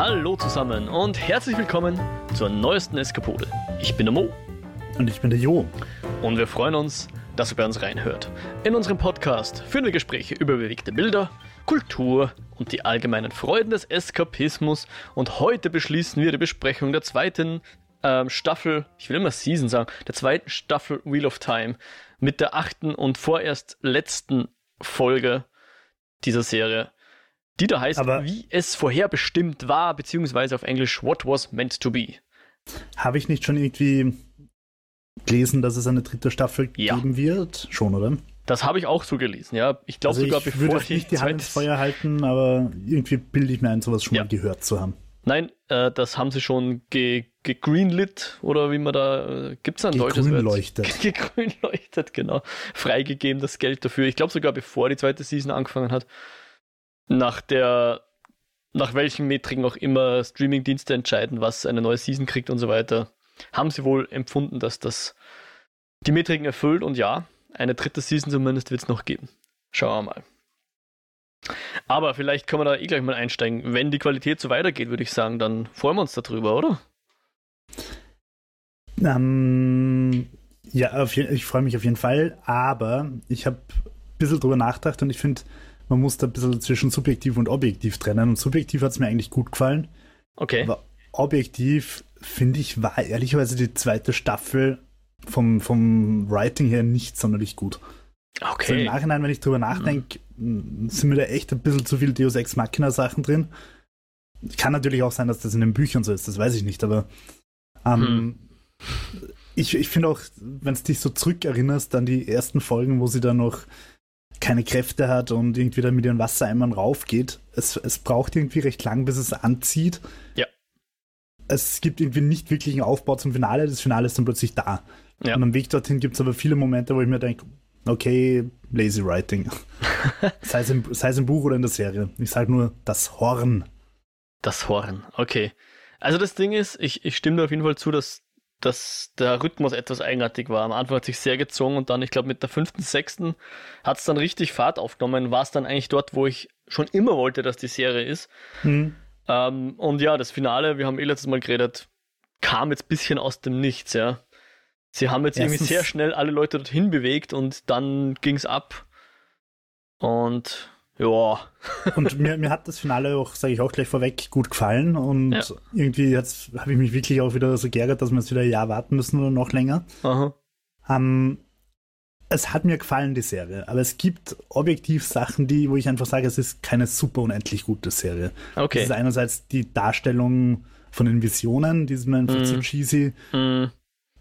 Hallo zusammen und herzlich willkommen zur neuesten Eskapode. Ich bin der Mo. Und ich bin der Jo. Und wir freuen uns, dass ihr bei uns reinhört. In unserem Podcast führen wir Gespräche über bewegte Bilder, Kultur und die allgemeinen Freuden des Eskapismus. Und heute beschließen wir die Besprechung der zweiten ähm, Staffel, ich will immer Season sagen, der zweiten Staffel Wheel of Time mit der achten und vorerst letzten Folge dieser Serie, die da heißt, Aber- wie es vorherbestimmt war, beziehungsweise auf Englisch What Was Meant to Be. Habe ich nicht schon irgendwie gelesen, dass es eine dritte Staffel Ja. geben wird? Schon, oder? Das habe ich auch so gelesen, ja. Ich glaube Also sogar ich bevor würde euch nicht die Hand ins Feuer halten, aber irgendwie bilde ich mir ein, sowas schon Ja. mal gehört zu haben. Nein, äh, das haben sie schon ge gegreenlit oder wie man da äh, gibt's ein deutsches Wort? Gegrünleuchtet. Gegrünleuchtet, genau. Freigegeben das Geld dafür. Ich glaube sogar bevor die zweite Season angefangen hat. Nach der nach welchen Metriken auch immer Streamingdienste entscheiden, was eine neue Season kriegt und so weiter, haben sie wohl empfunden, dass das die Metriken erfüllt und ja, eine dritte Season zumindest wird es noch geben. Schauen wir mal. Aber vielleicht können wir da eh gleich mal einsteigen. Wenn die Qualität so weitergeht, würde ich sagen, dann freuen wir uns darüber, oder? Ähm, ja, je- ich freue mich auf jeden Fall, aber ich habe ein bisschen drüber nachgedacht und ich finde, man muss da ein bisschen zwischen subjektiv und objektiv trennen. Und subjektiv hat es mir eigentlich gut gefallen, Okay. aber objektiv finde ich, war ehrlicherweise die zweite Staffel vom, vom Writing her nicht sonderlich gut. Also im Okay. Nachhinein, wenn ich drüber nachdenke, sind mir da echt ein bisschen zu viel Deus Ex Machina Sachen drin. Kann natürlich auch sein, dass das in den Büchern so ist, das weiß ich nicht, aber ähm, ich, ich finde auch, wenn es dich so zurückerinnerst an die ersten Folgen, wo sie dann noch keine Kräfte hat und irgendwie dann mit ihren Wassereimern raufgeht, es, es braucht irgendwie recht lang, bis es anzieht. Ja. Es gibt irgendwie nicht wirklich einen Aufbau zum Finale, das Finale ist dann plötzlich da. Ja. Und am Weg dorthin gibt es aber viele Momente, wo ich mir denke, okay, lazy writing. sei, es im, sei es im Buch oder in der Serie. Ich sage nur das Horn. Das Horn, okay. Also das Ding ist, ich, ich stimme dir auf jeden Fall zu, dass, dass der Rhythmus etwas eigenartig war. Am Anfang hat sich sehr gezogen und dann, ich glaube, mit der fünften, sechsten hat es dann richtig Fahrt aufgenommen. War es dann eigentlich dort, wo ich schon immer wollte, dass die Serie ist. Hm. Ähm, und ja, das Finale, wir haben eh letztes Mal geredet, kam jetzt ein bisschen aus dem Nichts, ja. Sie haben jetzt irgendwie Erstens- sehr schnell alle Leute dorthin bewegt und dann ging's ab. Und ja, Und mir, mir hat das Finale auch, sage ich auch gleich vorweg, gut gefallen. Und Ja. irgendwie jetzt habe ich mich wirklich auch wieder so geärgert, dass wir jetzt wieder ein Jahr warten müssen oder noch länger. aha. Ähm, es hat mir gefallen, die Serie. Aber es gibt objektiv Sachen, die, wo ich einfach sage, es ist keine super unendlich gute Serie. Das Okay. ist einerseits die Darstellung von den Visionen, die ist mir einfach Mhm. zu cheesy. Mm,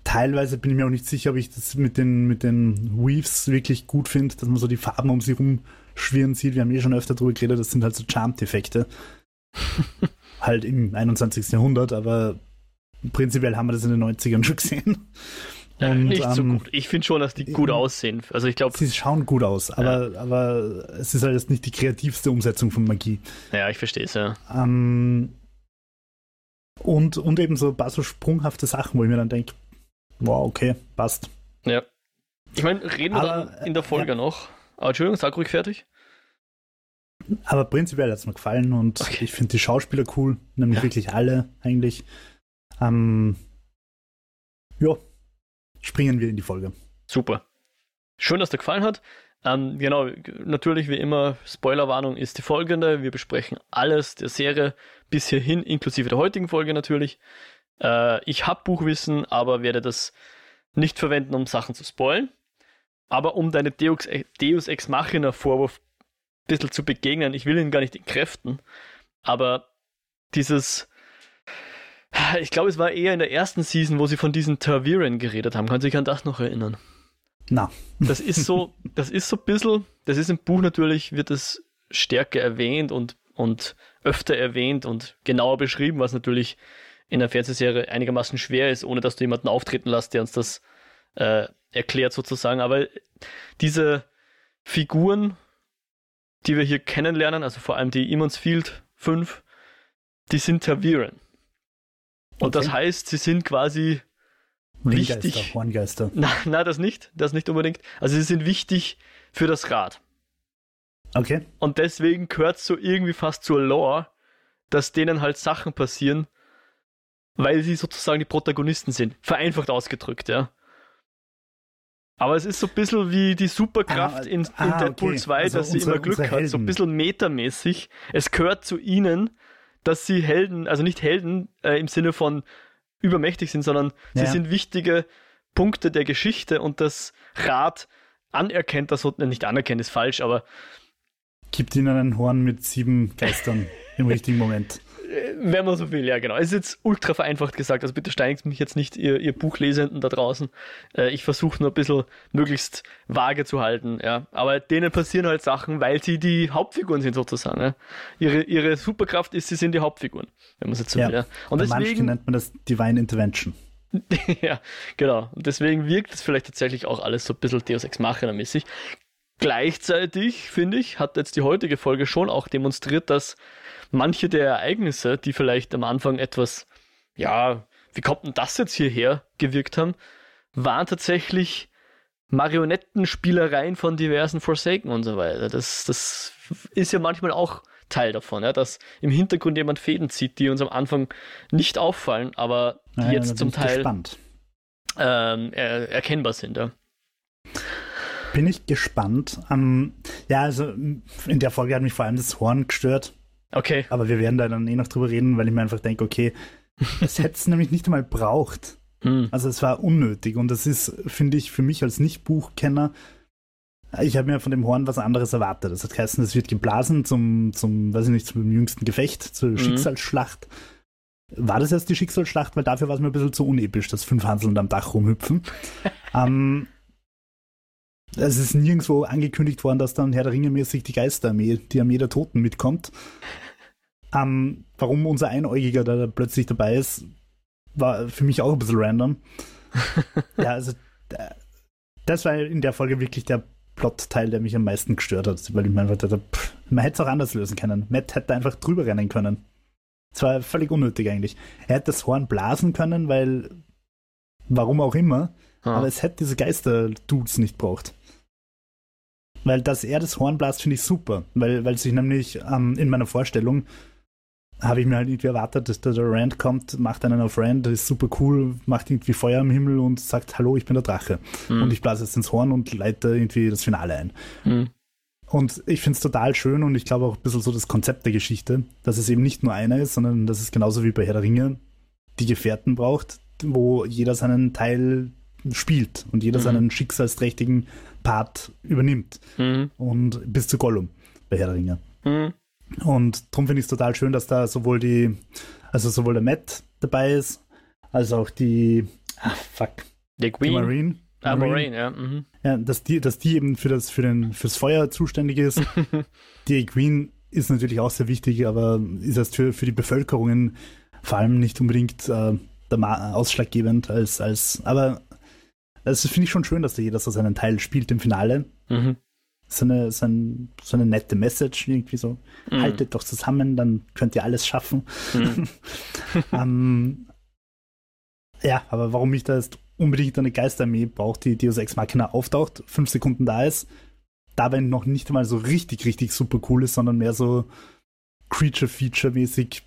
Teilweise bin ich mir auch nicht sicher, ob ich das mit den, mit den Weaves wirklich gut finde, dass man so die Farben um sie rumschwirren sieht. Wir haben eh schon öfter drüber geredet, das sind halt so Charmed-Effekte. halt im 21. Jahrhundert, aber prinzipiell haben wir das in den 90ern schon gesehen. Ja, Und, nicht so ähm, gut. Ich finde schon, dass die gut ähm, aussehen. Also ich glaube, Sie schauen gut aus, aber, aber es ist halt jetzt nicht die kreativste Umsetzung von Magie. ja, ich verstehe es, ja. Ähm, und, und eben so ein paar so sprunghafte Sachen, wo ich mir dann denke, wow, okay, passt. Ja. Ich meine, reden wir Aber, dann in der äh, Folge ja. noch. Aber Entschuldigung, sag ruhig fertig. Aber prinzipiell hat es mir gefallen und Okay. ich finde die Schauspieler cool, nämlich Ja. wirklich alle eigentlich. Ähm, ja, springen wir in die Folge. Super. Schön, dass dir gefallen hat. Ähm, genau, natürlich wie immer, Spoilerwarnung ist die folgende. Wir besprechen alles der Serie bis hierhin, inklusive der heutigen Folge natürlich. Äh, ich habe Buchwissen, aber werde das nicht verwenden, um Sachen zu spoilen. Aber um deine Deus, Deus Ex Machina Vorwurf bisschen zu begegnen, ich will ihn gar nicht entkräften, aber dieses, ich glaube, es war eher in der ersten Season, wo sie von diesen Terviren geredet haben. Kannst du dich an das noch erinnern? Na, Das ist so, das ist so ein bisschen, das ist im Buch natürlich, wird es stärker erwähnt und, und öfter erwähnt und genauer beschrieben, was natürlich in der Fernsehserie einigermaßen schwer ist, ohne dass du jemanden auftreten lässt, der uns das äh, erklärt sozusagen. Aber diese Figuren, die wir hier kennenlernen, also vor allem die Emons Field 5, die sind Terviren. Und das Okay. heißt, sie sind quasi Ringgeister, Wichtig. Horngeister. na, na, das nicht. Das nicht unbedingt. Also sie sind wichtig für das Rad. Okay. Und deswegen gehört so irgendwie fast zur Lore, dass denen halt Sachen passieren, weil sie sozusagen die Protagonisten sind. Vereinfacht ausgedrückt, ja. Aber es ist so ein bisschen wie die Superkraft ah, in, in ah, Deadpool okay. 2, also dass sie immer Glück hat, so ein bisschen metamäßig. Es gehört zu ihnen, dass sie Helden, also nicht Helden äh, im Sinne von übermächtig sind, sondern ja. sie sind wichtige Punkte der Geschichte und das Rad anerkennt das, nicht anerkennt ist falsch, aber gibt ihnen ein Horn mit sieben Geistern im richtigen Moment. Äh, wenn man so will, ja genau. Es ist jetzt ultra vereinfacht gesagt, also bitte steinigt mich jetzt nicht, ihr, ihr Buchlesenden da draußen. Äh, ich versuche nur ein bisschen möglichst vage zu halten, ja. Aber denen passieren halt Sachen, weil sie die Hauptfiguren sind sozusagen. Ja? Ihre, ihre Superkraft ist, sie sind die Hauptfiguren, wenn man es jetzt so ja. will. Ja. Und deswegen nennt man das Divine Intervention. ja, genau. Und deswegen wirkt es vielleicht tatsächlich auch alles so ein bisschen Deus Ex Machina-mäßig. Gleichzeitig, finde ich, hat jetzt die heutige Folge schon auch demonstriert, dass manche der Ereignisse, die vielleicht am Anfang etwas, ja, wie kommt denn das jetzt hierher, gewirkt haben, waren tatsächlich Marionettenspielereien von diversen Forsaken und so weiter. Das, das ist ja manchmal auch Teil davon, ja, dass im Hintergrund jemand Fäden zieht, die uns am Anfang nicht auffallen, aber die ja, jetzt zum Teil ähm, er, erkennbar sind. Ja. Bin ich gespannt. Um, ja, also in der Folge hat mich vor allem das Horn gestört. Okay. Aber wir werden da dann eh noch drüber reden, weil ich mir einfach denke, okay, es hätte es nämlich nicht einmal braucht. Hm. Also es war unnötig und das ist, finde ich, für mich als Nicht-Buchkenner, ich habe mir von dem Horn was anderes erwartet. Das hat geheißen, es wird geblasen zum, zum, weiß ich nicht, zum jüngsten Gefecht, zur mhm. Schicksalsschlacht. War das erst die Schicksalsschlacht? Weil dafür war es mir ein bisschen zu unepisch, dass fünf Hanseln am Dach rumhüpfen. ähm, es ist nirgendwo angekündigt worden, dass dann Herr der Ringe mäßig die Geisterarmee, die Armee der Toten mitkommt. Ähm, warum unser Einäugiger da plötzlich dabei ist, war für mich auch ein bisschen random. ja, also das war in der Folge wirklich der Plot-Teil, der mich am meisten gestört hat, weil ich mir einfach dachte, pff, man hätte es auch anders lösen können. Matt hätte einfach drüber rennen können. Es war völlig unnötig eigentlich. Er hätte das Horn blasen können, weil, warum auch immer, ah. aber es hätte diese Geister-Dudes nicht braucht. Weil dass er das Horn blast, finde ich super, weil, weil sich nämlich ähm, in meiner Vorstellung habe ich mir halt irgendwie erwartet, dass der Rand kommt, macht einen auf Rand, ist super cool, macht irgendwie Feuer am Himmel und sagt, hallo, ich bin der Drache. Mhm. Und ich blase jetzt ins Horn und leite irgendwie das Finale ein. Mhm. Und ich finde es total schön und ich glaube auch ein bisschen so das Konzept der Geschichte, dass es eben nicht nur einer ist, sondern dass es genauso wie bei Herr der Ringe die Gefährten braucht, wo jeder seinen Teil spielt und jeder mhm. seinen schicksalsträchtigen Part übernimmt. Mhm. Und bis zu Gollum bei Herr der Ringe. Mhm. Und darum finde ich es total schön, dass da sowohl die, also sowohl der Matt dabei ist, als auch die, ah, fuck, die Queen. Die Marine. Ah, Marine, ja. Mhm. ja dass, die, dass die eben für das, für den, fürs Feuer zuständig ist. die Queen ist natürlich auch sehr wichtig, aber ist erst für, für die Bevölkerung vor allem nicht unbedingt äh, ausschlaggebend als, als, aber das finde ich schon schön, dass da jeder so seinen Teil spielt im Finale. Mhm. So, eine, so, ein, so eine nette Message, irgendwie so. Mhm. Haltet doch zusammen, dann könnt ihr alles schaffen. Mhm. ähm, ja, aber warum ich da jetzt unbedingt eine Geisterarmee braucht, die Deus Ex Machina auftaucht, fünf Sekunden da ist, dabei noch nicht mal so richtig, richtig super cool ist, sondern mehr so Creature-Feature-mäßig.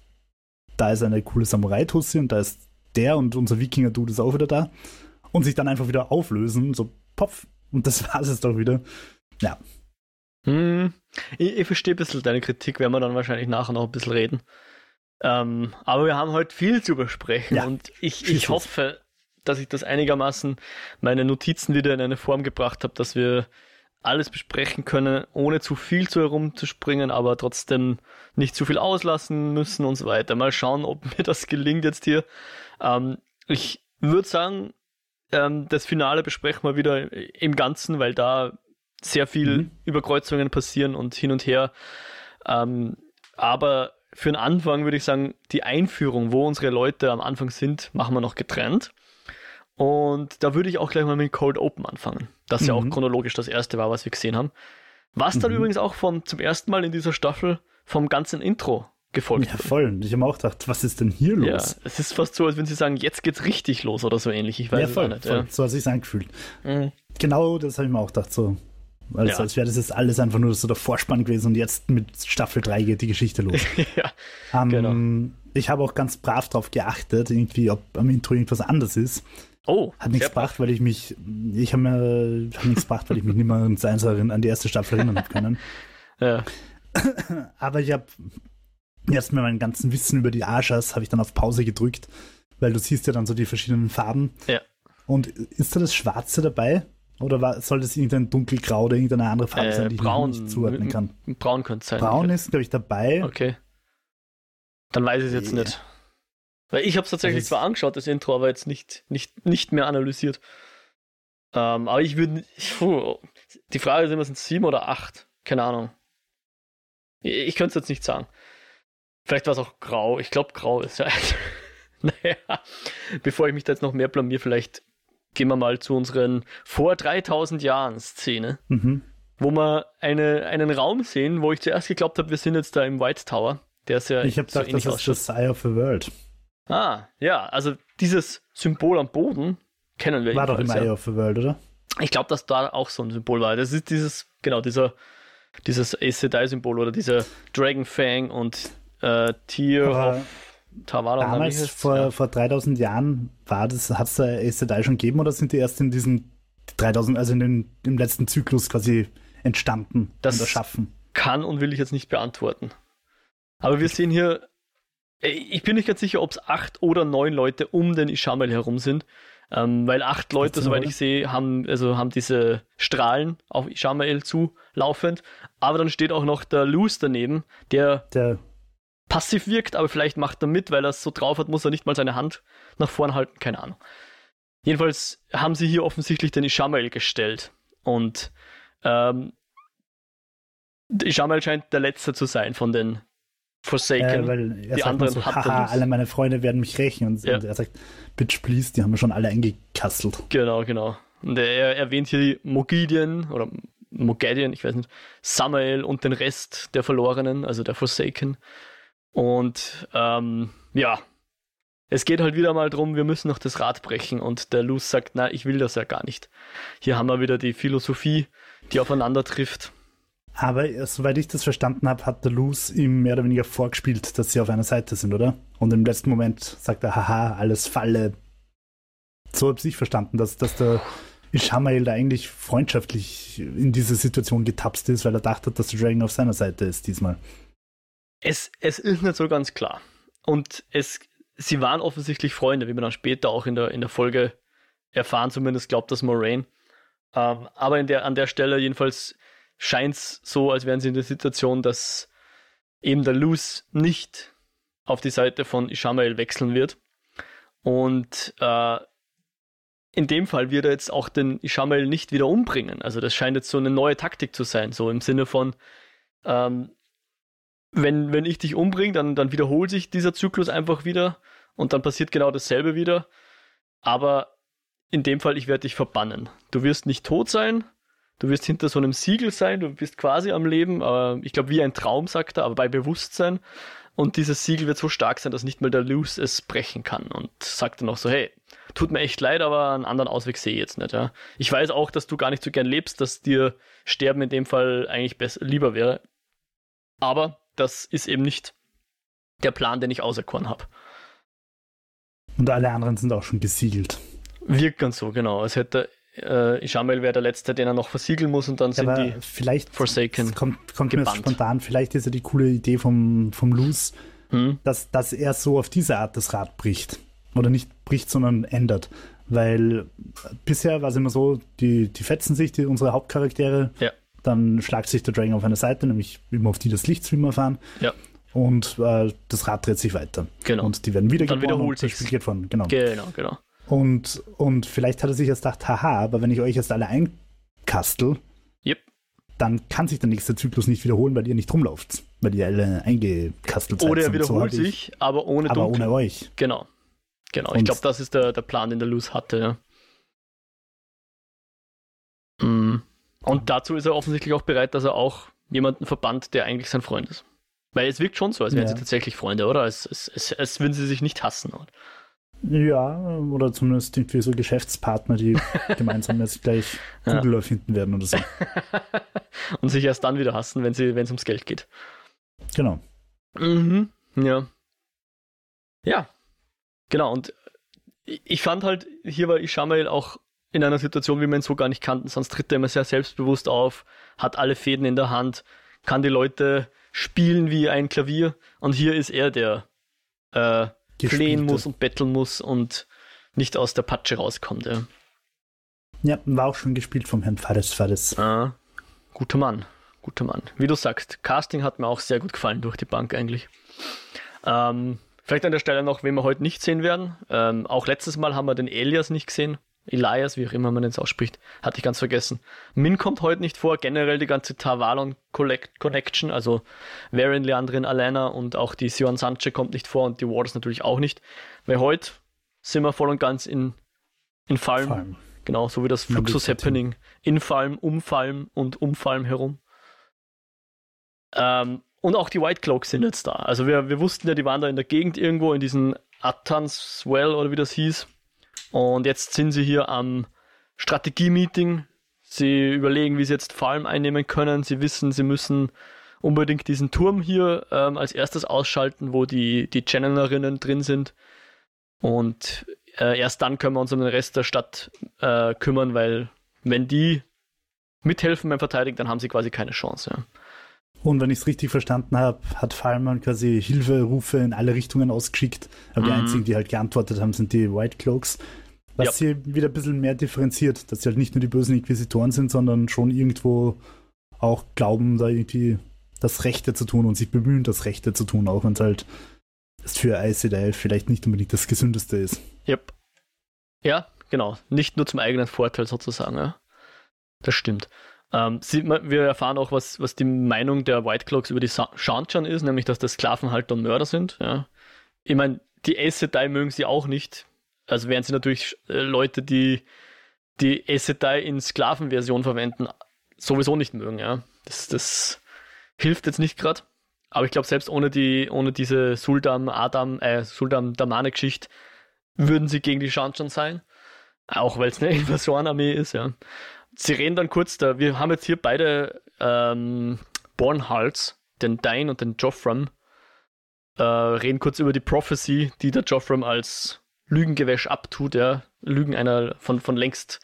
Da ist eine coole Samurai-Tussi und da ist der und unser Wikinger-Dude ist auch wieder da und sich dann einfach wieder auflösen, so popf, und das war es doch wieder. Ja. Hm, ich, ich verstehe ein bisschen deine Kritik, werden wir dann wahrscheinlich nachher noch ein bisschen reden. Ähm, aber wir haben heute viel zu besprechen ja. und ich, ich hoffe, dass ich das einigermaßen meine Notizen wieder in eine Form gebracht habe, dass wir alles besprechen können, ohne zu viel zu herumzuspringen, aber trotzdem nicht zu viel auslassen müssen und so weiter. Mal schauen, ob mir das gelingt jetzt hier. Ähm, ich würde sagen, ähm, das Finale besprechen wir wieder im Ganzen, weil da sehr viel mhm. Überkreuzungen passieren und hin und her. Ähm, aber für den Anfang würde ich sagen, die Einführung, wo unsere Leute am Anfang sind, machen wir noch getrennt. Und da würde ich auch gleich mal mit Cold Open anfangen. Das mhm. ja auch mhm. chronologisch das erste war, was wir gesehen haben. Was dann mhm. übrigens auch vom, zum ersten Mal in dieser Staffel vom ganzen Intro gefolgt Ja, voll. Ich habe mir auch gedacht, was ist denn hier los? Ja, es ist fast so, als wenn sie sagen, jetzt geht's richtig los oder so ähnlich. Ich weiß ja, voll, nicht. Voll. Ja. So hat sich angefühlt. Mhm. Genau, das habe ich mir auch gedacht. So, Als, Ja. als wäre das jetzt alles einfach nur so der Vorspann gewesen und jetzt mit Staffel 3 geht die Geschichte los. ja. Ähm, Genau. Ich habe auch ganz brav darauf geachtet, irgendwie, ob am Intro irgendwas anders ist. Oh, Hat nichts gebracht, weil ich mich, ich habe mir, hat nichts gebracht, weil ich mich nicht mehr an die erste Staffel erinnern können. Ja. Aber ich habe erst mit meinem ganzen Wissen über die Ashas habe ich dann auf Pause gedrückt, weil du siehst ja dann so die verschiedenen Farben. Ja. Und ist da das Schwarze dabei? Oder war, soll das irgendein dunkelgrau oder irgendeine andere Farbe Äh, sein, die braun. ich nicht zuordnen kann? Braun könnte es sein. Braun ist, glaube ich, dabei. Okay. Dann weiß ich es jetzt Nee. nicht. Weil ich habe es tatsächlich Also es- zwar angeschaut, das Intro, aber jetzt nicht, nicht, nicht mehr analysiert. Ähm, aber ich würde. Die Frage ist immer, sind es sieben oder acht? Keine Ahnung. Ich, ich könnte es jetzt nicht sagen. Vielleicht war es auch grau. Ich glaube, grau ist ja. naja, bevor ich mich da jetzt noch mehr blamier, vielleicht gehen wir mal zu unseren vor 3000 Jahren Szene Mhm. wo wir eine, einen Raum sehen, wo ich zuerst geglaubt habe, wir sind jetzt da im White Tower. Der ist ja Ich habe so gedacht, das ist das Eye of the World. Ah, ja, also dieses Symbol am Boden kennen wir War doch im Eye ja. of the World, oder? Ich glaube, dass da auch so ein Symbol war. Das ist dieses, genau, dieser, dieses Aes Sedai-Symbol oder dieser Dragon Fang und äh, Tier Aber of wie Damals, vor, ja. vor 3000 Jahren, war das, hat es da Sedai schon gegeben oder sind die erst in diesen 3000, also in den, im letzten Zyklus quasi entstanden Das- und erschaffen? kann und will ich jetzt nicht beantworten. Aber wir sehen hier, ich bin nicht ganz sicher, ob es acht oder neun Leute um den Ishamel herum sind. Ähm, weil acht Leute, 14, soweit oder? ich sehe, haben, also haben diese Strahlen auf Ishamael zulaufend. Aber dann steht auch noch der Luz daneben, der Der, passiv wirkt, aber vielleicht macht er mit, weil er es so drauf hat, muss er nicht mal seine Hand nach vorn halten, keine Ahnung. Jedenfalls haben sie hier offensichtlich den Ishamael gestellt. Und ähm, Ishamael scheint der Letzte zu sein von den Forsaken. äh, weil er die sagt anderen so, haha, alle meine Freunde werden mich rächen. Und, Ja. und er sagt, bitch please, die haben wir schon alle eingekastelt. Genau, genau. Und er erwähnt hier die Mogidien oder Mogadian, ich weiß nicht, Samael und den Rest der Verlorenen, also der Forsaken. Und ähm, ja, es geht halt wieder mal drum, wir müssen noch das Rad brechen. Und der Luz sagt, na, ich will das ja gar nicht. Hier haben wir wieder die Philosophie, die aufeinander trifft. Aber äh, soweit ich das verstanden habe, hat der Luz ihm mehr oder weniger vorgespielt, dass sie auf einer Seite sind, oder? Und im letzten Moment sagt er, haha, alles Falle. So habe ich verstanden, dass, dass der Ishamael da eigentlich freundschaftlich in diese Situation getapst ist, weil er dachte, dass der Dragon auf seiner Seite ist diesmal. Es, es ist nicht so ganz klar. Und es, sie waren offensichtlich Freunde, wie wir dann später auch in der, in der Folge erfahren, zumindest glaubt das Moraine. Ähm, aber der, an der Stelle jedenfalls scheint es so, als wären sie in der Situation, dass eben der Luz nicht auf die Seite von Ishamael wechseln wird. Und äh, in dem Fall wird er jetzt auch den Ishamael nicht wieder umbringen. Also das scheint jetzt so eine neue Taktik zu sein, so im Sinne von, ähm, wenn, wenn ich dich umbringe, dann, dann wiederholt sich dieser Zyklus einfach wieder und dann passiert genau dasselbe wieder. Aber in dem Fall, ich werde dich verbannen. Du wirst nicht tot sein, du wirst hinter so einem Siegel sein, du bist quasi am Leben, aber ich glaube wie ein Traum, sagt er, aber bei Bewusstsein. Und dieses Siegel wird so stark sein, dass nicht mal der Luz es brechen kann. Und sagt dann noch so, hey, tut mir echt leid, aber einen anderen Ausweg sehe ich jetzt nicht. Ja? Ich weiß auch, dass du gar nicht so gern lebst, dass dir Sterben in dem Fall eigentlich besser, lieber wäre. Aber das ist eben nicht der Plan, den ich auserkoren habe. Und alle anderen sind auch schon besiegelt. Wirkt ganz so, genau. Als hätte äh, Ishamael wäre der Letzte, den er noch versiegeln muss und dann sind Aber die vielleicht Forsaken es kommt, kommt mir gebannt. jetzt spontan, vielleicht ist ja die coole Idee vom, vom Luz, hm, dass, dass er so auf diese Art das Rad bricht. Oder nicht bricht, sondern ändert. Weil bisher war es immer so, die, die fetzen sich, die, unsere Hauptcharaktere. Ja. Dann schlagt sich der Dragon auf eine Seite, nämlich immer auf die das Lichtstreamer fahren. Ja. Und äh, das Rad dreht sich weiter. genau. Und die werden wieder Dann wiederholt. Geht von, genau. genau, genau. Und, und vielleicht hat er sich jetzt gedacht, haha, aber wenn ich euch jetzt alle einkastel, Yep. dann kann sich der nächste Zyklus nicht wiederholen, weil ihr nicht rumlauft. Weil ihr alle eingekastelt seid. Oder er Und so wiederholt hab ich- sich, aber ohne aber Dunkel. ohne euch. Genau. Genau. ich Und- glaube, das ist der, der Plan, den der Luz hatte, ja. Mm. Und dazu ist er offensichtlich auch bereit, dass er auch jemanden verbannt, der eigentlich sein Freund ist. Weil es wirkt schon so, als wären Ja. sie tatsächlich Freunde, oder? Als, als, als, als würden sie sich nicht hassen. Oder? Ja, oder zumindest irgendwie so Geschäftspartner, die gemeinsam jetzt gleich Google ja. erfinden werden oder so. Und sich erst dann wieder hassen, wenn es ums Geld geht. Genau. Mhm, ja. Ja, genau. Und ich fand halt, hier war Ishamael auch in einer Situation, wie wir ihn so gar nicht kannten. Sonst tritt er immer sehr selbstbewusst auf, hat alle Fäden in der Hand, kann die Leute spielen wie ein Klavier. Und hier ist er der, äh, flehen muss und betteln muss und nicht aus der Patsche rauskommt. Ja, ja war auch schon gespielt vom Herrn Fares Fares. Ah, guter Mann, guter Mann. Wie du sagst, Casting hat mir auch sehr gut gefallen durch die Bank eigentlich. Ähm, vielleicht an der Stelle noch, wen wir heute nicht sehen werden. Ähm, auch letztes Mal haben wir den Elias nicht gesehen. Elias, wie auch immer man es ausspricht, hatte ich ganz vergessen. Min kommt heute nicht vor, generell die ganze Tavalon Connection, also Varian, Leandrin, Alena und auch die Sion Sanche kommt nicht vor und die Waters natürlich auch nicht, weil heute sind wir voll und ganz in, in Falm, Falm. genau, so wie das Fluxus Happening, in Falm, um Falm und um Falm herum. Ähm, und auch die White Cloaks sind jetzt da. Also wir, wir wussten ja, die waren da in der Gegend irgendwo in diesen Attans Well oder wie das hieß und jetzt sind sie hier am Strategie-Meeting. Sie überlegen, wie sie jetzt Falm einnehmen können. Sie wissen, sie müssen unbedingt diesen Turm hier ähm, als erstes ausschalten, wo die, die Channelerinnen drin sind. Und äh, erst dann können wir uns um den Rest der Stadt äh, kümmern, weil wenn die mithelfen beim Verteidigen, dann haben sie quasi keine Chance. Ja. Und wenn ich es richtig verstanden habe, hat Fallmann quasi Hilferufe in alle Richtungen ausgeschickt. Aber mhm. die einzigen, die halt geantwortet haben, sind die White Cloaks. Was ja. sie wieder ein bisschen mehr differenziert, dass sie halt nicht nur die bösen Inquisitoren sind, sondern schon irgendwo auch glauben, da irgendwie das Rechte zu tun und sich bemühen, das Rechte zu tun, auch wenn es halt für ICDL vielleicht nicht unbedingt das Gesündeste ist. Yep. Ja, genau. Nicht nur zum eigenen Vorteil sozusagen. Ja. Das stimmt. Ähm, sie, wir erfahren auch, was, was die Meinung der White Clocks über die Shanchan ist, nämlich, dass das Sklavenhalter und Mörder sind. Ja. Ich meine, die Aes Sedai mögen sie auch nicht, also wären sie natürlich äh, Leute, die die Esetei in Sklavenversion verwenden, sowieso nicht mögen, ja. Das, das hilft jetzt nicht gerade. Aber ich glaube, selbst ohne die, ohne diese Suldam Adam, äh, Suldam Damane-Geschichte würden sie gegen die Shanchan sein. Auch weil es eine Invasorenarmee ist, ja. Sie reden dann kurz da, wir haben jetzt hier beide ähm, Bornhalts, den Dain und den Joffram, äh, reden kurz über die Prophecy, die der Joffram als Lügengewäsch abtut, ja. Lügen einer von, von längst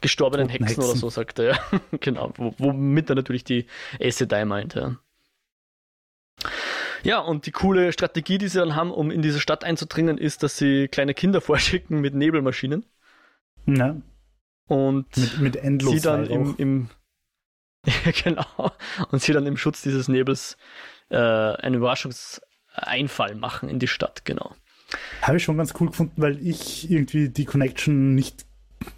gestorbenen Hexen, Hexen, oder so, sagt er, ja. genau, womit er natürlich die Sedai meint, ja. Ja, und die coole Strategie, die sie dann haben, um in diese Stadt einzudringen, ist, dass sie kleine Kinder vorschicken mit Nebelmaschinen. Ja. Und mit, mit endlos sie dann im, im ja, genau. Und sie dann im Schutz dieses Nebels äh, einen Überraschungseinfall machen in die Stadt, genau. Habe ich schon ganz cool gefunden, weil ich irgendwie die Connection nicht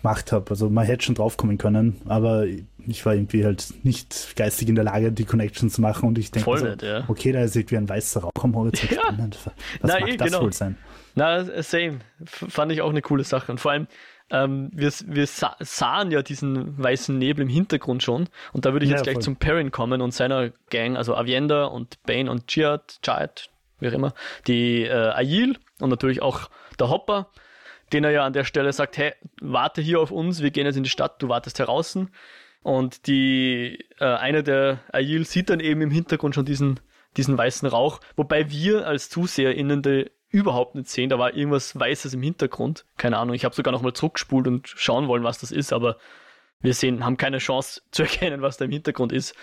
gemacht habe. Also man hätte schon draufkommen können, aber ich war irgendwie halt nicht geistig in der Lage, die Connection zu machen und ich denke, so, ja. okay, da ist irgendwie ein weißer Rauch am Horizont. Ja. Was Na, mag eh, das genau. wohl sein? Na, same. Fand ich auch eine coole Sache. Und vor allem, ähm, wir, wir sah, sahen ja diesen weißen Nebel im Hintergrund schon. Und da würde ich ja, jetzt gleich voll. zum Perrin kommen und seiner Gang, also Avienda und Bane und Jihad, Jihad, wie auch immer, die äh, Ayil und natürlich auch der Hopper, den er ja an der Stelle sagt, hey, warte hier auf uns, wir gehen jetzt in die Stadt, du wartest heraus. Und die äh, eine der Ayil sieht dann eben im Hintergrund schon diesen, diesen weißen Rauch, wobei wir als ZuseherInnen die überhaupt nicht sehen, da war irgendwas Weißes im Hintergrund. Keine Ahnung, ich habe sogar nochmal zurückgespult und schauen wollen, was das ist, aber wir sehen, haben keine Chance zu erkennen, was da im Hintergrund ist.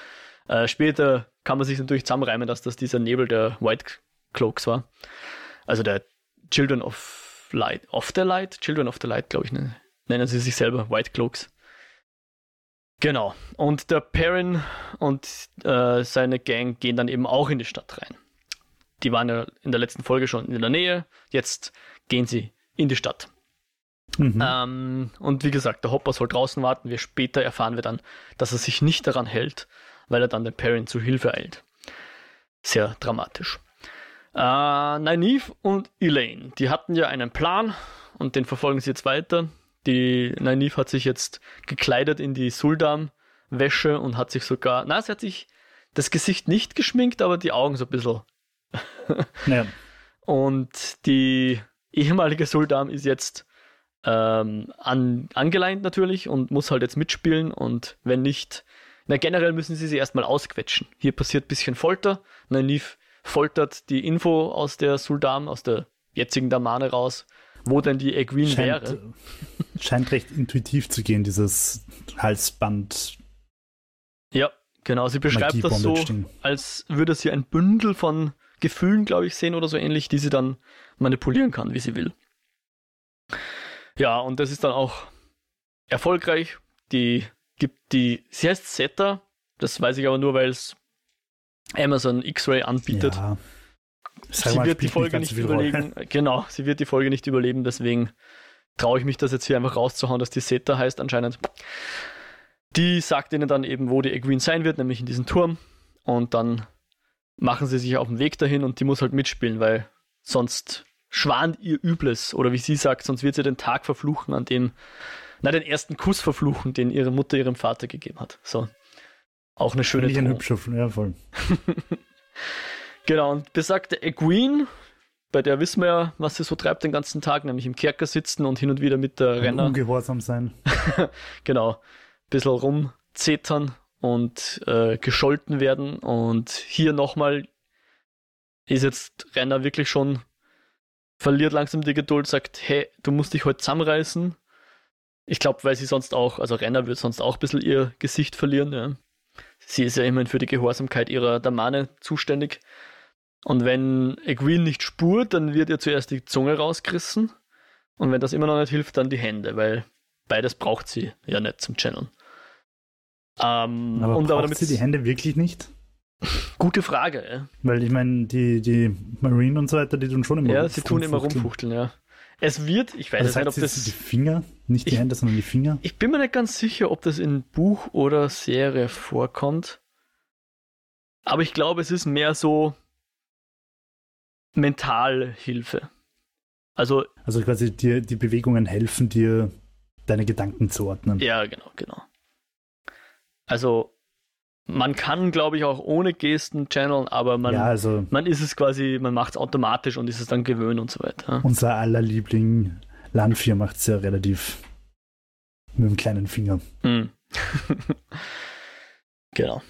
Äh, später kann man sich natürlich zusammenreimen, dass das dieser Nebel der White Cloaks war. Also der Children of Light, of the Light, Children of the Light, glaube ich, ne? nennen sie sich selber, White Cloaks. Genau. Und der Perrin und äh, seine Gang gehen dann eben auch in die Stadt rein. Die waren ja in der letzten Folge schon in der Nähe. Jetzt gehen sie in die Stadt. Mhm. Ähm, und wie gesagt, der Hopper soll draußen warten. Wir später erfahren wir dann, dass er sich nicht daran hält, weil er dann den Perrin zu Hilfe eilt. Sehr dramatisch. Äh, Nynaeve und Elaine, die hatten ja einen Plan und den verfolgen sie jetzt weiter. Die Nynaeve hat sich jetzt gekleidet in die Suldam-Wäsche und hat sich sogar, na, sie hat sich das Gesicht nicht geschminkt, aber die Augen so ein bisschen. Ja. Und die ehemalige Sultan ist jetzt ähm, an, angeleint natürlich und muss halt jetzt mitspielen und wenn nicht, na generell müssen sie sie erstmal ausquetschen. Hier passiert ein bisschen Folter. Nynaeve foltert die Info aus der Sultan, aus der jetzigen Damane raus, wo denn die Egwene wäre. Scheint recht intuitiv zu gehen, dieses Halsband. Ja, genau. Sie beschreibt das so, als würde sie ein Bündel von Gefühlen, glaube ich, sehen oder so ähnlich, die sie dann manipulieren kann, wie sie will. Ja, und das ist dann auch erfolgreich. Die gibt die, sie heißt Zeta, das weiß ich aber nur, weil es Amazon X-Ray anbietet. Ja. Sie mal, wird die Folge nicht überleben. Rolle. Genau, sie wird die Folge nicht überleben, deswegen traue ich mich das jetzt hier einfach rauszuhauen, dass die Zeta heißt anscheinend. Die sagt ihnen dann eben, wo die Egwene sein wird, nämlich in diesem Turm. Und dann machen sie sich auf den Weg dahin und die muss halt mitspielen, weil sonst schwant ihr Übles. Oder wie sie sagt, sonst wird sie den Tag verfluchen, an dem, na, den ersten Kuss verfluchen, den ihre Mutter ihrem Vater gegeben hat. So. Auch eine schöne Nicht ein hübscher, ja, voll. genau, und besagte Egwene, bei der wissen wir ja, was sie so treibt den ganzen Tag, nämlich im Kerker sitzen und hin und wieder mit der Renner. Ungehorsam sein. genau. Ein bisschen rumzetern und äh, gescholten werden. Und hier nochmal ist jetzt Renner wirklich schon, verliert langsam die Geduld, sagt, hey, du musst dich heute zusammenreißen. Ich glaube, weil sie sonst auch, also Renner wird sonst auch ein bisschen ihr Gesicht verlieren. Ja. Sie ist ja immerhin für die Gehorsamkeit ihrer Damane zuständig. Und wenn Egwene nicht spurt, dann wird ihr zuerst die Zunge rausgerissen. Und wenn das immer noch nicht hilft, dann die Hände, weil beides braucht sie ja nicht zum Channeln. Ähm, aber und braucht aber damit sie die Hände wirklich nicht? Gute Frage. Weil ich meine, die, die Marine und so weiter, die tun schon immer Ja, sie tun immer rumfuchteln, ja. Es wird, ich weiß also nicht, ob das. Die Finger, nicht die ich, Hände, sondern die Finger. Ich bin mir nicht ganz sicher, ob das in Buch oder Serie vorkommt. Aber ich glaube, es ist mehr so Mentalhilfe. Also, also quasi dir die Bewegungen helfen dir, deine Gedanken zu ordnen. Ja, genau, genau. Also man kann, glaube ich, auch ohne Gesten channeln, aber man, ja, also, man ist es quasi, man macht es automatisch und ist es dann gewöhnt und so weiter. Unser aller Liebling Lanfir macht es ja relativ mit dem kleinen Finger. Mm. genau.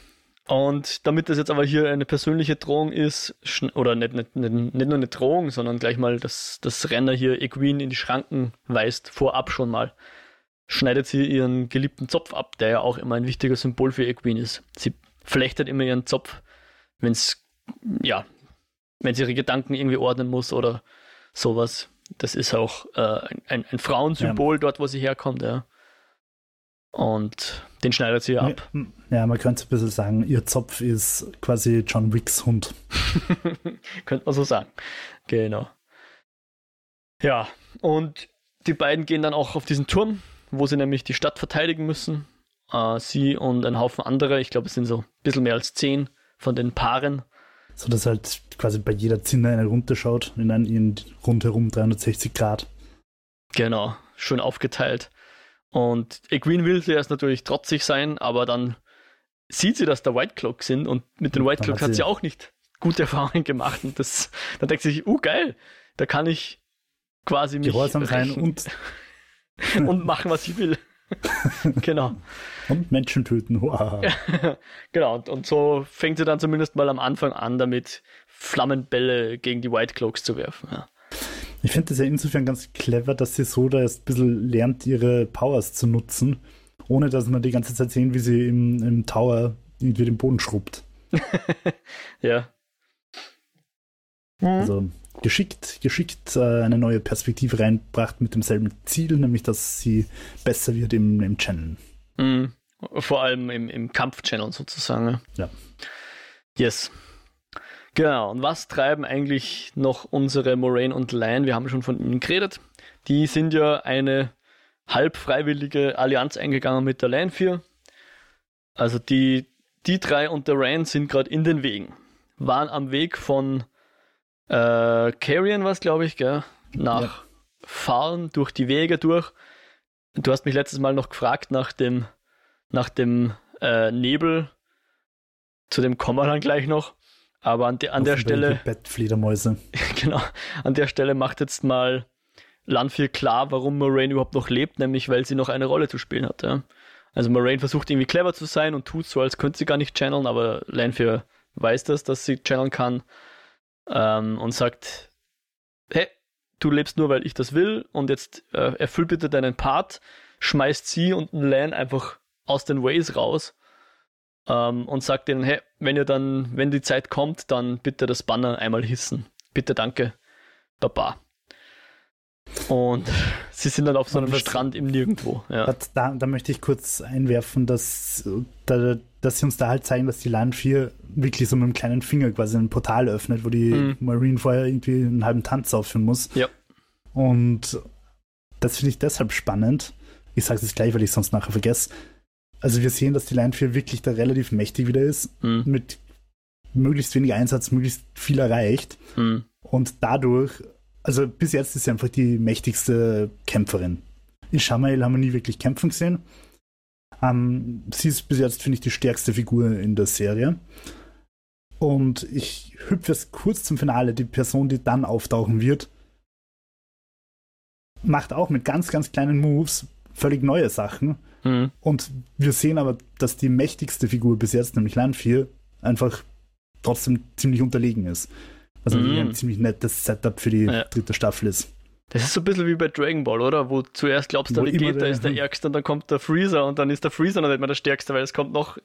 Und damit das jetzt aber hier eine persönliche Drohung ist, oder nicht, nicht, nicht, nicht nur eine Drohung, sondern gleich mal, dass das Renner hier Equine in die Schranken weist, vorab schon mal schneidet sie ihren geliebten Zopf ab, der ja auch immer ein wichtiger Symbol für Equine ist. Sie flechtet immer ihren Zopf, wenn es, ja, wenn sie ihre Gedanken irgendwie ordnen muss oder sowas. Das ist auch äh, ein, ein, Frauensymbol ja. dort, wo sie herkommt, ja. Und den schneidet sie ja ab. Ja, man könnte ein bisschen sagen, ihr Zopf ist quasi John Wicks Hund. könnte man so sagen. Genau. Ja, und die beiden gehen dann auch auf diesen Turm, wo sie nämlich die Stadt verteidigen müssen. Äh, sie und ein Haufen andere, ich glaube, es sind so ein bisschen mehr als zehn von den Paaren. So dass halt quasi bei jeder Zinne eine runterschaut, in einen rundherum 360 Grad. Genau, schön aufgeteilt. Und Egwene will zuerst natürlich trotzig sein, aber dann sieht sie, dass da White Cloak sind und mit den White Cloak hat, hat sie auch nicht gute Erfahrungen gemacht. Und das, dann denkt sie sich, uh geil, da kann ich quasi mich Gehorsam sein und und machen, was ich will. genau. Und Menschen töten. Wow. genau, und, und, so fängt sie dann zumindest mal am Anfang an, damit Flammenbälle gegen die White Cloaks zu werfen. Ja. Ich finde das ja insofern ganz clever, dass sie so da erst ein bisschen lernt, ihre Powers zu nutzen, ohne dass man die ganze Zeit sehen, wie sie im, im Tower irgendwie den Boden schrubbt. ja. Also geschickt, geschickt äh, eine neue Perspektive reinbracht mit demselben Ziel, nämlich dass sie besser wird im, im Channel. Mhm. Vor allem im, im Kampf-Channel sozusagen. Ja. Yes. Genau. Und was treiben eigentlich noch unsere Moraine und Lion? Wir haben schon von ihnen geredet. Die sind ja eine halb freiwillige Allianz eingegangen mit der Lion 4. Also die, die drei und der Rand sind gerade in den Wegen. Waren am Weg von äh, Carrion war es, glaube ich, gell? Nach ja. Fahren durch die Wege durch. Du hast mich letztes Mal noch gefragt nach dem, nach dem äh, Nebel. Zu dem kommen wir dann gleich noch. Aber an, de, an der Stelle. Bettfledermäuse. genau. An der Stelle macht jetzt mal Lanfear klar, warum Moraine überhaupt noch lebt, nämlich weil sie noch eine Rolle zu spielen hat. Ja. Also Moraine versucht irgendwie clever zu sein und tut so, als könnte sie gar nicht channeln, aber Lanfear weiß das, dass sie channeln kann ähm, und sagt, hey, du lebst nur, weil ich das will und jetzt äh, erfüll bitte deinen Part, schmeißt sie und Lan einfach aus den Ways raus ähm, und sagt denen, hey, wenn ihr dann, wenn die Zeit kommt, dann bitte das Banner einmal hissen. Bitte danke, Baba. Und sie sind dann auf so einem Strand im Nirgendwo. Ja. Da, da, möchte ich kurz einwerfen, dass, da, dass sie uns da halt zeigen, dass die Land 4 wirklich so mit einem kleinen Finger quasi ein Portal öffnet, wo die mhm. Marine vorher irgendwie einen halben Tanz aufführen muss. Ja. Und das finde ich deshalb spannend. Ich sage es gleich, weil ich sonst nachher vergesse. Also wir sehen, dass die Line 4 wirklich da relativ mächtig wieder ist, mhm. mit möglichst wenig Einsatz, möglichst viel erreicht. Mhm. Und dadurch also bis jetzt ist sie einfach die mächtigste Kämpferin. Ishamael haben wir nie wirklich kämpfen gesehen. Ähm, sie ist bis jetzt, finde ich, die stärkste Figur in der Serie. Und ich hüpfe jetzt kurz zum Finale. Die Person, die dann auftauchen wird, macht auch mit ganz, ganz kleinen Moves völlig neue Sachen. Mhm. Und wir sehen aber, dass die mächtigste Figur bis jetzt, nämlich Land 4, einfach trotzdem ziemlich unterlegen ist. Was also mhm. ein ziemlich nettes Setup für die ja. dritte Staffel ist. Das ist so ein bisschen wie bei Dragon Ball, oder? Wo zuerst glaubst du, der Vegeta ist der Ärgste und dann kommt der Freezer und dann ist der Freezer noch nicht mehr der Stärkste, weil es kommt noch.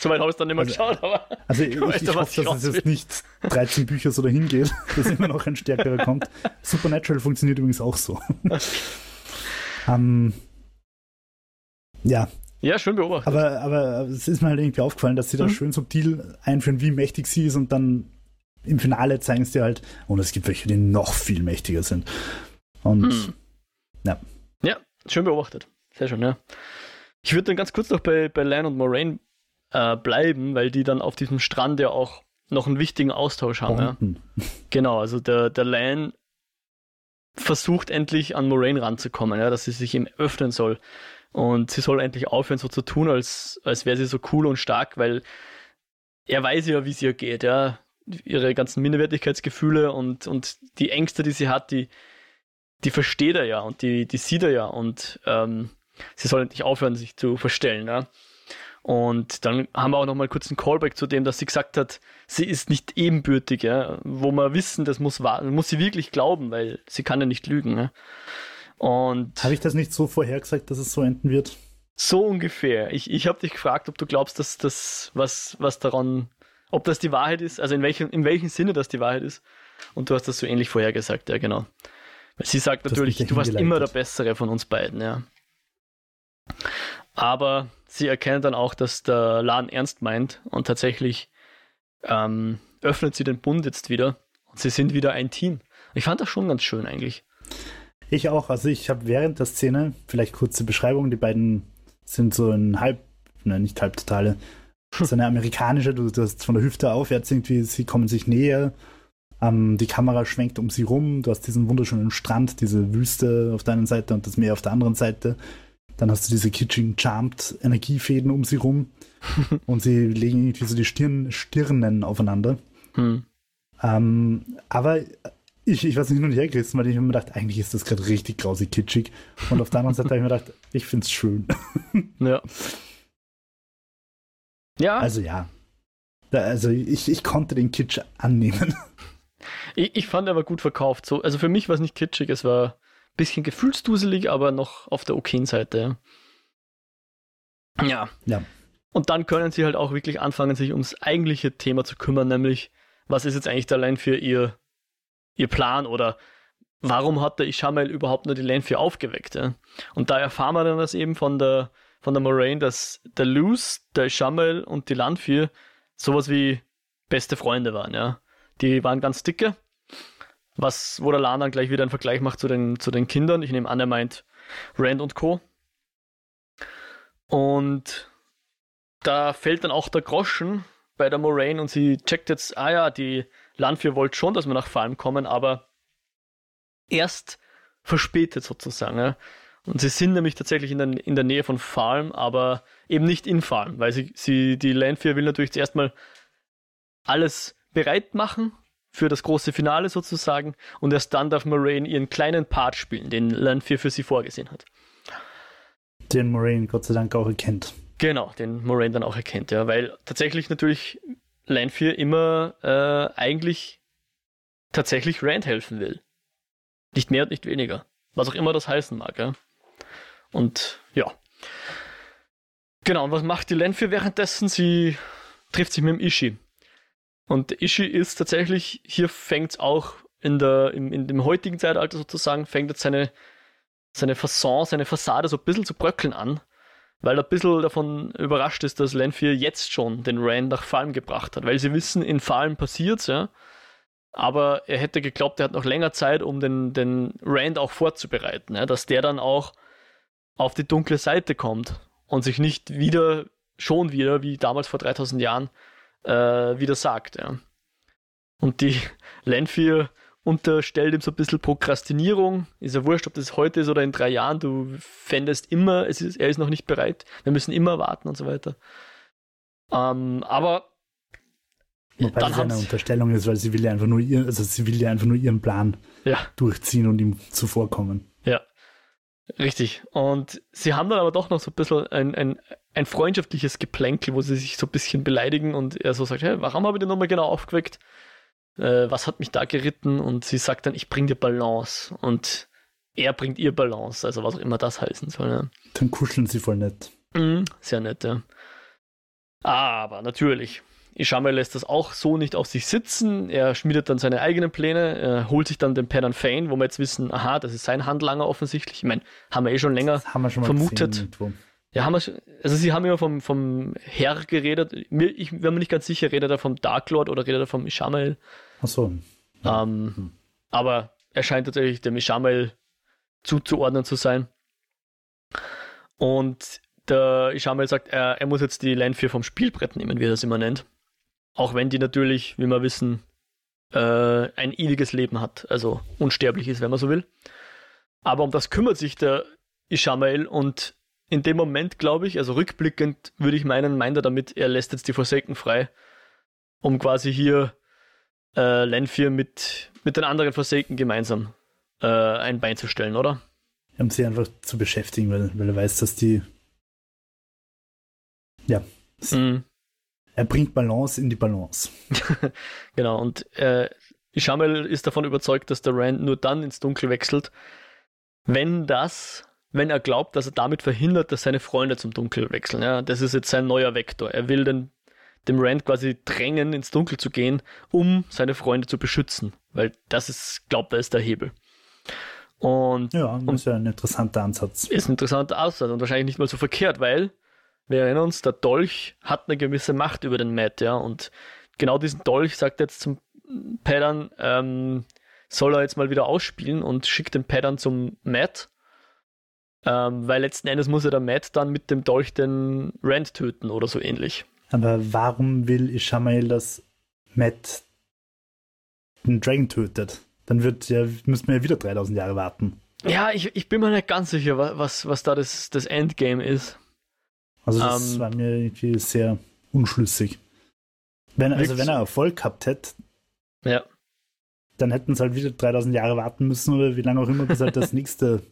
So weit habe ich es dann nicht mehr also, geschaut, aber. Also ich, ich, ich hoffe, dass es jetzt nicht 13 Bücher so dahin geht, dass immer noch ein stärkerer kommt. Supernatural funktioniert übrigens auch so. um, ähm, ja. Ja, schön beobachtet. Aber, aber es ist mir halt irgendwie aufgefallen, dass sie da mhm. schön subtil einführen, wie mächtig sie ist und dann im Finale zeigen sie dir halt, und es gibt welche, die noch viel mächtiger sind. Und hm. ja. Ja, schön beobachtet. Sehr schön, ja. Ich würde dann ganz kurz noch bei, bei Lan und Moraine äh, bleiben, weil die dann auf diesem Strand ja auch noch einen wichtigen Austausch haben. Ja. Genau, also der, der Lan versucht endlich an Moraine ranzukommen, ja, dass sie sich ihm öffnen soll. Und sie soll endlich aufhören, so zu tun, als, als wäre sie so cool und stark, weil er weiß ja, wie es ihr geht, ja ihre ganzen Minderwertigkeitsgefühle und, und die Ängste, die sie hat, die, die versteht er ja und die, die sieht er ja und ähm, sie soll nicht aufhören, sich zu verstellen. Ja? Und dann haben wir auch nochmal kurz einen Callback zu dem, dass sie gesagt hat, sie ist nicht ebenbürtig, ja? wo wir wissen, das muss, muss sie wirklich glauben, weil sie kann ja nicht lügen. Ja? Und habe ich das nicht so vorhergesagt, dass es so enden wird? So ungefähr. Ich, ich habe dich gefragt, ob du glaubst, dass das, was, was daran ob das die Wahrheit ist, also in welchem, in welchem Sinne das die Wahrheit ist. Und du hast das so ähnlich vorhergesagt, ja, genau. Weil sie sagt natürlich, du warst immer der Bessere von uns beiden, ja. Aber sie erkennt dann auch, dass der Laden ernst meint und tatsächlich ähm, öffnet sie den Bund jetzt wieder und sie sind wieder ein Team. Ich fand das schon ganz schön eigentlich. Ich auch. Also ich habe während der Szene, vielleicht kurze Beschreibung, die beiden sind so ein halb, ne, nicht halb totale so eine amerikanische, du, du hast von der Hüfte aufwärts irgendwie, sie kommen sich näher, ähm, die Kamera schwenkt um sie rum, du hast diesen wunderschönen Strand, diese Wüste auf der einen Seite und das Meer auf der anderen Seite. Dann hast du diese kitsching Charmed Energiefäden um sie rum und sie legen irgendwie so die Stirn, Stirnen aufeinander. Hm. Ähm, aber ich, ich weiß nicht, nur nicht hergerissen, weil ich mir gedacht, eigentlich ist das gerade richtig grausig kitschig. Und auf der anderen Seite habe ich mir gedacht, ich finde es schön. ja. Ja. Also ja. Also ich, ich konnte den Kitsch annehmen. Ich, ich fand aber gut verkauft. So, also für mich war es nicht kitschig, es war ein bisschen gefühlsduselig, aber noch auf der okayen Seite. Ja. Ja. Und dann können sie halt auch wirklich anfangen, sich ums eigentliche Thema zu kümmern, nämlich, was ist jetzt eigentlich allein für ihr, ihr Plan oder warum hat der Ishamael überhaupt nur die Lane 4 aufgeweckt? Ja? Und da erfahren wir dann das eben von der von der Moraine, dass der Luz, der Shamel und die Landvier sowas wie beste Freunde waren, ja. Die waren ganz dicke, was, wo der Lan dann gleich wieder einen Vergleich macht zu den, zu den Kindern. Ich nehme an, er meint Rand und Co. Und da fällt dann auch der Groschen bei der Moraine und sie checkt jetzt, ah ja, die Landvier wollte schon, dass wir nach Falm kommen, aber erst verspätet sozusagen. Ja. Und sie sind nämlich tatsächlich in der, in der Nähe von Farm, aber eben nicht in Farm, weil sie, sie die Landfear will natürlich zuerst mal alles bereit machen für das große Finale sozusagen und erst dann darf Moraine ihren kleinen Part spielen, den Lanfear für sie vorgesehen hat. Den Moraine Gott sei Dank auch erkennt. Genau, den Moraine dann auch erkennt, ja, weil tatsächlich natürlich Lanfear immer äh, eigentlich tatsächlich Rand helfen will. Nicht mehr und nicht weniger. Was auch immer das heißen mag, ja. Und ja. Genau, und was macht die Lanfear währenddessen? Sie trifft sich mit dem Ishi. Und Ishi ist tatsächlich, hier fängt auch in, der, im, in dem heutigen Zeitalter sozusagen, fängt jetzt seine, seine Fasson, seine Fassade so ein bisschen zu bröckeln an, weil er ein bisschen davon überrascht ist, dass Lanfear jetzt schon den Rand nach Falm gebracht hat, weil sie wissen, in Falm passiert's, ja. Aber er hätte geglaubt, er hat noch länger Zeit, um den, den Rand auch vorzubereiten, ja, dass der dann auch auf die dunkle Seite kommt und sich nicht wieder, schon wieder, wie damals vor 3000 Jahren, äh, wieder sagt. Ja. Und die Lanfear unterstellt ihm so ein bisschen Prokrastinierung. Ist ja wurscht, ob das heute ist oder in drei Jahren. Du fändest immer, es ist, er ist noch nicht bereit. Wir müssen immer warten und so weiter. Ähm, aber Wobei dann das eine Unterstellung ist, weil sie will ja einfach nur ihr, also sie will ja einfach nur ihren Plan ja, durchziehen und ihm zuvorkommen. Richtig. Und sie haben dann aber doch noch so ein bisschen ein, ein, ein freundschaftliches Geplänkel, wo sie sich so ein bisschen beleidigen und er so sagt, hey, warum habe ich den nochmal genau aufgeweckt? Äh, was hat mich da geritten? Und sie sagt dann, ich bring dir Balance. Und er bringt ihr Balance, also was auch immer das heißen soll. Ja. Dann kuscheln sie voll nett. Mhm, sehr nett, ja. Aber natürlich, Ishamael lässt das auch so nicht auf sich sitzen. Er schmiedet dann seine eigenen Pläne, er holt sich dann den Padan Fane, wo wir jetzt wissen, aha, das ist sein Handlanger offensichtlich. Ich meine, haben wir eh schon länger. Haben wir schon Vermutet. gesehen. Ja, haben wir schon, also sie haben immer vom, vom Herr geredet. Mir, ich bin mir nicht ganz sicher, redet er vom Dark Lord oder redet er vom Ishamael. Achso. Ähm, Hm. Aber er scheint tatsächlich dem Ishamael zuzuordnen zu sein. Und der Ishamael sagt, er, er muss jetzt die Line 4 vom Spielbrett nehmen, wie er das immer nennt. Auch wenn die natürlich, wie wir wissen, äh, ein ewiges Leben hat, also unsterblich ist, wenn man so will. Aber um das kümmert sich der Ishamael und in dem Moment, glaube ich, also rückblickend würde ich meinen, meint er damit, er lässt jetzt die Forsaken frei, um quasi hier äh, Lenfir mit, mit den anderen Forsaken gemeinsam äh, ein Bein zu stellen, oder? Um sie einfach zu beschäftigen, weil, weil er weiß, dass die. Ja. Mhm. Er bringt Balance in die Balance. Genau, und äh, Ishamel ist davon überzeugt, dass der Rand nur dann ins Dunkel wechselt, wenn das, wenn er glaubt, dass er damit verhindert, dass seine Freunde zum Dunkel wechseln. Ja, das ist jetzt sein neuer Vektor. Er will den, dem Rand quasi drängen, ins Dunkel zu gehen, um seine Freunde zu beschützen. Weil das ist, glaubt er, ist der Hebel. Und Ja, das ist ja ein interessanter Ansatz. ist ein interessanter Aussatz und wahrscheinlich nicht mal so verkehrt, weil wir erinnern uns, der Dolch hat eine gewisse Macht über den Matt, ja, und genau diesen Dolch sagt jetzt zum Paddern, ähm, soll er jetzt mal wieder ausspielen und schickt den Paddern zum Matt, ähm, weil letzten Endes muss er der Matt dann mit dem Dolch den Rand töten oder so ähnlich. Aber warum will Ishamael, dass Matt den Dragon tötet? Dann wird ja, müssen wir ja wieder 3000 Jahre warten. Ja, ich, ich bin mir nicht ganz sicher, wa- was, was da das, das Endgame ist. Also das Ähm, war mir irgendwie sehr unschlüssig. Wenn, also wenn so. er Erfolg gehabt hätte, Ja. dann hätten sie halt wieder 3000 Jahre warten müssen oder wie lange auch immer, bis halt das nächste.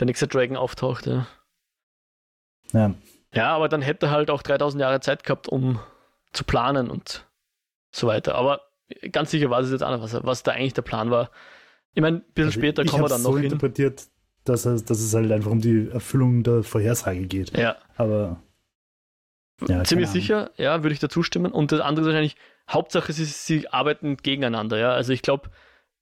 Der nächste Dragon auftaucht, ja. Ja, Ja, aber dann hätte er halt auch 3000 Jahre Zeit gehabt, um zu planen und so weiter. Aber ganz sicher war es jetzt auch nicht, was, was da eigentlich der Plan war. Ich meine, ein bisschen also später ich kommen wir dann so noch hin. interpretiert, dass, dass es halt einfach um die Erfüllung der Vorhersage geht. Ja, Aber ja, ziemlich sicher, ja, würde ich dazu stimmen. Und das andere ist wahrscheinlich, Hauptsache, sie, sie arbeiten gegeneinander, ja. Also ich glaube,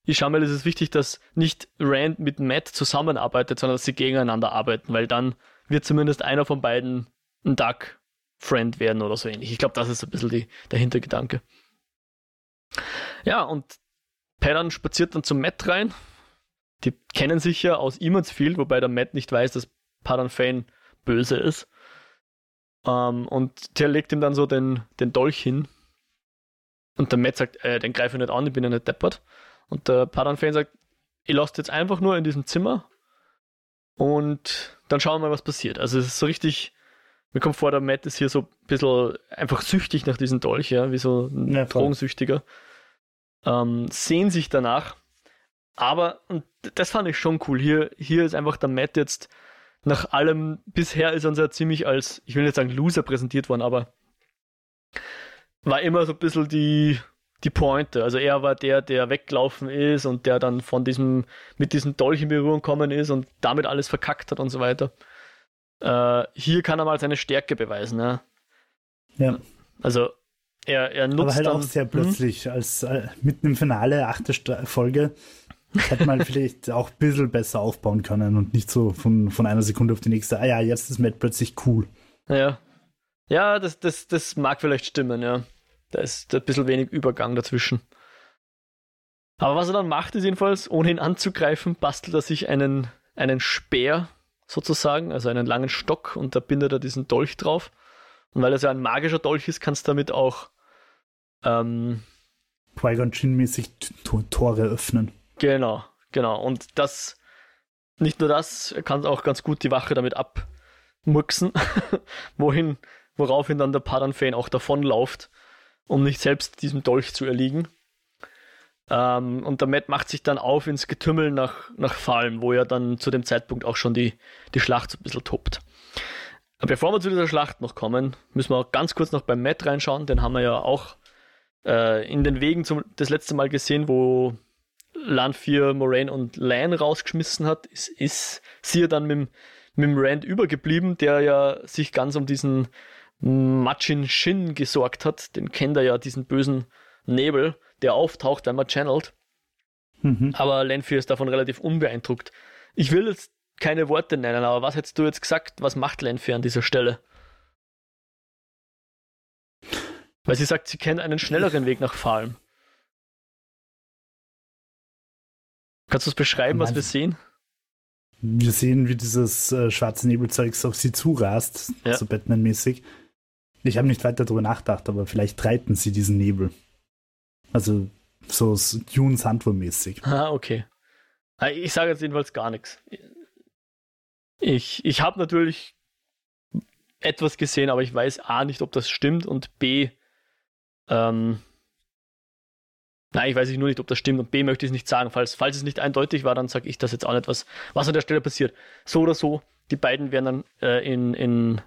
Ishamel ist es wichtig, dass nicht Rand mit Matt zusammenarbeitet, sondern dass sie gegeneinander arbeiten, weil dann wird zumindest einer von beiden ein Dark Friend werden oder so ähnlich. Ich glaube, das ist ein bisschen die, der Hintergedanke. Ja, und Paddan spaziert dann zum Matt rein. Die kennen sich ja aus Eamondsfield, wobei der Matt nicht weiß, dass Paddan Fane böse ist. Ähm, und der legt ihm dann so den, den Dolch hin. Und der Matt sagt, äh, den greife ich nicht an, ich bin ja nicht deppert. Und der Paddan Fane sagt, ich lasse jetzt einfach nur in diesem Zimmer und dann schauen wir mal, was passiert. Also es ist so richtig, mir kommt vor, der Matt ist hier so ein bisschen einfach süchtig nach diesem Dolch, ja, wie so ein Ja. Drogensüchtiger. ähm, sehen sich danach. Aber, und das fand ich schon cool. Hier, hier ist einfach der Matt jetzt nach allem, bisher ist er uns ja ziemlich als, ich will nicht sagen Loser präsentiert worden, aber war immer so ein bisschen die, die Pointe. Also er war der, der weggelaufen ist und der dann von diesem, mit diesem Dolch in Berührung gekommen ist und damit alles verkackt hat und so weiter. Äh, hier kann er mal seine Stärke beweisen, ja. Ja. Also er, er nutzt Aber halt dann, auch sehr plötzlich, als äh, mitten im Finale, achte Sta Hätte man vielleicht auch ein bisschen besser aufbauen können und nicht so von, von einer Sekunde auf die nächste. Ah ja, jetzt ist Matt plötzlich cool. Ja. Ja, das, das, das mag vielleicht stimmen, ja. Da ist ein bisschen wenig Übergang dazwischen. Aber was er dann macht, ist jedenfalls, ohne ihn anzugreifen, bastelt er sich einen, einen Speer sozusagen, also einen langen Stock und da bindet er diesen Dolch drauf. Und weil es ja ein magischer Dolch ist, kannst du damit auch ähm, Qui-Gon Jinn-mäßig Tore öffnen. Genau, genau. Und das, nicht nur das, er kann auch ganz gut die Wache damit abmurksen, wohin, woraufhin dann der Padan-Fan auch davonläuft, um nicht selbst diesem Dolch zu erliegen. Ähm, und der Matt macht sich dann auf ins Getümmel nach, nach Falm, wo er dann zu dem Zeitpunkt auch schon die, die Schlacht so ein bisschen tobt. Aber bevor wir zu dieser Schlacht noch kommen, müssen wir auch ganz kurz noch beim Matt reinschauen. Den haben wir ja auch äh, in den Wegen zum, das letzte Mal gesehen, wo Lan 4 Moraine und Lan rausgeschmissen hat, ist, ist sie ja dann mit, dem- mit dem Rand übergeblieben, der ja sich ganz um diesen Machin Shin gesorgt hat. Den kennt er ja, diesen bösen Nebel, der auftaucht, wenn man channelt. Mhm. Aber Lan 4 ist davon relativ unbeeindruckt. Ich will jetzt keine Worte nennen, aber was hättest du jetzt gesagt, was macht Lan 4 an dieser Stelle? Weil sie sagt, sie kennt einen schnelleren Weg nach Falm. Kannst du es beschreiben, was wir sehen? Wir sehen, wie dieses äh, schwarze Nebelzeugs auf sie zurast, Ja. so Batman-mäßig. Ich habe nicht weiter darüber nachgedacht, aber vielleicht reiten sie diesen Nebel. Also so Dune Sandwurm-mäßig. Ah, okay. Ah, Ich sage jetzt jedenfalls gar nichts. Ich, ich habe natürlich etwas gesehen, aber ich weiß A nicht, ob das stimmt und B, ähm, nein, ich weiß nur nicht, ob das stimmt und B möchte ich es nicht sagen. Falls, falls es nicht eindeutig war, dann sage ich das jetzt auch nicht, was, was an der Stelle passiert. So oder so, die beiden werden dann äh, in, in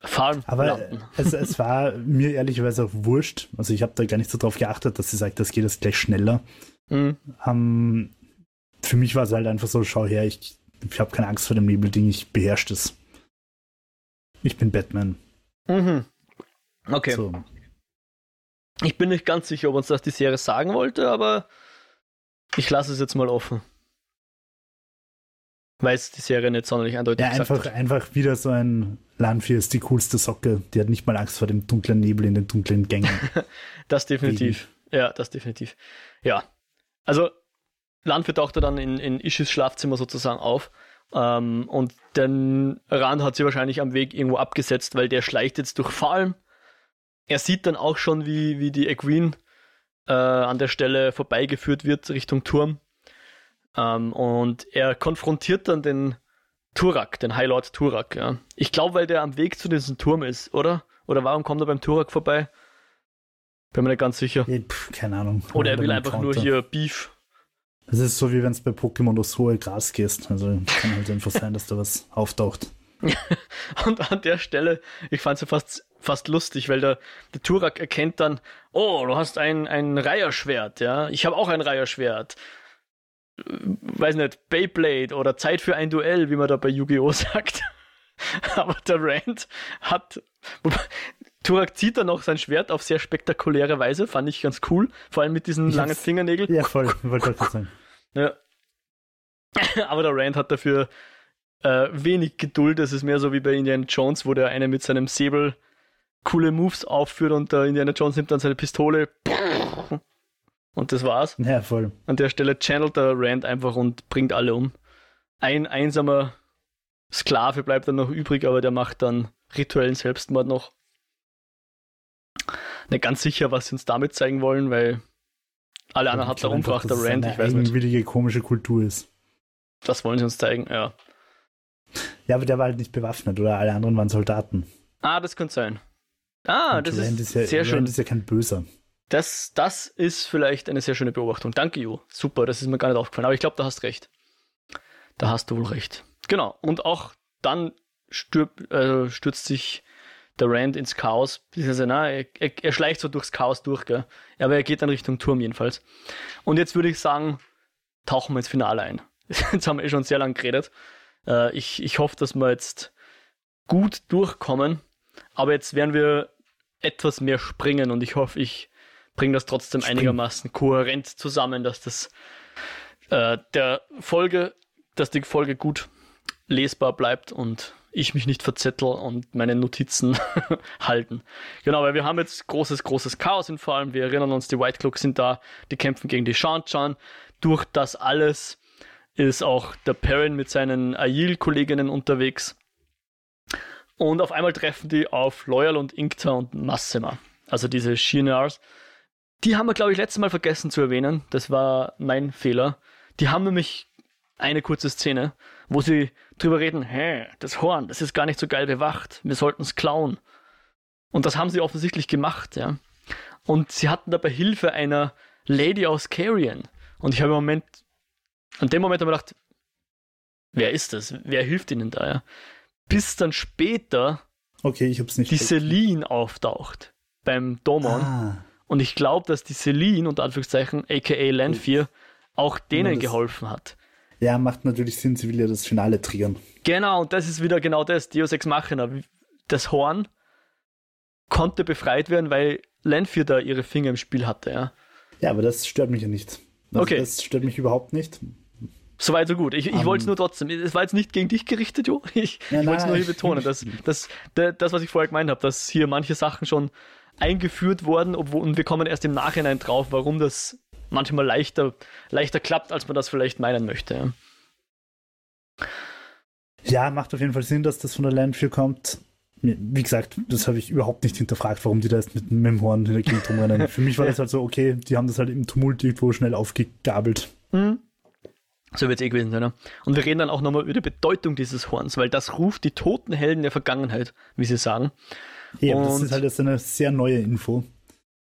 Farm Aber landen. es, es war mir ehrlicherweise auch wurscht. Also ich habe da gar nicht so drauf geachtet, dass sie sagt, das geht jetzt gleich schneller. Mhm. Ähm, für mich war es halt einfach so, schau her, ich, ich habe keine Angst vor dem Nebelding, ich beherrsche das. Ich bin Batman. Mhm. Okay. So. Ich bin nicht ganz sicher, ob uns das die Serie sagen wollte, aber ich lasse es jetzt mal offen. Weil es die Serie nicht sonderlich eindeutig Ja, einfach, hat. einfach wieder so ein Lanfir ist die coolste Socke. Die hat nicht mal Angst vor dem dunklen Nebel in den dunklen Gängen. Das definitiv. Ja, das definitiv. Ja. Also, Landwirt tauchte dann in, in Ishis Schlafzimmer sozusagen auf. Ähm, und den Rand hat sie wahrscheinlich am Weg irgendwo abgesetzt, weil der schleicht jetzt durch Falm. Er sieht dann auch schon, wie, wie die Egwene äh, an der Stelle vorbeigeführt wird Richtung Turm. Ähm, und er konfrontiert dann den Turak, den High Lord Turak. Ja. Ich glaube, weil der am Weg zu diesem Turm ist, oder? Oder warum kommt er beim Turak vorbei? Bin mir nicht ganz sicher. Pff, keine Ahnung. Oder er will einfach nur Encounter. hier Beef. Es ist so, wie wenn es bei Pokémon aufs hohe Gras gehst. Also kann halt einfach sein, dass da was auftaucht. Und an der Stelle, ich fand es ja fast, fast lustig, weil der, der Turak erkennt dann, oh, du hast ein, ein Reiherschwert, ja. Ich habe auch ein Reiherschwert. Äh, Weiß nicht, Beyblade oder Zeit für ein Duell, wie man da bei Yu-Gi-Oh! sagt. Aber der Rand hat. Turak zieht dann noch sein Schwert auf sehr spektakuläre Weise, fand ich ganz cool. Vor allem mit diesen Ich langen Fingernägeln. Ja, voll. Wollte gerade sagen. Ja. Aber der Rand hat dafür äh, wenig Geduld. Es ist mehr so wie bei Indiana Jones, wo der eine mit seinem Säbel coole Moves aufführt und der Indiana Jones nimmt dann seine Pistole und das war's. Ja, voll. An der Stelle channelt der Rand einfach und bringt alle um. Ein einsamer Sklave bleibt dann noch übrig, aber der macht dann rituellen Selbstmord noch. Nicht ganz sicher, was sie uns damit zeigen wollen, weil alle anderen hat einfach, umgebracht, der Rand, eine ich weiß nicht. eigenwillige, komische Kultur ist. Das wollen sie uns zeigen, ja. Ja, aber der war halt nicht bewaffnet, oder? Alle anderen waren Soldaten. Ah, das könnte sein. Ah, Und das Rand ist, ja, sehr Rand schön. ist ja kein Böser. das, das ist vielleicht eine sehr schöne Beobachtung. Danke, Ju. Super, das ist mir gar nicht aufgefallen. Aber ich glaube, da hast recht. Da hast du wohl recht. Genau. Und auch dann stürb, äh, stürzt sich der Rand ins Chaos. Also, na, er, er, schleicht so durchs Chaos durch, gell? Aber er geht dann Richtung Turm jedenfalls. Und jetzt würde ich sagen, tauchen wir ins Finale ein. Jetzt haben wir eh schon sehr lange geredet. Äh, ich, ich hoffe, dass wir jetzt gut durchkommen. Aber jetzt werden wir etwas mehr springen und ich hoffe, ich bringe das trotzdem Spring. einigermaßen kohärent zusammen, dass das äh, der Folge, dass die Folge gut lesbar bleibt und ich mich nicht verzettel und meine Notizen halten. Genau, weil wir haben jetzt großes, großes Chaos in vor allem. Wir erinnern uns, die White Cloaks sind da, die kämpfen gegen die Shanchan. Durch das alles ist auch der Perrin mit seinen Ail-Kolleginnen unterwegs. Und auf einmal treffen die auf Loyal und Inkta und Massima. Also diese Shinars. Die haben wir, glaube ich, letztes Mal vergessen zu erwähnen. Das war mein Fehler. Die haben nämlich eine kurze Szene, wo sie drüber reden, hä, das Horn, das ist gar nicht so geil bewacht. Wir sollten es klauen. Und das haben sie offensichtlich gemacht, ja. Und sie hatten dabei Hilfe einer Lady aus Carrion. Und ich habe im Moment, an dem Moment habe ich gedacht, wer ist das? Wer hilft ihnen da, ja? Bis dann später okay, ich hab's nicht die Celine auftaucht beim Domon. Ah. Und ich glaube, dass die Celine, unter Anführungszeichen, aka Landfear, auch denen ja, geholfen hat. Ja, macht natürlich Sinn, sie will ja das Finale triggern. Genau, und das ist wieder genau das, Deus Ex Machina. Das Horn konnte befreit werden, weil Landfear da ihre Finger im Spiel hatte, ja. Ja, aber das stört mich ja nicht. Also okay. Das stört mich überhaupt nicht. Soweit so gut. Ich, ich um, wollte es nur trotzdem. Es war jetzt nicht gegen dich gerichtet, Jo. Ich, ja, ich wollte es nur hier betonen, dass, dass das, was ich vorher gemeint habe, dass hier manche Sachen schon eingeführt wurden obwohl, und wir kommen erst im Nachhinein drauf, warum das manchmal leichter, leichter klappt, als man das vielleicht meinen möchte. Ja. ja, macht auf jeden Fall Sinn, dass das von der Landfill kommt. Wie gesagt, das habe ich überhaupt nicht hinterfragt, warum die da jetzt mit, mit dem Horn in der Gegend rumrennen. Für mich war das halt so, okay, die haben das halt im Tumult irgendwo schnell aufgegabelt. Mhm. So wird es eh gewesen sein. Ne? Und wir reden dann auch nochmal über die Bedeutung dieses Horns, weil das ruft die toten Helden der Vergangenheit, wie sie sagen. Ja, und das ist halt jetzt eine sehr neue Info.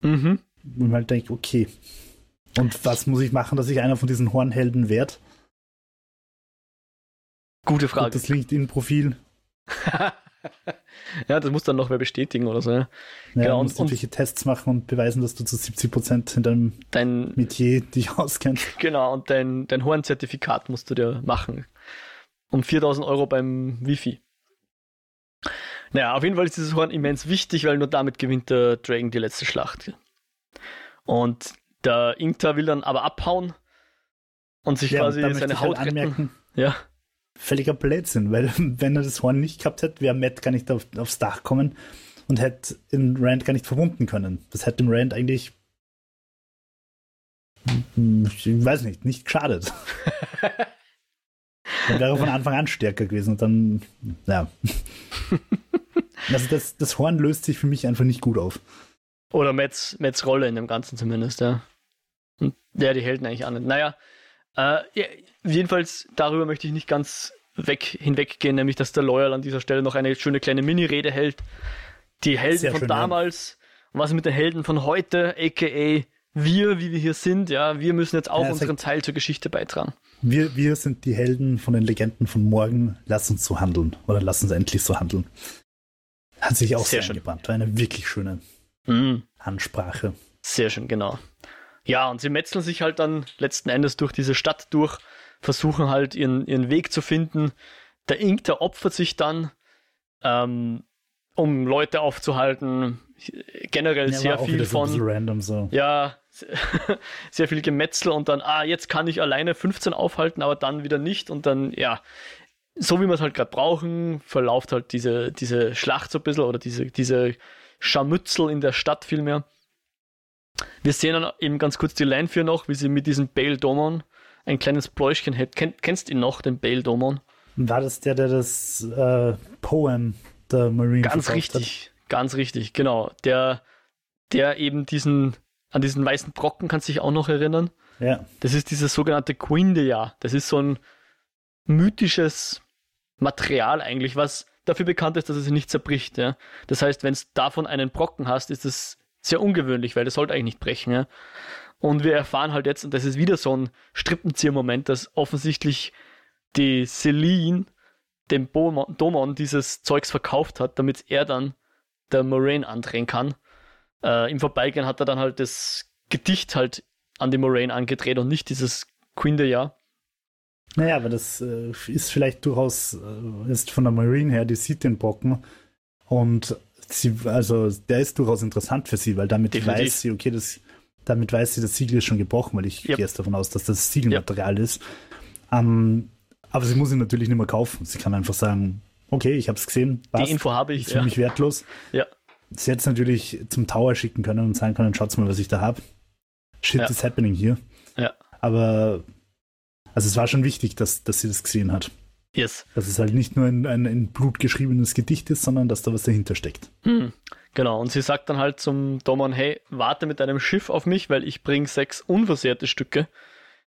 Mhm. Und man halt denkt, okay. Und was muss ich machen, dass ich einer von diesen Hornhelden werde? Gute Frage. Und das LinkedIn-Profil. ja, das muss dann noch wer bestätigen oder so. Ja, genau, und, irgendwelche Tests machen und beweisen, dass du zu 70 Prozent in deinem dein, Metier dich auskennst. Genau, und dein, dein Horn-Zertifikat musst du dir machen. Um 4000 Euro beim Wifi. Naja, auf jeden Fall ist dieses Horn immens wichtig, weil nur damit gewinnt der Dragon die letzte Schlacht. Und der Inkta will dann aber abhauen und sich ja, quasi seine Haut halt retten. Ja völliger Blödsinn, weil wenn er das Horn nicht gehabt hätte, wäre Matt gar nicht auf, aufs Dach kommen und hätte in Rand gar nicht verwunden können. Das hätte dem Rand eigentlich, ich weiß nicht, nicht geschadet. dann wäre er von Anfang an stärker gewesen und dann, ja. Also das, das Horn löst sich für mich einfach nicht gut auf. Oder Mets, Mets Rolle in dem Ganzen zumindest, ja. Und der die Helden eigentlich an. Naja, äh, jedenfalls darüber möchte ich nicht ganz weg, hinweggehen, nämlich dass der Loyal an dieser Stelle noch eine schöne kleine Mini-Rede hält. Die Helden Sehr von schön, damals ja. was mit den Helden von heute, aka wir, wie wir hier sind, ja, wir müssen jetzt auch ja, unseren Teil zur Geschichte beitragen. Wir, wir sind die Helden von den Legenden von morgen, lass uns so handeln. Oder lass uns endlich so handeln. Hat sich auch sehr, sehr eingebrannt. War eine wirklich schöne mhm. Ansprache. Sehr schön, genau. Ja, und sie metzeln sich halt dann letzten Endes durch diese Stadt durch, versuchen halt ihren, ihren Weg zu finden. Der Ink, der opfert sich dann, ähm, um Leute aufzuhalten. Generell ja, sehr viel von. So random, so. Ja, sehr viel Gemetzel und dann, ah, jetzt kann ich alleine 15 aufhalten, aber dann wieder nicht und dann, ja, so wie wir es halt gerade brauchen, verlauft halt diese, diese Schlacht so ein bisschen oder diese, diese Scharmützel in der Stadt vielmehr. Wir sehen dann eben ganz kurz die Line für noch, wie sie mit diesem Bale Domon ein kleines Pläuschchen hält. Ken, kennst du ihn noch, den Bale Domon? War das der, der das äh, Poem der Marine Ganz richtig, hat? ganz richtig, genau. Der, der eben diesen, an diesen weißen Brocken, kannst du dich auch noch erinnern? Ja. Das ist dieses sogenannte Quindea. Das ist so ein mythisches Material eigentlich, was dafür bekannt ist, dass es sich nicht zerbricht. Ja? Das heißt, wenn es davon einen Brocken hast, ist es sehr ungewöhnlich, weil das sollte eigentlich nicht brechen. Ja? Und wir erfahren halt jetzt, und das ist wieder so ein Strippenzieher-Moment, dass offensichtlich die Celine dem Domon dieses Zeugs verkauft hat, damit er dann der Moraine andrehen kann. Äh, Im Vorbeigehen hat er dann halt das Gedicht halt an die Moraine angedreht und nicht dieses Queen de Jahr. Naja, aber das äh, ist vielleicht durchaus äh, ist von der Marine her, die sieht den Brocken und sie, also der ist durchaus interessant für sie, weil damit Definitiv. weiß sie, okay, das, damit weiß sie, das Siegel ist schon gebrochen, weil ich yep. gehe erst davon aus, dass das Siegelmaterial yep. ist. Ähm, aber sie muss ihn natürlich nicht mehr kaufen. Sie kann einfach sagen, okay, ich habe es gesehen. Passt, Die Info habe ich. Ist für ja. mich wertlos. Ja. Sie hätte es natürlich zum Tower schicken können und sagen können, schaut mal, was ich da habe. Shit ja. is happening hier. Ja. Aber also es war schon wichtig, dass, dass sie das gesehen hat. Yes. Dass es halt nicht nur ein, ein, ein Blut geschriebenes Gedicht ist, sondern dass da was dahinter steckt. Hm. Genau, und sie sagt dann halt zum Domon, hey, warte mit deinem Schiff auf mich, weil ich bringe sechs unversehrte Stücke,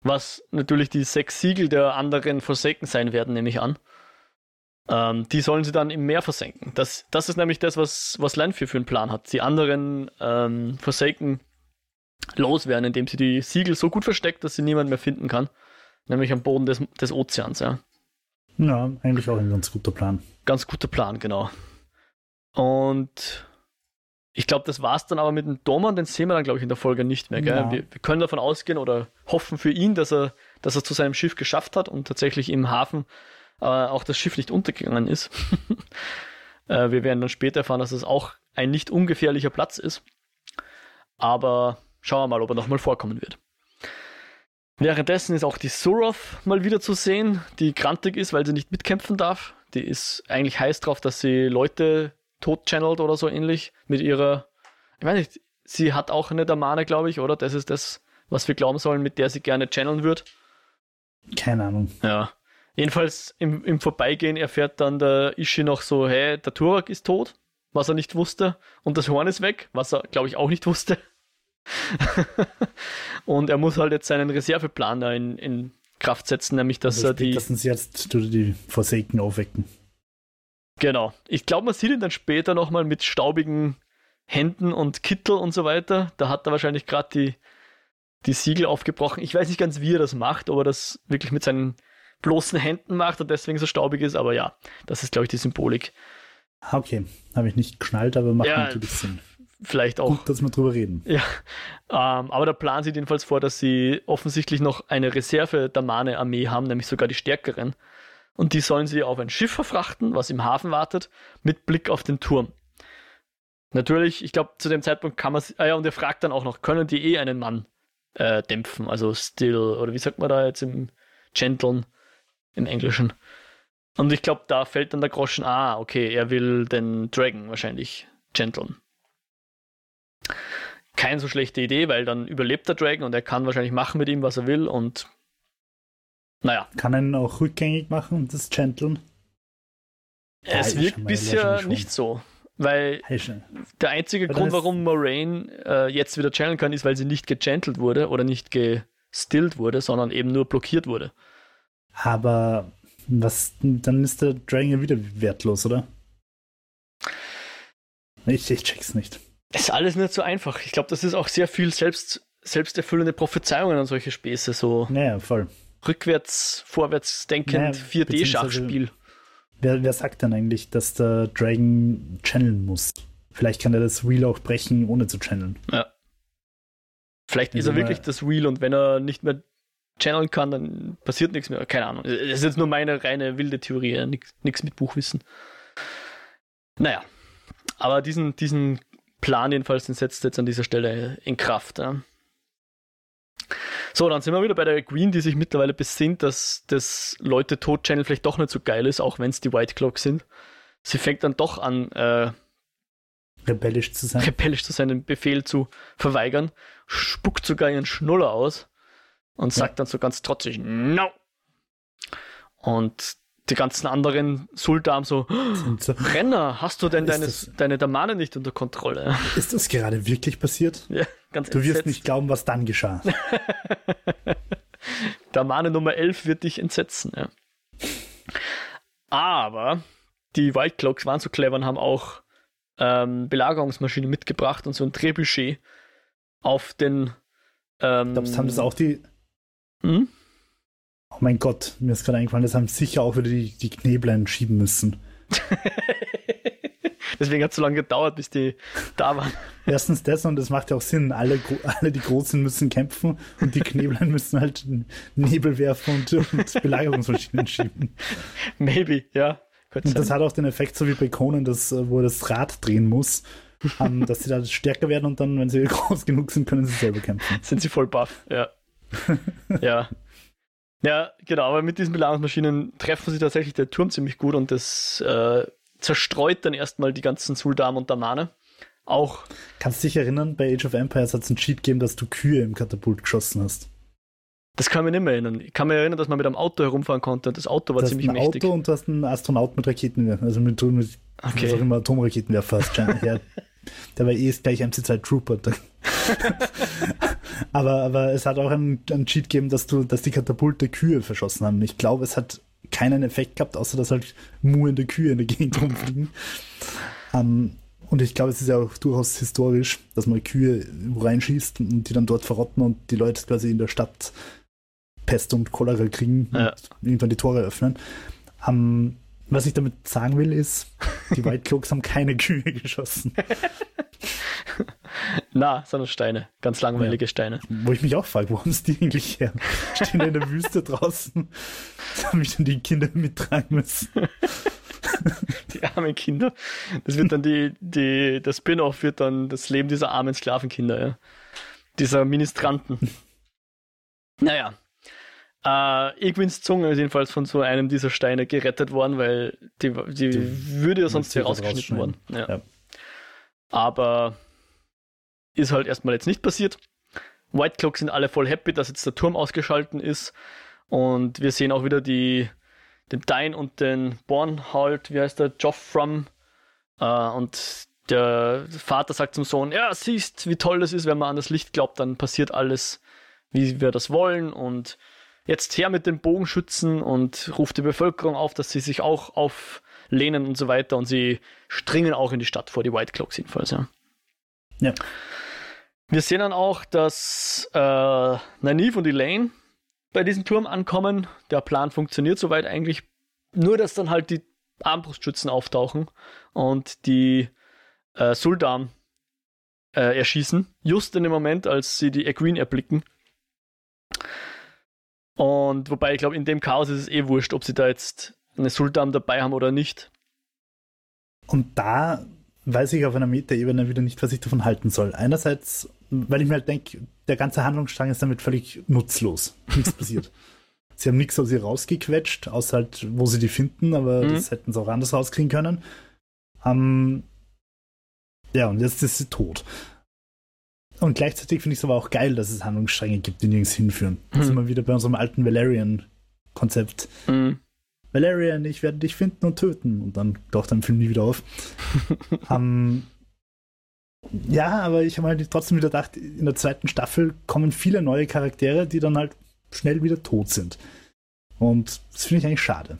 was natürlich die sechs Siegel der anderen Forsaken sein werden, nehme ich an. Ähm, die sollen sie dann im Meer versenken. Das, das ist nämlich das, was, was Landfear für einen Plan hat. Die anderen ähm, Forsaken loswerden, indem sie die Siegel so gut versteckt, dass sie niemand mehr finden kann. Nämlich am Boden des, des Ozeans, ja. Ja, eigentlich auch ein ganz guter Plan. Ganz guter Plan, genau. Und ich glaube, das war es dann aber mit dem Doman, den sehen wir dann, glaube ich, in der Folge nicht mehr. Ja. Wir, wir, können davon ausgehen oder hoffen für ihn, dass er, dass er zu seinem Schiff geschafft hat und tatsächlich im Hafen äh, auch das Schiff nicht untergegangen ist. äh, wir werden dann später erfahren, dass es auch ein nicht ungefährlicher Platz ist. Aber schauen wir mal, ob er nochmal vorkommen wird. Währenddessen ist auch die Suroth mal wieder zu sehen, die grantig ist, weil sie nicht mitkämpfen darf. Die ist eigentlich heiß drauf, dass sie Leute tot channelt oder so ähnlich mit ihrer, ich weiß nicht, sie hat auch eine Damane, glaube ich, oder? Das ist das, was wir glauben sollen, mit der sie gerne channeln wird. Keine Ahnung. Ja. Jedenfalls im, im Vorbeigehen erfährt dann der Ishi noch so, hey, der Turak ist tot, was er nicht wusste, und das Horn ist weg, was er, glaube ich, auch nicht wusste. und er muss halt jetzt seinen Reserveplan da in, in Kraft setzen, nämlich dass also er die. Sie jetzt die Forsaken aufwecken. Genau. Ich glaube, man sieht ihn dann später nochmal mit staubigen Händen und Kittel und so weiter. Da hat er wahrscheinlich gerade die, die Siegel aufgebrochen. Ich weiß nicht ganz, wie er das macht, ob er das wirklich mit seinen bloßen Händen macht und deswegen so staubig ist, aber ja, das ist, glaube ich, die Symbolik. Okay, habe ich nicht geschnallt, aber macht ja, natürlich Sinn vielleicht auch. Gut, dass wir drüber reden. Ja, ähm, aber der Plan sieht jedenfalls vor, dass sie offensichtlich noch eine Reserve der Mane-Armee haben, nämlich sogar die stärkeren. Und die sollen sie auf ein Schiff verfrachten, was im Hafen wartet, mit Blick auf den Turm. Natürlich, ich glaube, zu dem Zeitpunkt kann man, ah ja, und er fragt dann auch noch, können die eh einen Mann äh, dämpfen, also still, oder wie sagt man da jetzt im Genteln, im Englischen. Und ich glaube, da fällt dann der Groschen, ah, okay, er will den Dragon wahrscheinlich genteln keine so schlechte Idee, weil dann überlebt der Dragon und er kann wahrscheinlich machen mit ihm, was er will und naja. Kann ihn auch rückgängig machen und das Gentlen? Es ja, wirkt bisher nicht so, weil der einzige Grund, warum Moraine äh, jetzt wieder channeln kann, ist, weil sie nicht gegentelt wurde oder nicht gestillt wurde, sondern eben nur blockiert wurde. Aber was, dann ist der Dragon ja wieder wertlos, oder? Ich, ich check's nicht ist alles nicht so einfach. Ich glaube, das ist auch sehr viel selbst, selbsterfüllende Prophezeiungen an solche Späße, so naja, voll. rückwärts, vorwärts denkend naja, 4D-Schachspiel. Wer, wer sagt denn eigentlich, dass der Dragon channeln muss? Vielleicht kann er das Wheel auch brechen, ohne zu channeln. Ja. Vielleicht ist er wirklich das Wheel und wenn er nicht mehr channeln kann, dann passiert nichts mehr. Keine Ahnung. Das ist jetzt nur meine reine wilde Theorie, nichts mit Buchwissen. Naja. Aber diesen, diesen Plan jedenfalls, den setzt jetzt an dieser Stelle in Kraft. Ja. So, dann sind wir wieder bei der Queen, die sich mittlerweile besinnt, dass das Leute Tod Channel vielleicht doch nicht so geil ist, auch wenn es die White Clock sind. Sie fängt dann doch an, äh, rebellisch zu sein. Rebellisch zu sein, den Befehl zu verweigern, spuckt sogar ihren Schnuller aus und sagt dann so ganz trotzig, no! Und die ganzen anderen Sultan so, so, Renner, hast du denn deine, das, deine Damane nicht unter Kontrolle? Ist das gerade wirklich passiert? Ja, ganz Du entsetzt. wirst nicht glauben, was dann geschah. Damane Nummer 11 wird dich entsetzen, ja. Aber die White Cloaks waren so clever und haben auch ähm, Belagerungsmaschine mitgebracht und so ein Trebuchet auf den. Ähm, das haben das auch die. Hm? Oh mein Gott, mir ist gerade eingefallen, das haben sicher auch wieder die, die Kneblein schieben müssen. Deswegen hat es so lange gedauert, bis die da waren. Erstens das und das macht ja auch Sinn. Alle, alle die Großen müssen kämpfen und die Kneblein müssen halt Nebel werfen und, und Belagerungsmaschinen schieben. Maybe, ja. Und das hat auch den Effekt, so wie bei Conan, dass, wo das Rad drehen muss, um, ähm, dass sie da stärker werden und dann, wenn sie groß genug sind, können sie selber kämpfen. Sind sie voll buff, ja. ja. Ja, genau, aber mit diesen Belagerungsmaschinen treffen sie tatsächlich der Turm ziemlich gut und das äh, zerstreut dann erstmal die ganzen Suldam und Damane. Auch. Kannst du dich erinnern, bei Age of Empires hat es einen Cheat gegeben, dass du Kühe im Katapult geschossen hast. Das kann ich mir nicht mehr erinnern. Ich kann mir erinnern, dass man mit einem Auto herumfahren konnte und das Auto war du ziemlich ein mächtig. Auto und du hast einen Astronaut mit Raketenwerfer, also mit, mit Okay. was auch immer Atomraketenwerfer hast. ja, der war eh gleich MC2 Trooper. aber, aber es hat auch einen, einen Cheat gegeben, dass du, dass die Katapulte Kühe verschossen haben. Ich glaube, es hat keinen Effekt gehabt, außer dass halt muhende Kühe in der Gegend rumfliegen. Um, und ich glaube, es ist ja auch durchaus historisch, dass man Kühe reinschießt und die dann dort verrotten und die Leute quasi in der Stadt Pest und Cholera kriegen Ja. und irgendwann die Tore öffnen. Um, was ich damit sagen will, ist, die White Cloaks haben keine Kühe geschossen. Na, sondern Steine. Ganz langweilige Steine. Wo ich mich auch frage, wo haben sie die eigentlich her? Stehen da in der Wüste draußen, haben mich dann die Kinder mittragen müssen. Die armen Kinder. Das wird dann die, die, der Spin-off wird dann das Leben dieser armen Sklavenkinder, ja. Dieser Ministranten. Naja. Äh, Egwins Zunge ist jedenfalls von so einem dieser Steine gerettet worden, weil die, die, Die würde ja sonst hier rausgeschnitten worden. Ja. Ja. Aber ist halt erstmal jetzt nicht passiert. White Cloak sind alle voll happy, dass jetzt der Turm ausgeschalten ist. Und wir sehen auch wieder die, den Dine und den Born halt, wie heißt der, Joffram. Äh, und der Vater sagt zum Sohn, ja, siehst, wie toll das ist, wenn man an das Licht glaubt, dann passiert alles, wie wir das wollen. Und jetzt her mit den Bogenschützen und ruft die Bevölkerung auf, dass sie sich auch auflehnen und so weiter. Und sie stringen auch in die Stadt vor, die White Cloaks jedenfalls, ja. Ja. Wir sehen dann auch, dass äh, Nynaeve und Elaine bei diesem Turm ankommen. Der Plan funktioniert soweit eigentlich. Nur, dass dann halt die Armbrustschützen auftauchen und die äh, Suldam äh, erschießen. Just in dem Moment, als sie die Egwene erblicken. Und wobei, ich glaube, in dem Chaos ist es eh wurscht, ob sie da jetzt eine Suldam dabei haben oder nicht. Und da weiß ich auf einer Metaebene wieder nicht, was ich davon halten soll. Einerseits, weil ich mir halt denke, der ganze Handlungsstrang ist damit völlig nutzlos. Nichts passiert. Sie haben nichts aus ihr rausgequetscht, außer halt, wo sie die finden, aber Mhm. das hätten sie auch anders rauskriegen können. Ähm, ja, und jetzt ist sie tot. Und gleichzeitig finde ich es aber auch geil, dass es Handlungsstränge gibt, die nirgends hinführen. Da Mhm. sind wir wieder bei unserem alten Valerian-Konzept. Mhm. Valerian, ich werde dich finden und töten. Und dann taucht im Film nie wieder auf. ähm, ja, aber ich habe halt trotzdem wieder gedacht, in der zweiten Staffel kommen viele neue Charaktere, die dann halt schnell wieder tot sind. Und das finde ich eigentlich schade.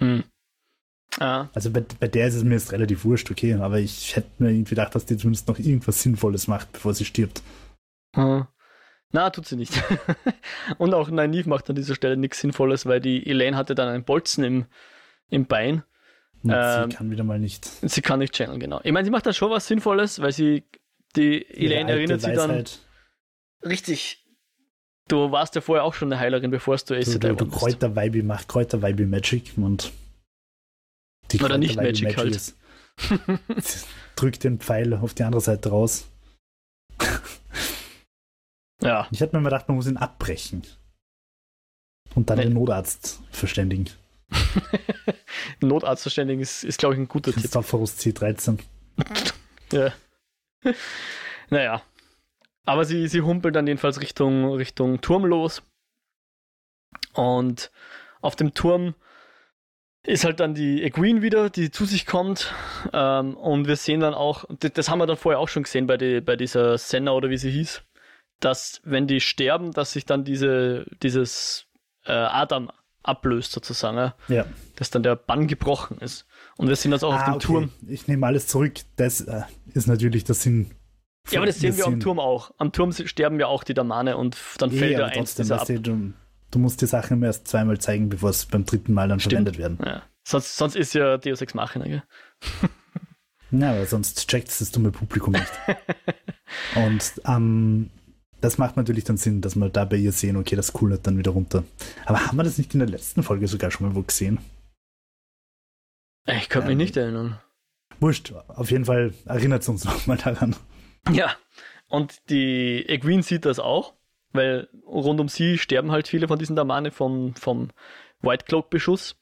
Mhm. Ah, Also bei, bei der ist es mir jetzt relativ wurscht, okay, aber ich hätte mir irgendwie gedacht, dass die zumindest noch irgendwas Sinnvolles macht, bevor sie stirbt. Ah. Na, tut sie nicht. und auch Nynaeve macht an dieser Stelle nichts Sinnvolles, weil die Elaine hatte dann einen Bolzen im, im Bein. Und Ähm, sie kann wieder mal nicht. Sie kann nicht channeln, genau. Ich meine, sie macht dann schon was Sinnvolles, weil sie, die Elaine erinnert sie dann, richtig, du warst ja vorher auch schon eine Heilerin, bevor du Ace Du, du, du. Kräuter-Weibi macht Kräuter-Weibi-Magic und die Oder nicht Kräuter-Weibi Magic halt. ist- Sie drückt den Pfeil auf die andere Seite raus. ja, Ich hätte mir mal gedacht, man muss ihn abbrechen. Und dann Nee. den Notarzt verständigen. Notarztverständigen ist, ist glaube ich, ein guter Tipp. Christophorus C13. Ja. naja. Aber sie, sie humpelt dann jedenfalls Richtung, Richtung Turm los. Und auf dem Turm ist halt dann die Egwene wieder, die zu sich kommt. Ähm, und wir sehen dann auch, das, das haben wir dann vorher auch schon gesehen bei, die, bei dieser Senna oder wie sie hieß, dass wenn die sterben, dass sich dann diese, dieses äh, Adam, ablöst sozusagen. Ja? Ja. Dass dann der Bann gebrochen ist. Und wir sehen das auch auf Ah, dem okay. Turm. Ich nehme alles zurück. Das äh, ist natürlich der Sinn. Ja, aber das sehen wir am. Turm auch. Am Turm sterben ja auch die Damane und dann fällt ja aber eins dieser ab. Du, musst die Sachen immer erst zweimal zeigen, bevor es beim dritten Mal dann verwendet werden. Ja. Sonst, sonst ist ja Deus Ex Machina, gell? Ja, aber sonst checkt es das dumme Publikum nicht. Und ähm, das macht natürlich dann Sinn, dass wir da bei ihr sehen, okay, das coolert dann wieder runter. Aber haben wir das nicht in der letzten Folge sogar schon mal wo gesehen? Ich könnte mich Ähm. nicht erinnern. Wurscht, auf jeden Fall erinnert es uns nochmal daran. Ja, und die Egwene sieht das auch, weil rund um sie sterben halt viele von diesen Damane vom, vom White Cloak-Beschuss.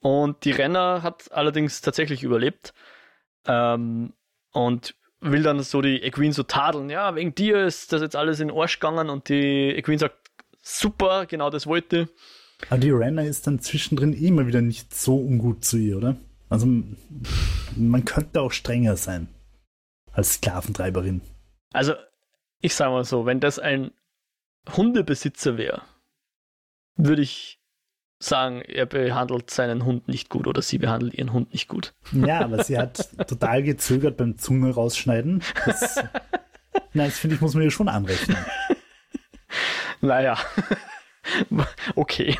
Und die Renner hat allerdings tatsächlich überlebt ähm, und will dann so die Egwene so tadeln. Ja, wegen dir ist das jetzt alles in den Arsch gegangen und die Egwene sagt, super, genau das wollte. Aber die Renner ist dann zwischendrin immer wieder nicht so ungut zu ihr, oder? Also man könnte auch strenger sein als Sklaventreiberin. Also, ich sag mal so, wenn das ein Hundebesitzer wäre, würde ich sagen, er behandelt seinen Hund nicht gut oder sie behandelt ihren Hund nicht gut. Ja, aber sie hat total gezögert beim Zunge rausschneiden. Das, nein, das finde ich, muss man ihr schon anrechnen. Naja. okay.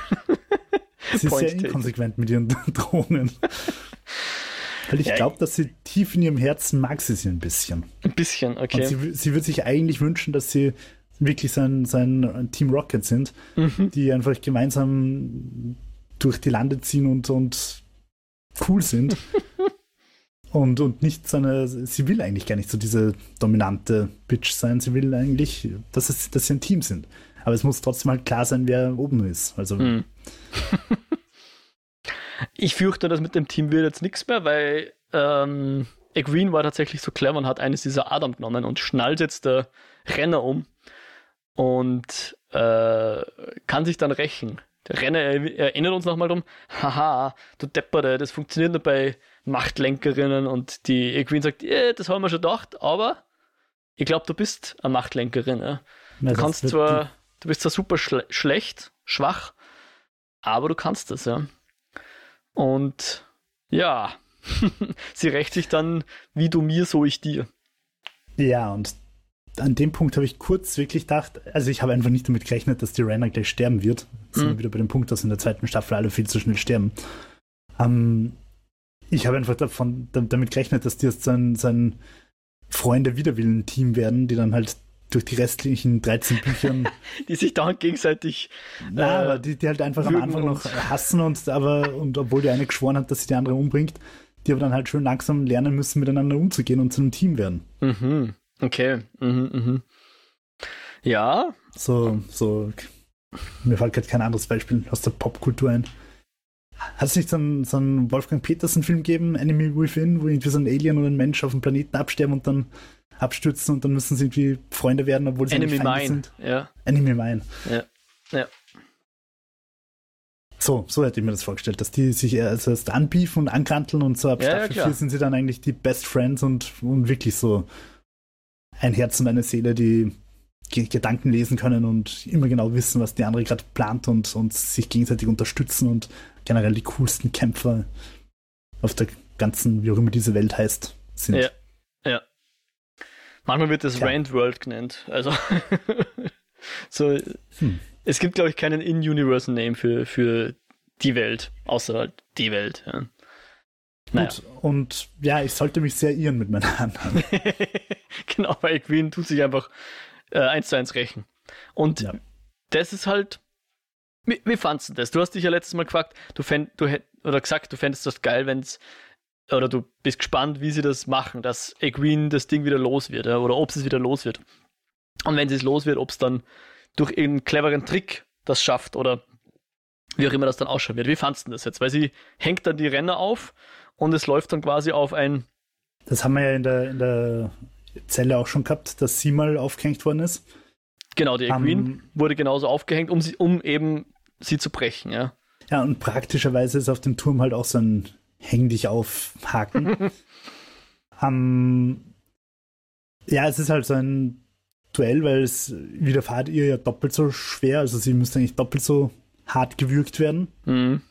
Sie ist sehr inkonsequent mit ihren Drohungen. Weil ich Ja, glaube, dass sie tief in ihrem Herzen mag sie sie ein bisschen. Ein bisschen, okay. sie, sie würde sich eigentlich wünschen, dass sie wirklich sein, sein Team Rocket sind, Mhm. die einfach gemeinsam durch die Lande ziehen und, und cool sind. und, und nicht so eine, sie will eigentlich gar nicht so diese dominante Bitch sein. Sie will eigentlich, dass, es, dass sie ein Team sind. Aber es muss trotzdem halt klar sein, wer oben ist. Also, Hm. ich fürchte, das mit dem Team wird jetzt nichts mehr, weil ähm, Egwene war tatsächlich so clever und hat eines dieser Adam genommen und schnallt jetzt der Renner um und äh, kann sich dann rächen. Der Renner er- erinnert uns nochmal drum, haha, du Depperte, das funktioniert nur bei Machtlenkerinnen und die Egwene sagt, ja, das haben wir schon gedacht, aber ich glaube, du bist eine Machtlenkerin. Ja. Du kannst zwar, du bist zwar super schle schlecht, schwach, aber du kannst das, ja. Und ja, sie rächt sich dann, wie du mir, so ich dir. Ja, und an dem Punkt habe ich kurz wirklich gedacht, also ich habe einfach nicht damit gerechnet, dass die Renner gleich sterben wird. Sind Mhm. wir wieder bei dem Punkt, dass in der zweiten Staffel alle viel zu schnell sterben. Ähm, ich habe einfach davon, da- damit gerechnet, dass die jetzt so ein, so ein Freunde-Widerwillen-Team werden, die dann halt durch die restlichen 13 Büchern, Die sich dann gegenseitig, na, Äh, aber die, die halt einfach am Anfang noch hassen und aber, und obwohl die eine geschworen hat, dass sie die andere umbringt, die aber dann halt schön langsam lernen müssen, miteinander umzugehen und zu einem Team werden. mhm, okay, mhm, mhm. Ja, So, so, mir fällt gerade kein anderes Beispiel aus der Popkultur ein. Hat es nicht so einen, so einen Wolfgang Petersen-Film gegeben, Enemy Within, wo irgendwie so ein Alien oder ein Mensch auf dem Planeten absterben und dann abstürzen und dann müssen sie irgendwie Freunde werden, obwohl sie Enemy eigentlich Feinde Mine, sind? ja, Enemy Mine. Ja. Ja. So, so hätte ich mir das vorgestellt, dass die sich erst erst anbiefen und ankanteln und so ab Ja, ja, Staffel klar. 4 sind sie dann eigentlich die Best Friends und, und wirklich so ein Herz und eine Seele, die Ge- Gedanken lesen können und immer genau wissen, was die andere gerade plant und, und sich gegenseitig unterstützen und generell die coolsten Kämpfer auf der ganzen, wie auch immer diese Welt heißt, sind. Ja. ja. Manchmal wird das Tja. Rand World genannt. Also, so, Hm. es gibt, glaube ich, keinen In-Universe-Name für, für die Welt, außer halt die Welt. Ja. Naja. Gut, und ja, ich sollte mich sehr irren mit meiner Annahme. genau, weil Queen tut sich einfach äh, eins zu eins rächen. Und Ja. das ist halt. Wie, wie fandst du das? Du hast dich ja letztes Mal gefragt, du fänd, du hätt, oder gesagt, du fändest das geil, wenn's oder du bist gespannt, wie sie das machen, dass Egwene das Ding wieder los wird, oder ob es wieder los wird. Und wenn es los wird, ob es dann durch irgendeinen cleveren Trick das schafft oder wie auch immer das dann ausschauen wird. Wie fandst du das jetzt? Weil sie hängt dann die Renner auf und es läuft dann quasi auf ein Das haben wir ja in der, in der Zelle auch schon gehabt, dass sie mal aufgehängt worden ist. Genau, die Am- Queen wurde genauso aufgehängt, um sie, um eben sie zu brechen, ja. Ja, und praktischerweise ist auf dem Turm halt auch so ein Häng dich auf Haken. ähm, ja, es ist halt so ein Duell, weil es widerfahrt ihr ja doppelt so schwer. Also sie müsste eigentlich doppelt so hart gewürgt werden. Mhm.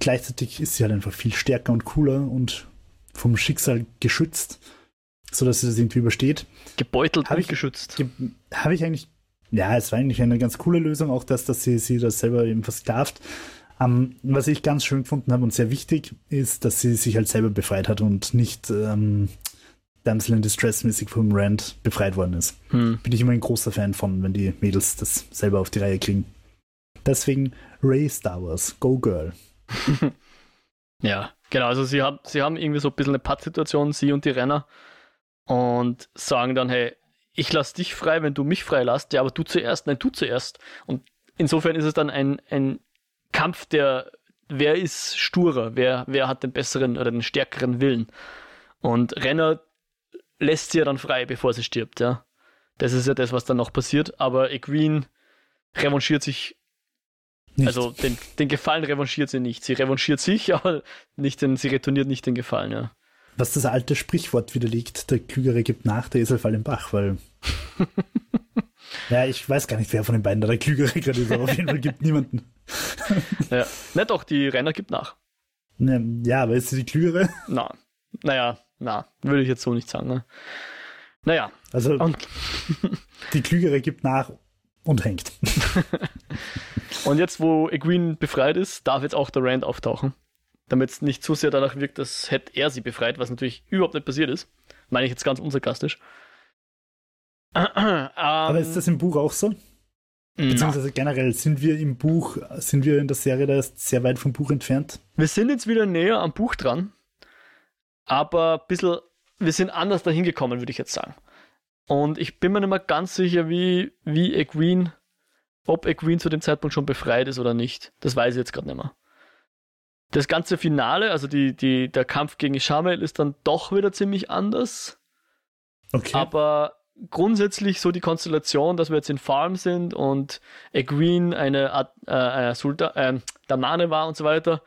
Gleichzeitig ist sie halt einfach viel stärker und cooler und vom Schicksal geschützt, sodass sie das irgendwie übersteht. Gebeutelt Hab und ich- geschützt. Ge- Habe ich eigentlich, ja, es war eigentlich eine ganz coole Lösung, auch das, dass sie, sie das selber eben versklavt. Ähm, was ich ganz schön gefunden habe und sehr wichtig ist, dass sie sich halt selber befreit hat und nicht ähm, Damsel in Distress mäßig vom Rand befreit worden ist. Hm. Bin ich immer ein großer Fan von, wenn die Mädels das selber auf die Reihe kriegen. Deswegen Ray Star Wars, Go Girl. Ja, genau. Also sie haben, sie haben irgendwie so ein bisschen eine Pattsituation, sie und die Renner. Und sagen dann, hey, ich lass dich frei, wenn du mich frei lässt. Ja, aber du zuerst, nein, du zuerst. Und insofern ist es dann ein, ein Kampf, der, wer ist sturer, wer, wer hat den besseren oder den stärkeren Willen. Und Renner lässt sie ja dann frei, bevor sie stirbt, ja. Das ist ja das, was dann noch passiert. Aber Egwene revanchiert sich Nicht. also den, den Gefallen revanchiert sie nicht. Sie revanchiert sich, aber nicht den, sie retourniert nicht den Gefallen, ja. Was das alte Sprichwort widerlegt, der Klügere gibt nach, der Esel fällt im Bach, weil. ja, ich weiß gar nicht, wer von den beiden da der Klügere gerade ist, aber auf jeden Fall gibt niemanden. ja. Na doch, die Renner gibt nach. Ne, ja, aber ist sie die Klügere? Na, naja, na, würde ich jetzt so nicht sagen. Ne? Naja, Also und, die Klügere gibt nach und hängt. und jetzt, wo Egwene befreit ist, darf jetzt auch der Rand auftauchen. Damit es nicht zu sehr danach wirkt, als hätte er sie befreit, was natürlich überhaupt nicht passiert ist. Meine ich jetzt ganz unsarkastisch. Aber ist das im Buch auch so? Beziehungsweise generell, sind wir im Buch, sind wir in der Serie da sehr weit vom Buch entfernt? Wir sind jetzt wieder näher am Buch dran, aber ein bisschen, wir sind anders dahin gekommen, würde ich jetzt sagen. Und ich bin mir nicht mehr ganz sicher, wie, wie Egwene, ob Egwene zu dem Zeitpunkt schon befreit ist oder nicht. Das weiß ich jetzt gerade nicht mehr. Das ganze Finale, also die, die, der Kampf gegen Ishamael ist dann doch wieder ziemlich anders. Okay. Aber grundsätzlich so die Konstellation, dass wir jetzt in Farm sind und Egwene eine Art, äh, Sultan, äh, Damane war und so weiter,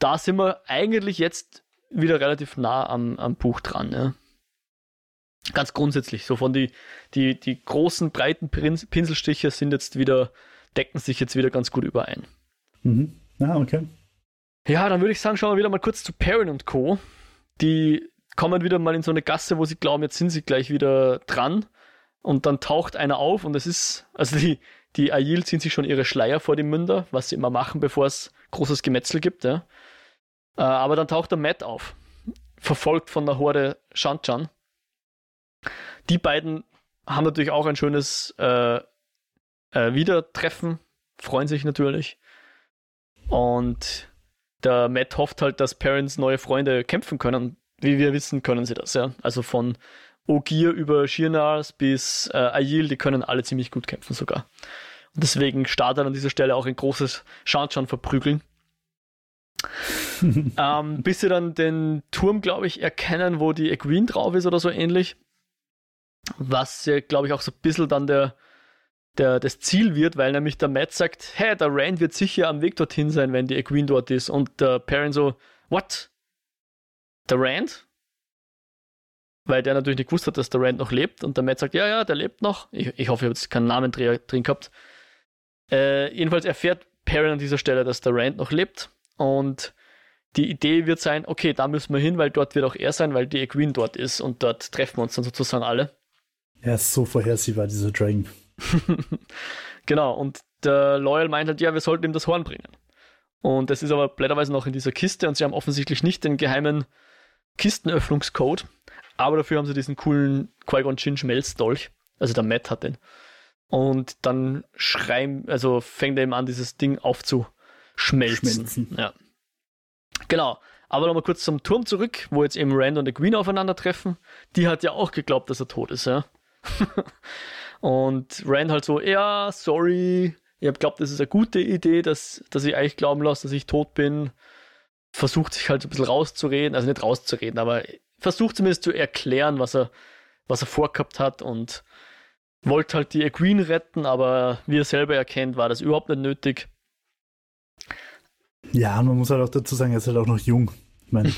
da sind wir eigentlich jetzt wieder relativ nah am, am Buch dran. Ja. Ganz grundsätzlich, so von die, die, die großen, breiten Pinselstriche sind jetzt wieder, decken sich jetzt wieder ganz gut überein. Mhm. Ah, okay. Ja, dann würde ich sagen, schauen wir wieder mal kurz zu Perrin und Co. Die kommen wieder mal in so eine Gasse, wo sie glauben, jetzt sind sie gleich wieder dran. Und dann taucht einer auf und es ist, also die, die Aiel ziehen sich schon ihre Schleier vor die Münder, was sie immer machen, bevor es großes Gemetzel gibt. Ja. Äh, aber dann taucht der Matt auf, verfolgt von der Horde Shanchan. Die beiden haben natürlich auch ein schönes äh, äh, Wiedertreffen, freuen sich natürlich. Und der Matt hofft halt, dass Parents neue Freunde kämpfen können. Wie wir wissen, können sie das, ja. Also von Ogier über Shirnars bis äh, Aiel, die können alle ziemlich gut kämpfen sogar. Und deswegen startet an dieser Stelle auch ein großes Shanchan verprügeln. ähm, bis sie dann den Turm, glaube ich, erkennen, wo die Egwene drauf ist oder so ähnlich. Was, ja, glaube ich, auch so ein bisschen dann der, der, das Ziel wird, weil nämlich der Matt sagt, hey, der Rand wird sicher am Weg dorthin sein, wenn die Egwene dort ist. Und der Perrin so, what? Der Rand? Weil der natürlich nicht gewusst hat, dass der Rand noch lebt. Und der Matt sagt, ja, ja, der lebt noch. Ich, ich hoffe, ich habe jetzt keinen Namen drin gehabt. Äh, jedenfalls erfährt Perrin an dieser Stelle, dass der Rand noch lebt. Und die Idee wird sein, okay, da müssen wir hin, weil dort wird auch er sein, weil die Egwene dort ist. Und dort treffen wir uns dann sozusagen alle. Er ist so vorhersehbar, dieser Dragon. genau, und der Loyal meint halt, ja, wir sollten ihm das Horn bringen. Und das ist aber blöderweise noch in dieser Kiste und sie haben offensichtlich nicht den geheimen Kistenöffnungscode, aber dafür haben sie diesen coolen Qui-Gon Jinn Schmelzdolch. Also der Matt hat den. Und dann schreien, also fängt er eben an, dieses Ding aufzuschmelzen. Schmelzen. Ja. Genau. Aber nochmal kurz zum Turm zurück, wo jetzt eben Rand und Egwene aufeinandertreffen. Die hat ja auch geglaubt, dass er tot ist, ja. und Rand halt so, ja, sorry, ich hab glaubt, das ist eine gute Idee, dass, dass ich eigentlich glauben lasse, dass ich tot bin. Versucht sich halt so ein bisschen rauszureden, also nicht rauszureden, aber versucht zumindest zu erklären, was er, was er vorgehabt hat und wollte halt die Egwene retten, aber wie er selber erkennt, war das überhaupt nicht nötig. Ja, und man muss halt auch dazu sagen, er ist halt auch noch jung. Ich meine,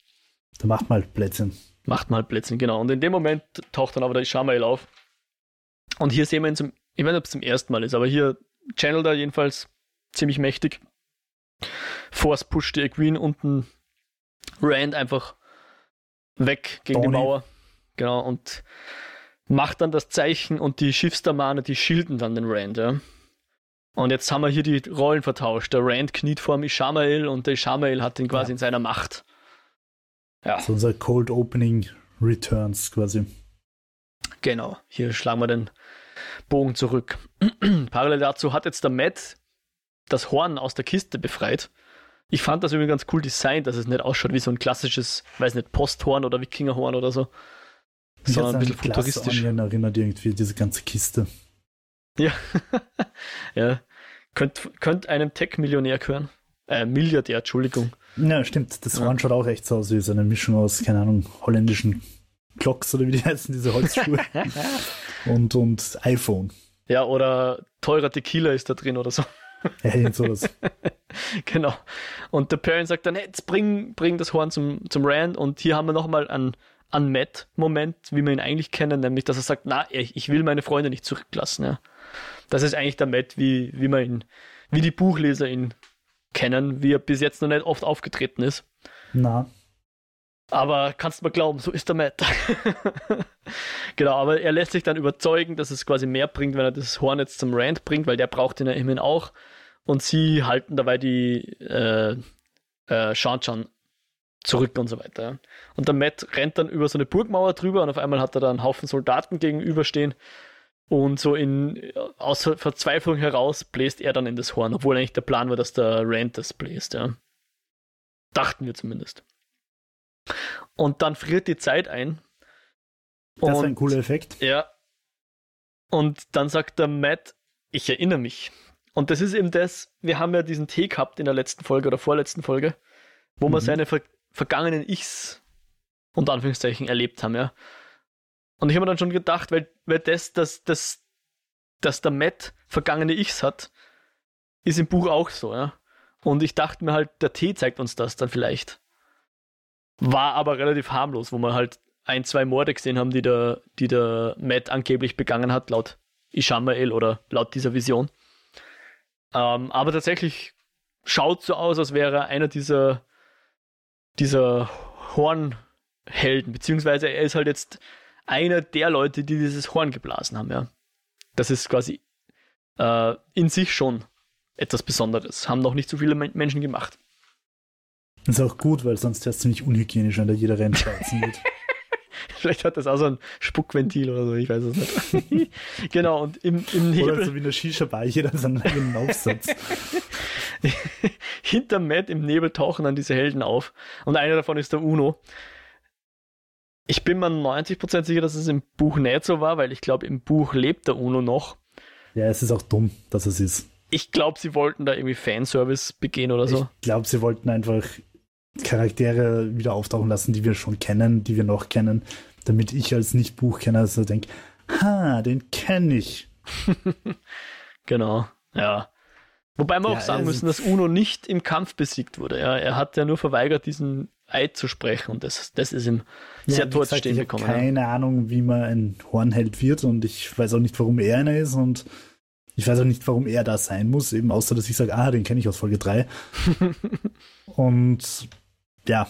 da macht man halt Plätzchen. Macht mal Plätzchen, genau. Und in dem Moment taucht dann aber der Ishamael auf. Und hier sehen wir ihn zum, ich weiß nicht, ob es zum ersten Mal ist, aber hier channelt er jedenfalls ziemlich mächtig. Force pusht die Queen unten Rand einfach weg gegen Donny. die Mauer. Genau, und macht dann das Zeichen und die Schiffsdamane, die schilden dann den Rand, ja. Und jetzt haben wir hier die Rollen vertauscht. Der Rand kniet vor dem Ishamael und der Ishamael hat ihn quasi ja. in seiner Macht. Ja. So unser Cold Opening Returns quasi. Genau, hier schlagen wir den Bogen zurück. Parallel dazu hat jetzt der Matt das Horn aus der Kiste befreit. Ich fand das irgendwie ganz cool designt, dass es nicht ausschaut wie so ein klassisches, weiß nicht, Posthorn oder Wikingerhorn oder so. Mich sondern ein bisschen futuristisch. erinnert irgendwie diese ganze Kiste. Ja, ja. Könnte könnt einem Tech-Millionär gehören. Äh, Milliardär, Entschuldigung. Ja, stimmt. Das Horn ja. schaut auch echt so aus wie so eine Mischung aus, keine Ahnung, holländischen Clocks oder wie die heißen, diese Holzschuhe. und, und iPhone. Ja, oder teurer Tequila ist da drin oder so. Ja, sowas. genau. Und der Perrin sagt dann, hey, jetzt bring, bring das Horn zum, zum Rand. Und hier haben wir nochmal einen, Matt-Moment, wie wir ihn eigentlich kennen, nämlich, dass er sagt, na, ich will meine Freunde nicht zurücklassen. Ja. Das ist eigentlich der Matt, wie, wie man ihn, wie die Buchleser ihn kennen, wie er bis jetzt noch nicht oft aufgetreten ist. Na. Aber kannst du mal glauben, so ist der Matt. genau, aber er lässt sich dann überzeugen, dass es quasi mehr bringt, wenn er das Horn jetzt zum Rand bringt, weil der braucht ihn ja immerhin auch. Und sie halten dabei die äh, äh, Shanchan zurück und so weiter. Und der Matt rennt dann über so eine Burgmauer drüber und auf einmal hat er da einen Haufen Soldaten gegenüberstehen. Und so in aus Verzweiflung heraus bläst er dann in das Horn, obwohl eigentlich der Plan war, dass der Rand das bläst, ja. Dachten wir zumindest. Und dann friert die Zeit ein. Das ist ein cooler Effekt. Ja. Und dann sagt der Matt, ich erinnere mich. Und das ist eben das, wir haben ja diesen Tee gehabt in der letzten Folge oder vorletzten Folge, wo mhm. wir seine ver vergangenen Ichs unter Anführungszeichen erlebt haben, ja. Und ich habe mir dann schon gedacht, weil, weil das, dass, dass, dass der Matt vergangene Ichs hat, ist im Buch auch so, ja. Und ich dachte mir halt, der Tee zeigt uns das dann vielleicht. War aber relativ harmlos, wo wir halt ein, zwei Morde gesehen haben, die der, die der Matt angeblich begangen hat, laut Ishamael oder laut dieser Vision. Ähm, aber tatsächlich schaut so aus, als wäre er einer dieser, dieser Hornhelden, beziehungsweise er ist halt jetzt einer der Leute, die dieses Horn geblasen haben, ja. Das ist quasi äh, in sich schon etwas Besonderes. Haben noch nicht so viele Menschen gemacht. Das ist auch gut, weil sonst wäre es ziemlich unhygienisch, wenn da jeder reinschweizen wird. Vielleicht hat das auch so ein Spuckventil oder so, ich weiß es nicht. genau, und im, im Nebel. Oder so wie eine Shisha-Bar, jeder seinen eigenen Aufsatz. Hinter Matt im Nebel tauchen dann diese Helden auf. Und einer davon ist der Uno. Ich bin mir 90% sicher, dass es im Buch nicht so war, weil ich glaube, im Buch lebt der Uno noch. Ja, es ist auch dumm, dass es ist. Ich glaube, sie wollten da irgendwie Fanservice begehen oder so. Ich glaube, sie wollten einfach Charaktere wieder auftauchen lassen, die wir schon kennen, die wir noch kennen, damit ich als Nicht-Buchkenner so denke, ha, den kenne ich. genau, ja. Wobei wir ja, auch sagen müssen, dass Uno nicht im Kampf besiegt wurde. Ja, er hat ja nur verweigert, diesen Eid zu sprechen und das, das ist ihm ja, sehr tot stehen gekommen. Ich habe keine ja. Ahnung, wie man ein Hornheld wird und ich weiß auch nicht, warum er einer ist und ich weiß auch nicht, warum er da sein muss, eben außer, dass ich sage, ah, den kenne ich aus Folge 3. und ja,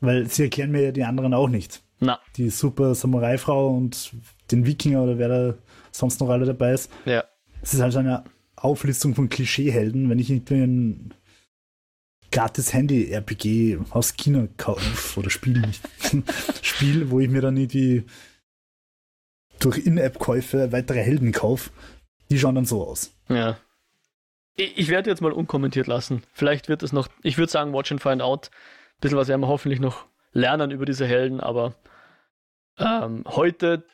weil sie erklären mir ja die anderen auch nicht. Na. Die super Samurai-Frau und den Wikinger oder wer da sonst noch alle dabei ist. Ja. Es ist halt eine Auflistung von Klischeehelden, wenn ich irgendwie ein gratis Handy-RPG aus China kaufe oder Spiel nicht. Spiel, wo ich mir dann irgendwie durch In-App-Käufe weitere Helden kaufe, die schauen dann so aus. Ja. Ich, ich werde jetzt mal unkommentiert lassen. Vielleicht wird es noch, ich würde sagen, Watch and Find Out bisschen was werden wir hoffentlich noch lernen über diese Helden, aber ähm, heute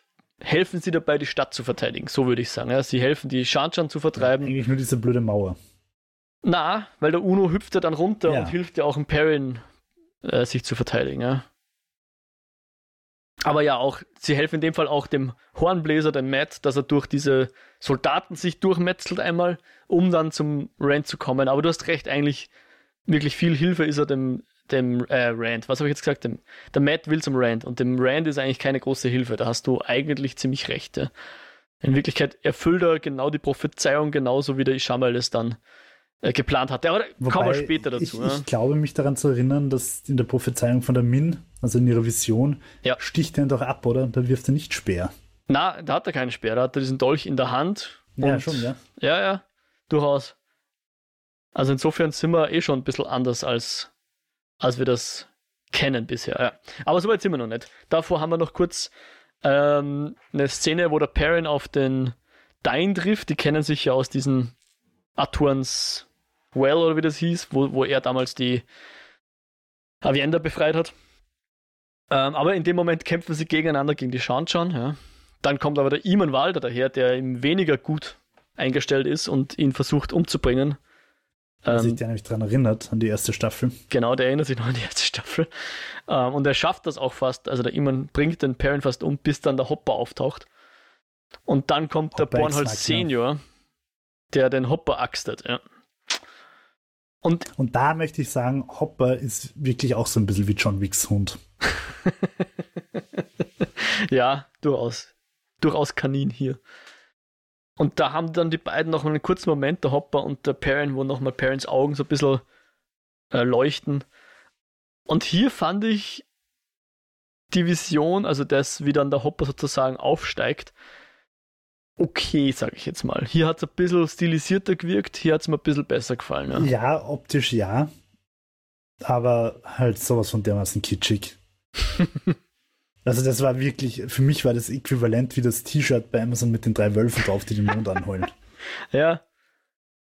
helfen sie dabei, die Stadt zu verteidigen, so würde ich sagen. Ja. Sie helfen, die Shanchan zu vertreiben. Ja, eigentlich nur diese blöde Mauer. Na, weil der Uno hüpft ja dann runter ja. und hilft ja auch im Perrin, äh, sich zu verteidigen. Ja. Aber ja, auch, sie helfen in dem Fall auch dem Hornbläser, dem Matt, dass er durch diese Soldaten sich durchmetzelt einmal, um dann zum Rand zu kommen. Aber du hast recht, eigentlich wirklich viel Hilfe ist er dem dem äh, Rand, was habe ich jetzt gesagt? Dem, der Matt will zum Rand und dem Rand ist eigentlich keine große Hilfe. Da hast du eigentlich ziemlich recht. Ja. In Wirklichkeit erfüllt er genau die Prophezeiung, genauso wie der Ishamal es dann äh, geplant hatte. Aber Wobei kommen wir später dazu. Ich, ja. ich, glaube mich daran zu erinnern, dass in der Prophezeiung von der Min, also in ihrer Vision, ja. sticht er ihn doch ab, oder? Da wirft er nicht Speer. Na, da hat er keinen Speer, da hat er diesen Dolch in der Hand. Ja, schon, ja. Ja, ja, durchaus. Also insofern sind wir eh schon ein bisschen anders, als, als wir das kennen bisher. Ja. Aber so weit sind wir noch nicht. Davor haben wir noch kurz ähm, eine Szene, wo der Perrin auf den Dain trifft. Die kennen sich ja aus diesen Aturns Well oder wie das hieß, wo, wo er damals die Avienda befreit hat. Ähm, aber in dem Moment kämpfen sie gegeneinander gegen die Shanshan. Ja. Dann kommt aber der Iman Walder daher, der ihm weniger gut eingestellt ist und ihn versucht umzubringen. Ähm, sich der nämlich daran erinnert, an die erste Staffel. Genau, der erinnert sich noch an die erste Staffel. Ähm, und er schafft das auch fast. Also der Iman bringt den Perrin fast um, bis dann der Hopper auftaucht. Und dann kommt Hopper der Bornholz Senior, der den Hopper axtet. Ja. Und, und da möchte ich sagen, Hopper ist wirklich auch so ein bisschen wie John Wicks Hund. ja, durchaus. Durchaus Kanin hier. Und da haben dann die beiden noch einen kurzen Moment, der Hopper und der Perrin, wo nochmal Perrins Augen so ein bisschen äh, leuchten. Und hier fand ich die Vision, also das, wie dann der Hopper sozusagen aufsteigt, okay, sage ich jetzt mal. Hier hat es ein bisschen stilisierter gewirkt, hier hat es mir ein bisschen besser gefallen. Ja. ja, optisch ja. Aber halt sowas von dermaßen kitschig. also das war wirklich, für mich war das äquivalent wie das T-Shirt bei Amazon mit den drei Wölfen drauf, die den Mond anholen. ja,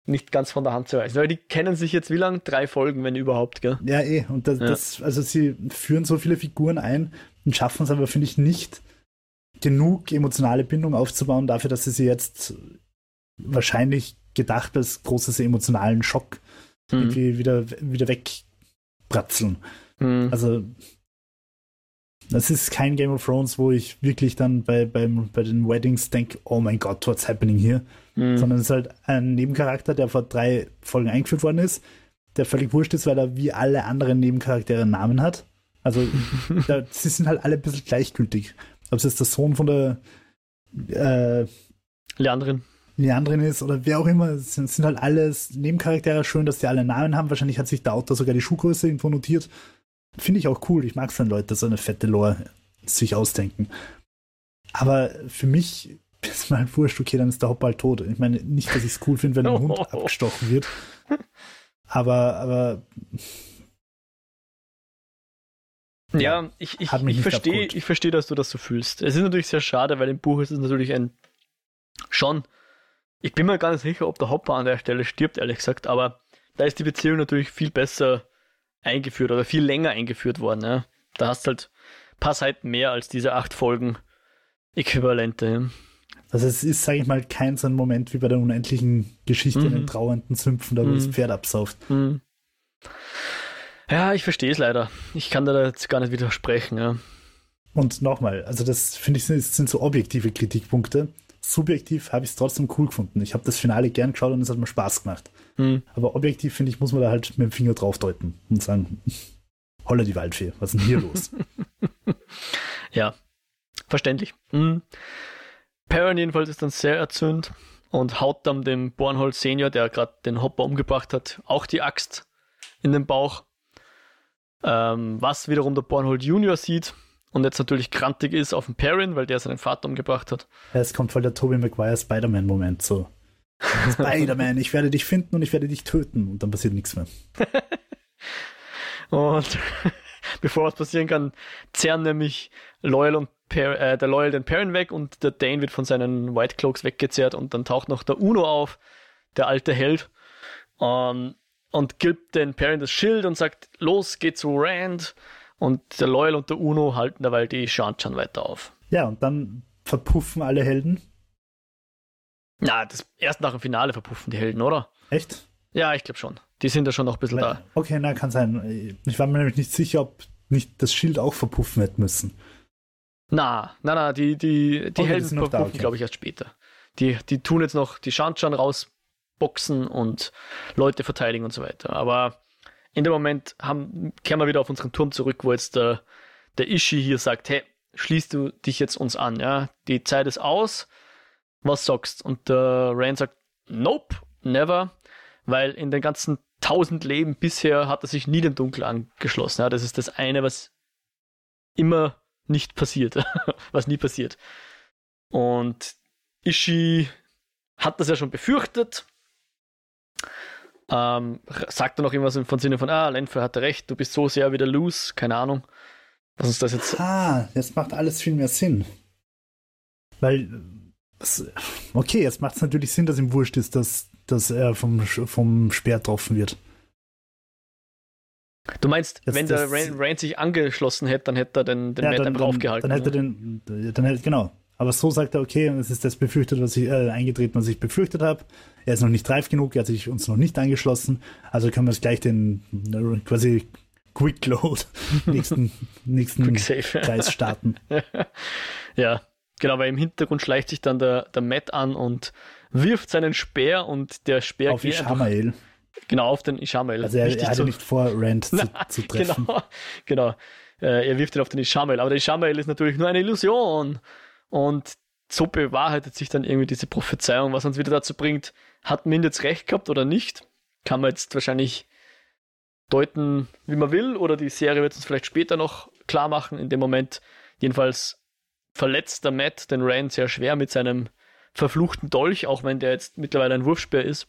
nicht ganz von der Hand zu weisen. Weil die kennen sich jetzt wie lange? Drei Folgen, wenn überhaupt, gell? Ja, eh. Und das, ja. das also sie führen so viele Figuren ein und schaffen es aber, finde ich, nicht, genug emotionale Bindung aufzubauen dafür, dass sie sie jetzt wahrscheinlich gedacht als großes emotionalen Schock mhm. irgendwie wieder, wieder wegbratzeln. Mhm. Also das ist kein Game of Thrones, wo ich wirklich dann bei, beim, bei den Weddings denke, oh mein Gott, what's happening here? Mhm. Sondern es ist halt ein Nebencharakter, der vor drei Folgen eingeführt worden ist, der völlig wurscht ist, weil er wie alle anderen Nebencharaktere einen Namen hat. Also da, sie sind halt alle ein bisschen gleichgültig ob es jetzt der Sohn von der äh, Leandrin. Leandrin ist oder wer auch immer, es sind, sind halt alles Nebencharaktere. Schön, dass die alle Namen haben. Wahrscheinlich hat sich der Autor sogar die Schuhgröße irgendwo notiert. Finde ich auch cool. Ich mag es, wenn Leute so eine fette Lore sich ausdenken. Aber für mich ist mal wurscht, okay, dann ist der Hopper halt tot. Ich meine, nicht, dass ich es cool finde, wenn ein Hund abgestochen wird. Aber, aber ja, ich, ich, ich verstehe, ich verstehe, dass du das so fühlst. Es ist natürlich sehr schade, weil im Buch ist es natürlich ein schon. Ich bin mir gar nicht sicher, ob der Hopper an der Stelle stirbt, ehrlich gesagt, aber da ist die Beziehung natürlich viel besser eingeführt oder viel länger eingeführt worden. Ja. Da hast du halt ein paar Seiten mehr als diese acht Folgen Äquivalente. Ja. Also es ist, sage ich mal, kein so ein Moment wie bei der unendlichen Geschichte mhm. in den trauernden Sümpfen, da wo mhm. das Pferd absauft. Mhm. Ja, ich verstehe es leider. Ich kann da jetzt gar nicht widersprechen, ja. Und nochmal, also das finde ich sind so objektive Kritikpunkte. Subjektiv habe ich es trotzdem cool gefunden. Ich habe das Finale gern geschaut und es hat mir Spaß gemacht. Hm. Aber objektiv finde ich, muss man da halt mit dem Finger drauf deuten und sagen, holle die Waldfee, was ist denn hier los? ja, verständlich. Mhm. Perrin jedenfalls ist dann sehr erzürnt und haut dann dem Bornholz Senior, der gerade den Hopper umgebracht hat, auch die Axt in den Bauch. Ähm, was wiederum der Bornhold Junior sieht und jetzt natürlich krantig ist auf den Perrin, weil der seinen Vater umgebracht hat. Es kommt voll der Tobey Maguire Spider-Man-Moment so. Spider-Man, ich werde dich finden und ich werde dich töten und dann passiert nichts mehr. und bevor was passieren kann, zerren nämlich Loyal und per äh, der Loyal den Perrin weg und der Dane wird von seinen White Cloaks weggezerrt und dann taucht noch der Uno auf, der alte Held. Um, und gibt den Perrin das Schild und sagt, los, geh zu Rand. Und der Loyal und der Uno halten dabei die Shanchan weiter auf. Ja, und dann verpuffen alle Helden. Na, das, erst nach dem Finale verpuffen die Helden, oder? Echt? Ja, ich glaube schon. Die sind ja schon noch ein bisschen da. Okay, na, kann sein. Ich war mir nämlich nicht sicher, ob nicht das Schild auch verpuffen hätte müssen. Na, na, na, die, die, die okay, Helden verpuffen, okay. glaube ich, erst später. Die, die tun jetzt noch die Shanchan raus boxen und Leute verteidigen und so weiter. Aber in dem Moment haben, kehren wir wieder auf unseren Turm zurück, wo jetzt der, der Ishi hier sagt, hey, schließt du dich jetzt uns an, ja? Die Zeit ist aus, was sagst? Und der Rand sagt, nope, never. weil in den ganzen tausend Leben bisher hat er sich nie dem Dunkel angeschlossen. Ja, das ist das eine, was immer nicht passiert, was nie passiert. Und Ishii hat das ja schon befürchtet. Ähm, sagt er noch irgendwas von Sinne von, ah, Lenfe hatte recht, du bist so sehr wieder loose, keine Ahnung. Was ist das jetzt? Ah, jetzt macht alles viel mehr Sinn. Weil, okay, jetzt macht es natürlich Sinn, dass ihm wurscht ist, dass, dass er vom, vom Speer getroffen wird. Du meinst, jetzt wenn der Rain, sich angeschlossen hätte, dann hätte er den, den ja, Matt dann, einfach aufgehalten. Dann hätte er den, dann hätte, genau. Aber so sagt er, okay, es ist das befürchtet, was ich, äh, eingetreten, was ich befürchtet habe. Er ist noch nicht reif genug, er hat sich uns noch nicht angeschlossen. Also können wir jetzt gleich den äh, quasi Quick Load nächsten, nächsten Quick Save. Kreis starten. ja, genau, weil im Hintergrund schleicht sich dann der, der Matt an und wirft seinen Speer und der Speer auf Ishamael. Genau, auf den Ishamael. Also er, er hatte nicht vor, Rand zu, zu treffen. Genau, genau. Äh, er wirft ihn auf den Ishamael. Aber der Ishamael ist natürlich nur eine Illusion. Und so bewahrheitet sich dann irgendwie diese Prophezeiung, was uns wieder dazu bringt, hat Mind jetzt recht gehabt oder nicht? Kann man jetzt wahrscheinlich deuten, wie man will, oder die Serie wird es vielleicht später noch klar machen. In dem Moment, jedenfalls verletzt der Matt den Rand sehr schwer mit seinem verfluchten Dolch, auch wenn der jetzt mittlerweile ein Wurfspeer ist.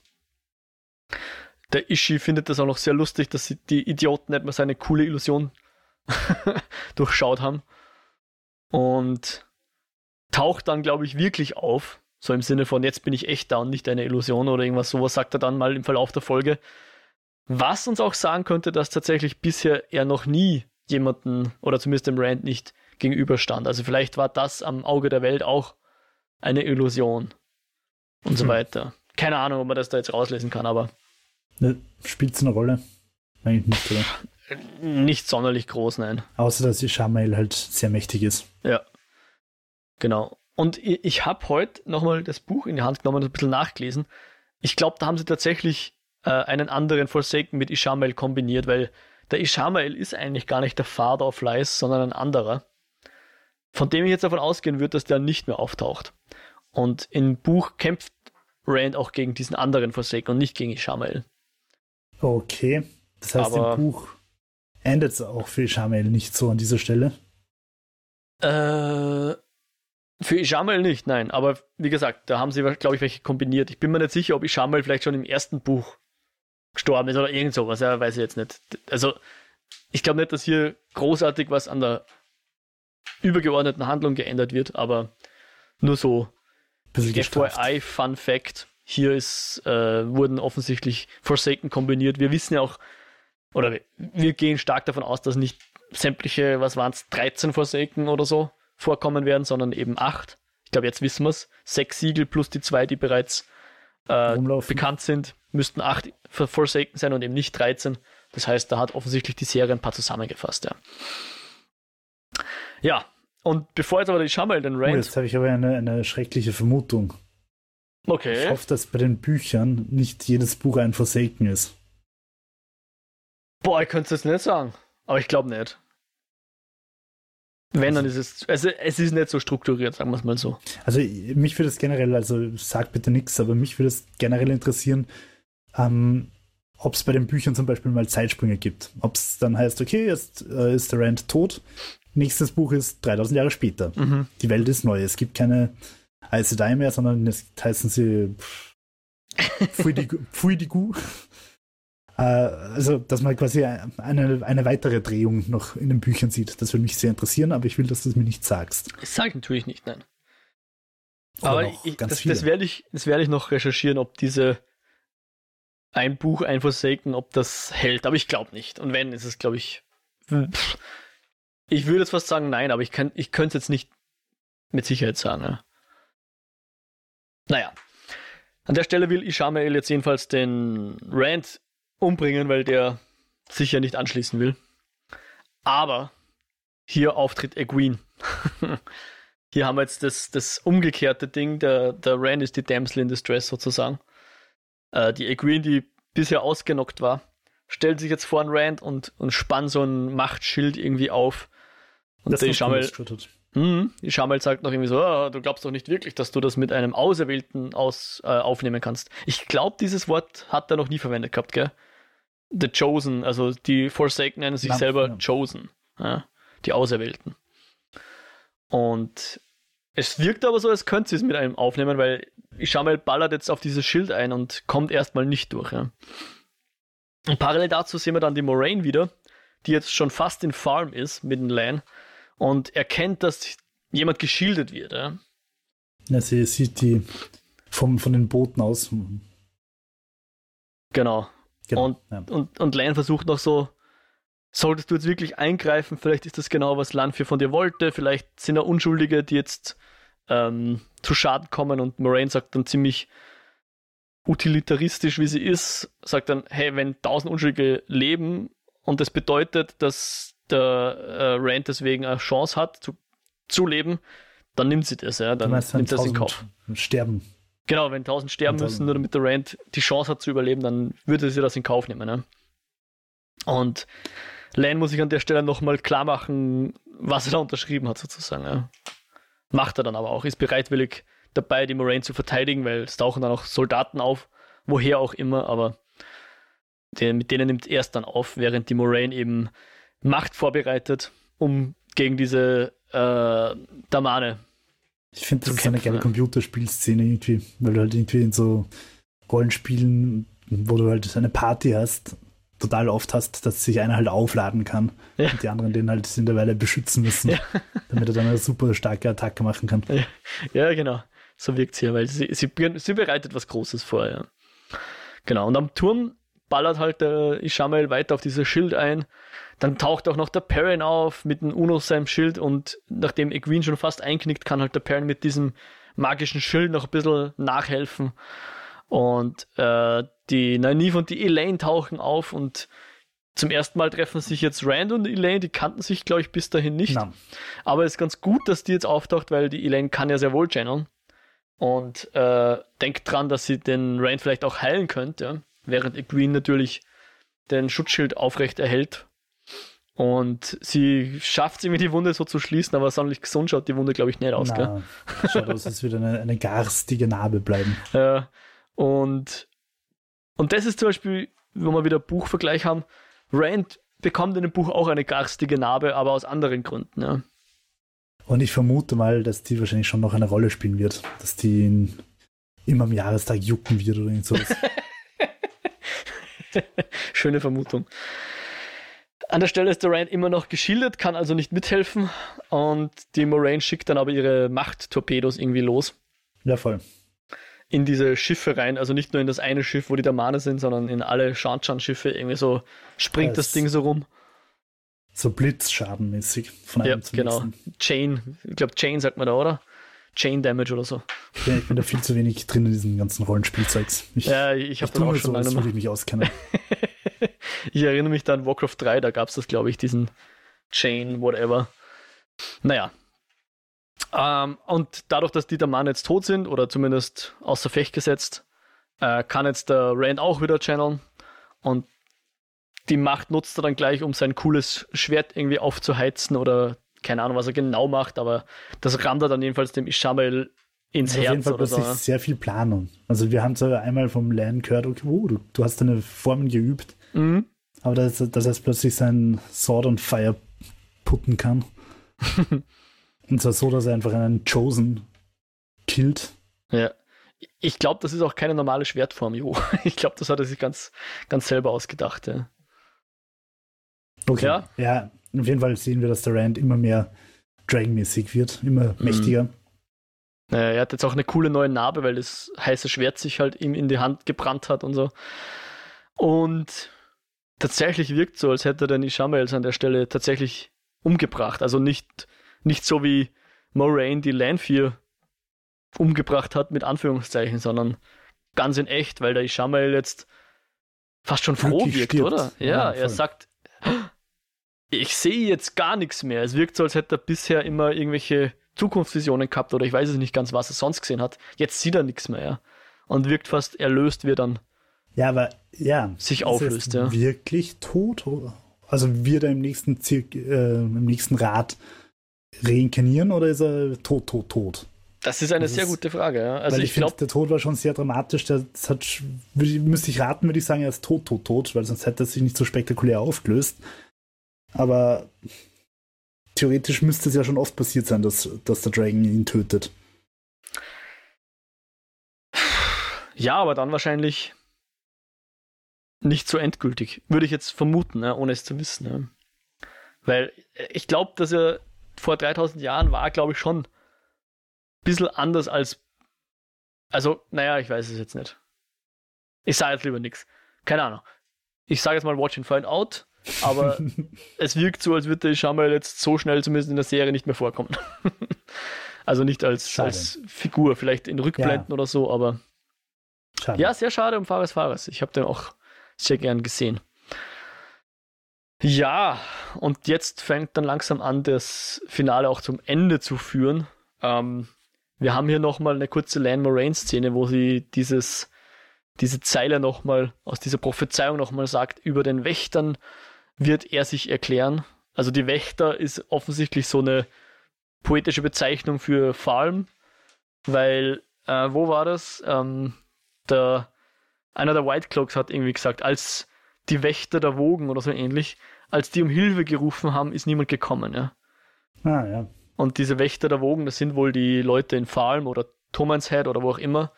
Der Ishi findet das auch noch sehr lustig, dass die Idioten nicht mehr seine coole Illusion durchschaut haben. Und taucht dann, glaube ich, wirklich auf. So im Sinne von, jetzt bin ich echt da und nicht eine Illusion oder irgendwas sowas, sagt er dann mal im Verlauf der Folge. Was uns auch sagen könnte, dass tatsächlich bisher er noch nie jemanden oder zumindest dem Rand nicht gegenüberstand. Also vielleicht war das am Auge der Welt auch eine Illusion und so hm. weiter. Keine Ahnung, ob man das da jetzt rauslesen kann, aber. Ne, Spielt es eine Rolle? Eigentlich nicht, oder? Nicht sonderlich groß, nein. Außer, dass Ishamael halt sehr mächtig ist. Ja. Genau. Und ich, ich habe heute nochmal das Buch in die Hand genommen und ein bisschen nachgelesen. Ich glaube, da haben sie tatsächlich äh, einen anderen Forsaken mit Ishamael kombiniert, weil der Ishamael ist eigentlich gar nicht der Father of Lies, sondern ein anderer, von dem ich jetzt davon ausgehen würde, dass der nicht mehr auftaucht. Und im Buch kämpft Rand auch gegen diesen anderen Forsaken und nicht gegen Ishamael. Okay. Das heißt, Aber, im Buch endet es auch für Ishamael nicht so an dieser Stelle? Äh, für Ishamel nicht, nein. Aber wie gesagt, da haben sie, glaube ich, welche kombiniert. Ich bin mir nicht sicher, ob Ishamel vielleicht schon im ersten Buch gestorben ist oder irgend sowas. Ja, weiß ich jetzt nicht. Also, ich glaube nicht, dass hier großartig was an der übergeordneten Handlung geändert wird, aber nur so FYI Fun Fact. Hier ist, äh, wurden offensichtlich Forsaken kombiniert. Wir wissen ja auch, oder wir gehen stark davon aus, dass nicht sämtliche, was waren es, 13 Forsaken oder so vorkommen werden, sondern eben acht. Ich glaube, jetzt wissen wir es. Sechs Siegel plus die zwei, die bereits äh, bekannt sind, müssten acht Forsaken sein und eben nicht 13. Das heißt, da hat offensichtlich die Serie ein paar zusammengefasst, ja. Ja, und bevor jetzt aber die Schammel den Rand. Oh, jetzt habe ich aber eine, eine schreckliche Vermutung. Okay. Ich hoffe, dass bei den Büchern nicht jedes Buch ein Forsaken ist. Boah, ich könnte es nicht sagen. Aber ich glaube nicht. Wenn, dann ist es, also es ist nicht so strukturiert, sagen wir es mal so. Also mich würde es generell, also sag bitte nichts, aber mich würde es generell interessieren, ähm, ob es bei den Büchern zum Beispiel mal Zeitsprünge gibt. Ob es dann heißt, okay, jetzt äh, ist der Rand tot, nächstes Buch ist 3000 Jahre später. Mhm. Die Welt ist neu, es gibt keine Aes Sedai mehr, sondern es heißen sie Pfui die Gu. Äh, also, dass man quasi eine, eine weitere Drehung noch in den Büchern sieht. Das würde mich sehr interessieren, aber ich will, dass du es mir nicht sagst. Das sage ich natürlich nicht, nein. Oder aber ich, das, das, werde ich, das werde ich noch recherchieren, ob diese ein Buch, ein Forsaken, ob das hält. Aber ich glaube nicht. Und wenn, ist es, glaube ich. Pff, ich würde jetzt fast sagen, nein, aber ich, kann, ich könnte es jetzt nicht mit Sicherheit sagen. Ja. Naja. An der Stelle will Ishamael jetzt jedenfalls den Rand umbringen, weil der sich ja nicht anschließen will. Aber hier auftritt Egwene. hier haben wir jetzt das, das umgekehrte Ding. Der, der Rand ist die Damsel in Distress sozusagen. Äh, die Egwene, die bisher ausgenockt war, stellt sich jetzt vor einen Rand und, und spannt so ein Machtschild irgendwie auf. Und das der Ishamel, Hm, Ishamel sagt noch irgendwie so, oh, du glaubst doch nicht wirklich, dass du das mit einem Auserwählten aus, äh, aufnehmen kannst. Ich glaube, dieses Wort hat er noch nie verwendet gehabt, gell? The Chosen, also die Forsaken nennen sich Na, selber ja. Chosen, ja? die Auserwählten. Und es wirkt aber so, als könnte sie es mit einem aufnehmen, weil Ishamel ballert jetzt auf dieses Schild ein und kommt erstmal nicht durch. Ja? Und parallel dazu sehen wir dann die Moraine wieder, die jetzt schon fast in Farm ist mit dem Lan und erkennt, dass jemand geschildert wird. Ja? Ja, sie sieht die vom, von den Booten aus. Genau. Genau. Und- ja. Und, und Lan versucht noch so, solltest du jetzt wirklich eingreifen, vielleicht ist das genau, was Lanfear von dir wollte, vielleicht sind da Unschuldige, die jetzt ähm, zu Schaden kommen und Moraine sagt dann ziemlich utilitaristisch, wie sie ist, sagt dann, hey, wenn tausend Unschuldige leben und das bedeutet, dass der äh, Rand deswegen eine Chance hat zu, zu leben, dann nimmt sie das, ja, dann nimmt sie das in 1000 Kauf. sterben. Genau, wenn 1000 sterben dann- müssen, nur damit der Rand die Chance hat zu überleben, dann würde sie das in Kauf nehmen. Ne? Und Lan muss sich an der Stelle nochmal klar machen, was er da unterschrieben hat, sozusagen. Ja. Macht er dann aber auch, ist bereitwillig dabei, die Moraine zu verteidigen, weil es tauchen dann auch Soldaten auf, woher auch immer, aber der, mit denen nimmt er es dann auf, während die Moraine eben Macht vorbereitet, um gegen diese äh, Damane Ich finde, das ist eine geile ja. Computerspielszene irgendwie, weil du halt irgendwie in so Rollenspielen, wo du halt eine Party hast, total oft hast, dass sich einer halt aufladen kann Ja. und die anderen den halt in der Weile beschützen müssen, Ja. damit er dann eine super starke Attacke machen kann. Ja, genau. So wirkt sie, weil sie, sie, sie bereitet was Großes vor, ja. Genau. Und am Turm ballert halt der Ishamel weiter auf dieses Schild ein. Dann taucht auch noch der Perrin auf mit dem Uno seinem Schild und nachdem Egwene schon fast einknickt, kann halt der Perrin mit diesem magischen Schild noch ein bisschen nachhelfen. Und äh, die Nynaeve und die Elaine tauchen auf und zum ersten Mal treffen sich jetzt Rand und Elaine, die kannten sich, glaube ich, bis dahin nicht. Na, Aber es ist ganz gut, dass die jetzt auftaucht, weil die Elaine kann ja sehr wohl channeln. Und äh, denkt dran, dass sie den Rand vielleicht auch heilen könnte, während Egwene natürlich den Schutzschild aufrecht erhält. Und sie schafft es irgendwie die Wunde so zu schließen, aber sonderlich gesund schaut die Wunde, glaube ich, nicht aus. Gell? na, schaut aus, als würde eine, eine garstige Narbe bleiben. Äh, und, und das ist zum Beispiel, wo wir wieder Buchvergleich haben, Rand bekommt in dem Buch auch eine garstige Narbe, aber aus anderen Gründen. Ja. Und ich vermute mal, dass die wahrscheinlich schon noch eine Rolle spielen wird, dass die ihn immer am Jahrestag jucken wird oder irgend sowas. Schöne Vermutung. An der Stelle ist der Rand immer noch geschildert, kann also nicht mithelfen und die Moraine schickt dann aber ihre Macht-Torpedos irgendwie los ja, voll. in diese Schiffe rein, also nicht nur in das eine Schiff, wo die Damane sind, sondern in alle Shanchan-Schiffe, irgendwie so springt das, Das- Ding so rum. So blitzschadenmäßig von einem Ja, zum genau. nächsten. Chain, ich glaube Chain sagt man da, oder? Chain Damage oder so. Ja, ich bin da viel zu wenig drin in diesem ganzen Rollenspielzeugs. Ich, Ja, ich habe tue auch schon so, lange ich mich auskennen. Ich erinnere mich da an Warcraft 3, da gab es das, glaube ich, diesen Chain, whatever. Naja. Ähm, und dadurch, dass die Damanen jetzt tot sind, oder zumindest außer Fecht gesetzt, äh, kann jetzt der Rand auch wieder channeln. Und die Macht nutzt er dann gleich, um sein cooles Schwert irgendwie aufzuheizen oder keine Ahnung, was er genau macht, aber das rammt er dann jedenfalls dem Ishamel ins Also auf jeden Herz Fall oder so. plötzlich sehr viel Planung. Also wir haben zwar einmal vom Lan gehört, okay, oh, du, du hast deine Formen geübt, Mhm. aber dass, dass er plötzlich sein Sword on Fire putten kann. Und zwar so, dass er einfach einen Chosen killt. Ja. Ich glaube, das ist auch keine normale Schwertform, Jo. Ich glaube, das hat er sich ganz, ganz selber ausgedacht. Ja. Okay. Ja. ja, auf jeden Fall sehen wir, dass der Rand immer mehr Dragon-mäßig wird, immer Mhm. mächtiger. Äh, Er hat jetzt auch eine coole neue Narbe, weil das heiße Schwert sich halt ihm in die Hand gebrannt hat und so. Und tatsächlich wirkt so, als hätte er den Ishamels an der Stelle tatsächlich umgebracht. Also nicht, nicht so wie Moraine die Lanfear umgebracht hat, mit Anführungszeichen, sondern ganz in echt, weil der Ishamel jetzt fast schon froh Glücklich wirkt, stirbt. oder? Ja, Ja, er sagt, ich sehe jetzt gar nichts mehr. Es wirkt so, als hätte er bisher immer irgendwelche Zukunftsvisionen gehabt oder ich weiß es nicht ganz, was er sonst gesehen hat. Jetzt sieht er nichts mehr, ja. Und wirkt fast erlöst, wie er dann. Ja, aber ja. Sich ist er auflöst, jetzt ja. Wirklich tot? Oder? Also wird er im nächsten Zirk, äh, im nächsten Rad reinkarnieren oder ist er tot, tot, tot? Das ist eine das sehr ist, gute Frage. Ja. Also ich, ich glaube, der Tod war schon sehr dramatisch. Das hat, müsste ich raten, würde ich sagen, er ist tot, tot, tot, weil sonst hätte er sich nicht so spektakulär aufgelöst. Aber theoretisch müsste es ja schon oft passiert sein, dass, dass der Dragon ihn tötet. Ja, aber dann wahrscheinlich nicht so endgültig. Würde ich jetzt vermuten, ne, ohne es zu wissen. Ne. Weil ich glaube, dass er vor 3000 Jahren war, glaube ich, schon bisschen anders als. Also, naja, ich weiß es jetzt nicht. Ich sage jetzt lieber nichts. Keine Ahnung. Ich sage jetzt mal Watch and Find Out, aber es wirkt so, als würde der Schamal jetzt so schnell zumindest in der Serie nicht mehr vorkommen. also nicht als, als Figur, vielleicht in Rückblenden ja. oder so, aber. Schade. Ja, sehr schade um Fares Fares. Ich habe den auch sehr gern gesehen. Ja, und jetzt fängt dann langsam an, das Finale auch zum Ende zu führen. Ähm, wir haben hier nochmal eine kurze Lan Moraine-Szene, wo sie dieses, diese Zeile nochmal aus dieser Prophezeiung nochmal sagt, über den Wächtern wird er sich erklären. Also die Wächter ist offensichtlich so eine poetische Bezeichnung für Farm, weil, äh, wo war das? Ähm, der, einer der White Cloaks hat irgendwie gesagt, als die Wächter der Wogen oder so ähnlich, als die um Hilfe gerufen haben, ist niemand gekommen, ja. Ah, ja. Und diese Wächter der Wogen, das sind wohl die Leute in Falm oder Thomas Head oder wo auch immer.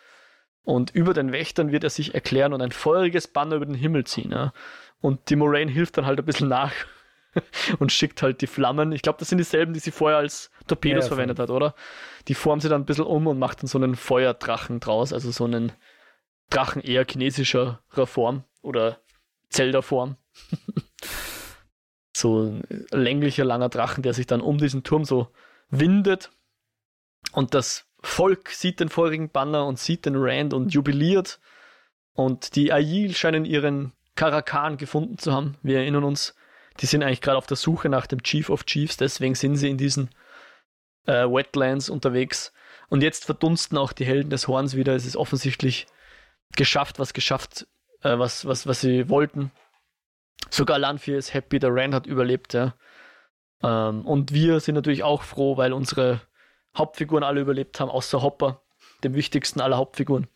Und über den Wächtern wird er sich erklären und ein feuriges Banner über den Himmel ziehen. Ja? Und die Moraine hilft dann halt ein bisschen nach und schickt halt die Flammen. Ich glaube, das sind dieselben, die sie vorher als Torpedos ja, verwendet hat, oder? Die formt sie dann ein bisschen um und macht dann so einen Feuerdrachen draus, also so einen Drachen eher chinesischer Form oder Zelda-Form. so ein länglicher, langer Drachen, der sich dann um diesen Turm so windet. Und das Volk sieht den feurigen Banner und sieht den Rand und jubiliert. Und die Aiel scheinen ihren Karakan gefunden zu haben. Wir erinnern uns, die sind eigentlich gerade auf der Suche nach dem Chief of Chiefs, deswegen sind sie in diesen äh, Wetlands unterwegs. Und jetzt verdunsten auch die Helden des Horns wieder. Es ist offensichtlich geschafft, was geschafft, äh, was, was, was sie wollten. Sogar Lanfear ist happy, der Rand hat überlebt, ja. Ähm, und wir sind natürlich auch froh, weil unsere Hauptfiguren alle überlebt haben, außer Hopper, dem wichtigsten aller Hauptfiguren.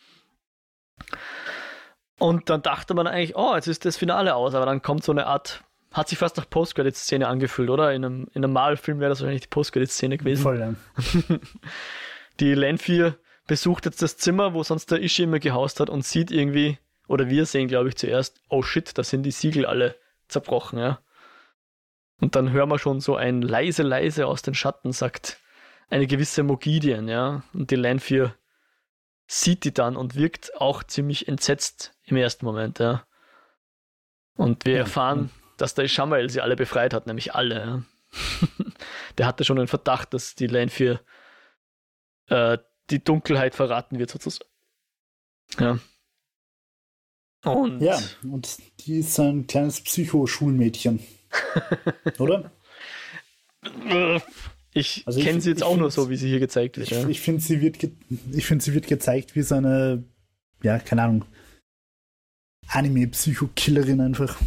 Und dann dachte man eigentlich, oh, jetzt ist das Finale aus, aber dann kommt so eine Art, hat sich fast nach Post-Credit-Szene angefühlt, oder? In einem, in einem Malfilm wäre das wahrscheinlich die Post-Credit-Szene gewesen. Voll, ja. die Lanfear besucht jetzt das Zimmer, wo sonst der Ishi immer gehaust hat und sieht irgendwie, oder wir sehen, glaube ich, zuerst, oh shit, da sind die Siegel alle zerbrochen, ja. Und dann hören wir schon so ein leise, leise aus den Schatten, sagt eine gewisse Mogidian, ja. Und die Lanfear sieht die dann und wirkt auch ziemlich entsetzt im ersten Moment, ja. Und wir erfahren, dass der Ishamael sie alle befreit hat, nämlich alle. Ja. der hatte schon einen Verdacht, dass die Lanfear äh, die Dunkelheit verraten wird, sozusagen. Ja. Und ja, und die ist ein kleines Psychoschulmädchen. Oder? Ich also kenne sie jetzt auch nur so, wie sie hier gezeigt wird. Ich, ja. ich finde, sie, wird find, sie wird gezeigt wie so eine, ja, keine Ahnung, Anime-Psycho-Killerin einfach.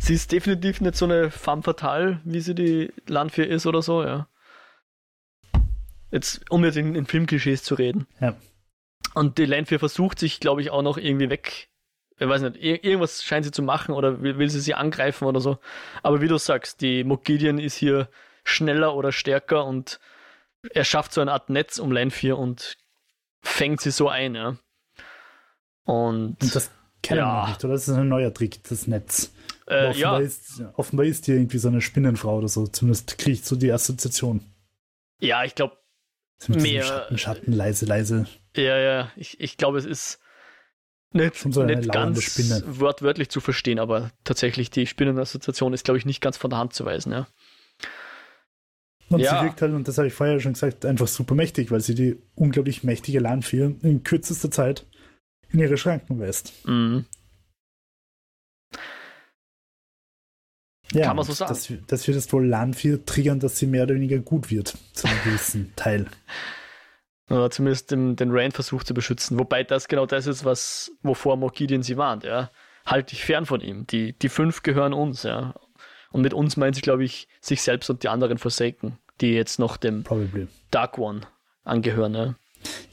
Sie ist definitiv nicht so eine femme fatale, wie sie die Landfear ist oder so, ja. Jetzt, um jetzt in, in Filmklischees zu reden. Ja. Und die Landfear versucht sich, glaube ich, auch noch irgendwie weg ich weiß nicht, irgendwas scheint sie zu machen oder will, will, sie sie angreifen oder so. Aber wie du sagst, die Mogidian ist hier schneller oder stärker und er schafft so eine Art Netz um Line 4 und fängt sie so ein, ja. Und, und das kennen ja. wir nicht, oder? Das ist ein neuer Trick, das Netz. Äh, offenbar, ja. ist, offenbar ist hier irgendwie so eine Spinnenfrau oder so. Zumindest kriege ich so die Assoziation. Ja, ich glaube, mehr. Schatten, Schatten, leise, leise. Ja, ja, ich, ich glaube, es ist nicht, so nicht ganz Spinne. wortwörtlich zu verstehen, aber tatsächlich die Spinnenassoziation ist, glaube ich, nicht ganz von der Hand zu weisen, ja. Und ja. sie wirkt halt, und das habe ich vorher schon gesagt, einfach super mächtig, weil sie die unglaublich mächtige Lanfear in kürzester Zeit in ihre Schranken weist. Mhm. Ja, Kann man so sagen. Das, das wird jetzt wohl Lanfear triggern, dass sie mehr oder weniger gut wird, zu einem gewissen Teil. Oder zumindest den, den Rand versucht zu beschützen. Wobei das genau das ist, was, wovor Mogideon sie warnt, ja. Halt dich fern von ihm. Die, die fünf gehören uns, ja. Und mit uns meint sie, glaube ich, sich selbst und die anderen Forsaken. die jetzt noch dem Probably. Dark One angehören. Ja,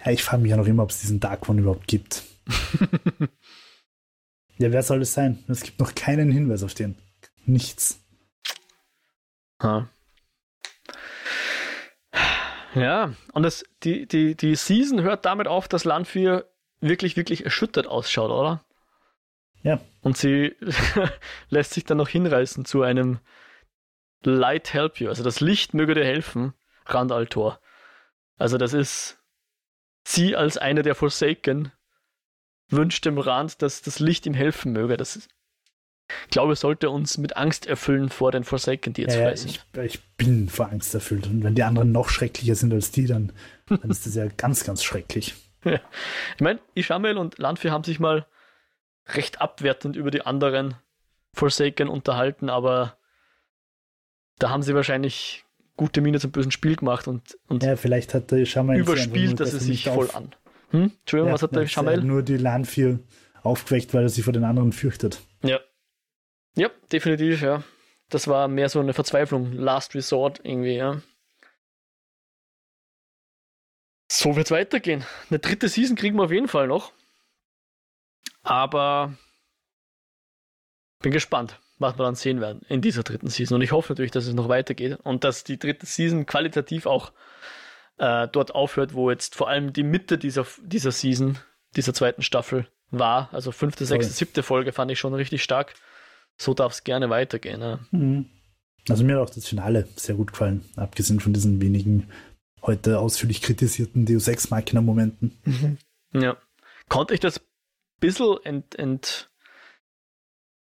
ja ich frage mich ja noch immer, ob es diesen Dark One überhaupt gibt. ja, wer soll es sein? Es gibt noch keinen Hinweis auf den. Nichts. Ha. Ja, und das, die, die, die Season hört damit auf, dass Landvier wirklich, wirklich erschüttert ausschaut, oder? Ja. Und sie lässt sich dann noch hinreißen zu einem Light Help You, also das Licht möge dir helfen, Randaltor. Also das ist sie als eine der Forsaken wünscht dem Rand, dass das Licht ihm helfen möge. Das ist, ich glaube, sollte uns mit Angst erfüllen vor den Forsaken, die jetzt ja, frei sind. Ich, ich, bin vor Angst erfüllt. Und wenn die anderen noch schrecklicher sind als die, dann, dann ist das ja ganz, ganz schrecklich. Ja. Ich meine, Ishamel und Landvieh haben sich mal recht abwertend über die anderen Forsaken unterhalten, aber da haben sie wahrscheinlich gute Miene zum bösen Spiel gemacht und, und ja, vielleicht hat der Ishamel überspielt, dass er sich voll an. Hm? Entschuldigung, ja, was hat der Ishamel? Nur die Landvieh aufgeweckt, weil er sich vor den anderen fürchtet. Ja, ja, definitiv, ja. Das war mehr so eine Verzweiflung, Last Resort irgendwie, ja. So wird's weitergehen. Eine dritte Season kriegen wir auf jeden Fall noch. Aber bin gespannt, was wir dann sehen werden in dieser dritten Season. Und ich hoffe natürlich, dass es noch weitergeht und dass die dritte Season qualitativ auch äh, dort aufhört, wo jetzt vor allem die Mitte dieser, dieser Season, dieser zweiten Staffel war. Also fünfte, sechste, siebte Folge fand ich schon richtig stark so darf es gerne weitergehen. Ja. Mhm. Also mir hat auch das Finale sehr gut gefallen, abgesehen von diesen wenigen heute ausführlich kritisierten Deus Ex Machina Momenten. Mhm. Ja. Konnte ich das bisschen ent, ent,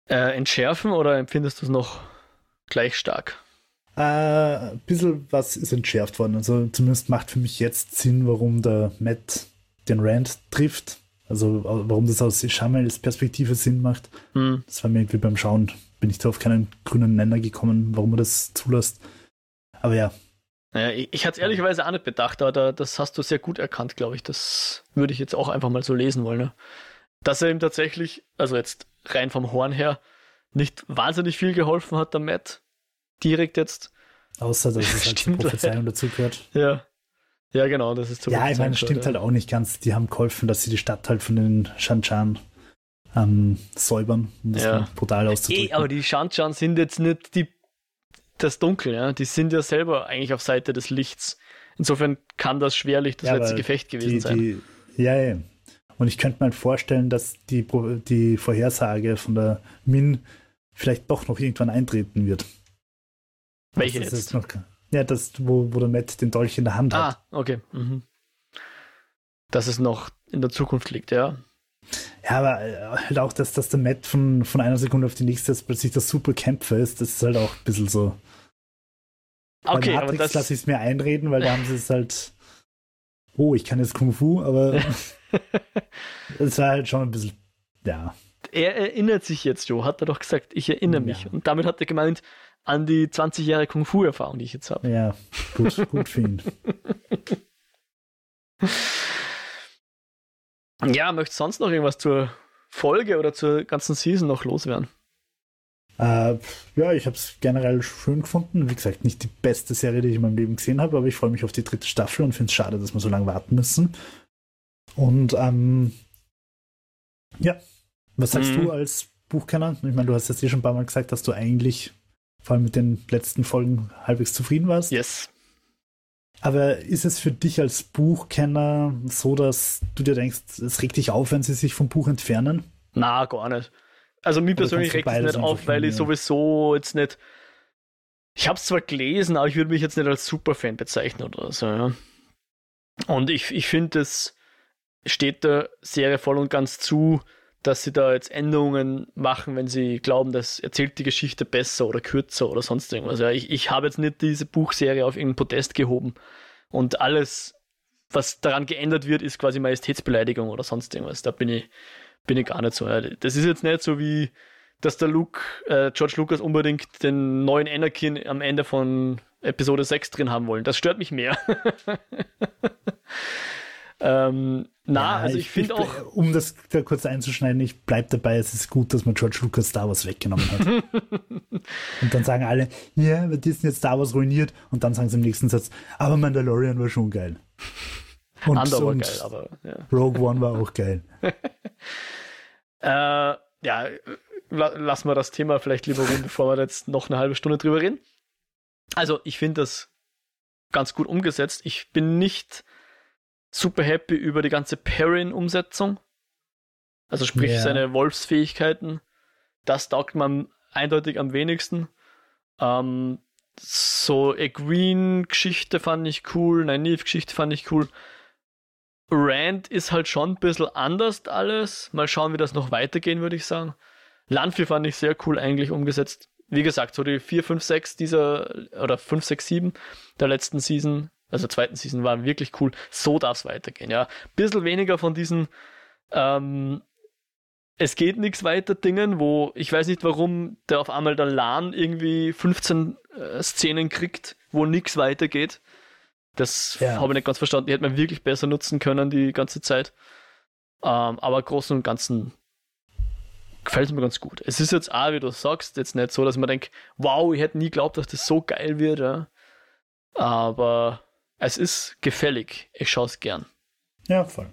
äh, entschärfen oder empfindest du es noch gleich stark? Äh, ein bisschen was ist entschärft worden. Also zumindest macht für mich jetzt Sinn, warum der Matt den Rand trifft. Also warum das aus Shamels Perspektive Sinn macht, hm. das war mir irgendwie beim Schauen, bin ich da auf keinen grünen Nenner gekommen, warum er das zulässt. Aber ja. Naja, ich, ich hatte es ehrlicherweise auch nicht bedacht, aber da, das hast du sehr gut erkannt, glaube ich. Das würde ich jetzt auch einfach mal so lesen wollen. Ne? Dass er ihm tatsächlich, also jetzt rein vom Horn her, nicht wahnsinnig viel geholfen hat, der Matt. Direkt jetzt. Außer, dass es halt zur Prophezeiung dazu gehört. Ja. Ja, genau, das ist so. Ja, ich meine, das stimmt halt auch nicht ganz. Die haben geholfen, dass sie die Stadt halt von den Shanchan ähm, säubern, um das ja. brutal auszudrücken. Ey, aber die Shanchan sind jetzt nicht die, das Dunkel, ja. Die sind ja selber eigentlich auf Seite des Lichts. Insofern kann das schwerlich das ja, letzte Gefecht gewesen die, sein. Die, ja, ja. Und ich könnte mir halt vorstellen, dass die, die Vorhersage von der Min vielleicht doch noch irgendwann eintreten wird. Welche jetzt? jetzt noch, ja, das, wo, wo der Matt den Dolch in der Hand ah, hat. Ah, okay. Mhm. Dass es noch in der Zukunft liegt, ja. Ja, aber äh, halt auch, dass, dass der Matt von, von einer Sekunde auf die nächste jetzt plötzlich der super Kämpfer ist, das ist halt auch ein bisschen so. Okay, Bei Matrix aber das lasse ich es mir einreden, weil da haben sie es halt. Oh, ich kann jetzt Kung Fu, aber es war halt schon ein bisschen. Ja. Er erinnert sich jetzt, Joe, hat er doch gesagt, ich erinnere mich. Ja. Und damit hat er gemeint, an die 20 Jahre Kung Fu-Erfahrung, die ich jetzt habe. Ja, gut, gut für ihn. ja, möchtest du sonst noch irgendwas zur Folge oder zur ganzen Season noch loswerden? Äh, ja, ich habe es generell schön gefunden. Wie gesagt, nicht die beste Serie, die ich in meinem Leben gesehen habe, aber ich freue mich auf die dritte Staffel und finde es schade, dass wir so lange warten müssen. Und ähm, ja, was sagst mhm. du als Buchkenner? Ich meine, du hast jetzt hier schon ein paar Mal gesagt, dass du eigentlich vor allem mit den letzten Folgen halbwegs zufrieden warst. Yes. Aber ist es für dich als Buchkenner so, dass du dir denkst, es regt dich auf, wenn sie sich vom Buch entfernen? Na, gar nicht. Also mir persönlich regt es nicht auf, weil ich sowieso jetzt nicht. Ich habe es zwar gelesen, aber ich würde mich jetzt nicht als Superfan bezeichnen oder so. Ja. Und ich, ich finde, es steht der Serie voll und ganz zu, dass sie da jetzt Änderungen machen, wenn sie glauben, das erzählt die Geschichte besser oder kürzer oder sonst irgendwas. Ja, ich, ich habe jetzt nicht diese Buchserie auf irgendeinen Podest gehoben und alles, was daran geändert wird, ist quasi Majestätsbeleidigung oder sonst irgendwas. Da bin ich, bin ich gar nicht so. Ja. Das ist jetzt nicht so wie, dass der Luke, äh, George Lucas unbedingt den neuen Anakin am Ende von Episode 6 drin haben wollen. Das stört mich mehr. Ähm, na, ja, also ich, ich finde auch. Um das da kurz einzuschneiden, ich bleibe dabei, es ist gut, dass man George Lucas Star Wars weggenommen hat. und dann sagen alle, ja, wir Disney jetzt Star Wars ruiniert. Und dann sagen sie im nächsten Satz, aber Mandalorian war schon geil. Und, Andor war geil, aber. Ja. Rogue One war auch geil. äh, ja, lassen wir das Thema vielleicht lieber rum, bevor wir jetzt noch eine halbe Stunde drüber reden. Also, ich finde das ganz gut umgesetzt. Ich bin nicht super happy über die ganze Perrin-Umsetzung. Also sprich yeah. seine Wolfsfähigkeiten. Das taugt man eindeutig am wenigsten. Ähm, so a Green-Geschichte fand ich cool, Nynaeve-Geschichte fand ich cool. Rand ist halt schon ein bisschen anders alles. Mal schauen, wie das noch weitergehen, würde ich sagen. Landvieh fand ich sehr cool eigentlich umgesetzt. Wie gesagt, so die 4, 5, 6 dieser, oder 5, 6, 7 der letzten Season also zweiten Season waren wirklich cool. So darf es weitergehen, ja. Bisschen weniger von diesen ähm, es geht nichts weiter Dingen, wo ich weiß nicht, warum der auf einmal der LAN irgendwie 15 äh, Szenen kriegt, wo nichts weitergeht. Das ja. habe ich nicht ganz verstanden. Die hätte man wirklich besser nutzen können die ganze Zeit. Ähm, aber im Großen und Ganzen gefällt es mir ganz gut. Es ist jetzt auch, wie du sagst, jetzt nicht so, dass man denkt, wow, ich hätte nie geglaubt, dass das so geil wird. Ja. Aber es ist gefällig. Ich schaue es gern. Ja, voll.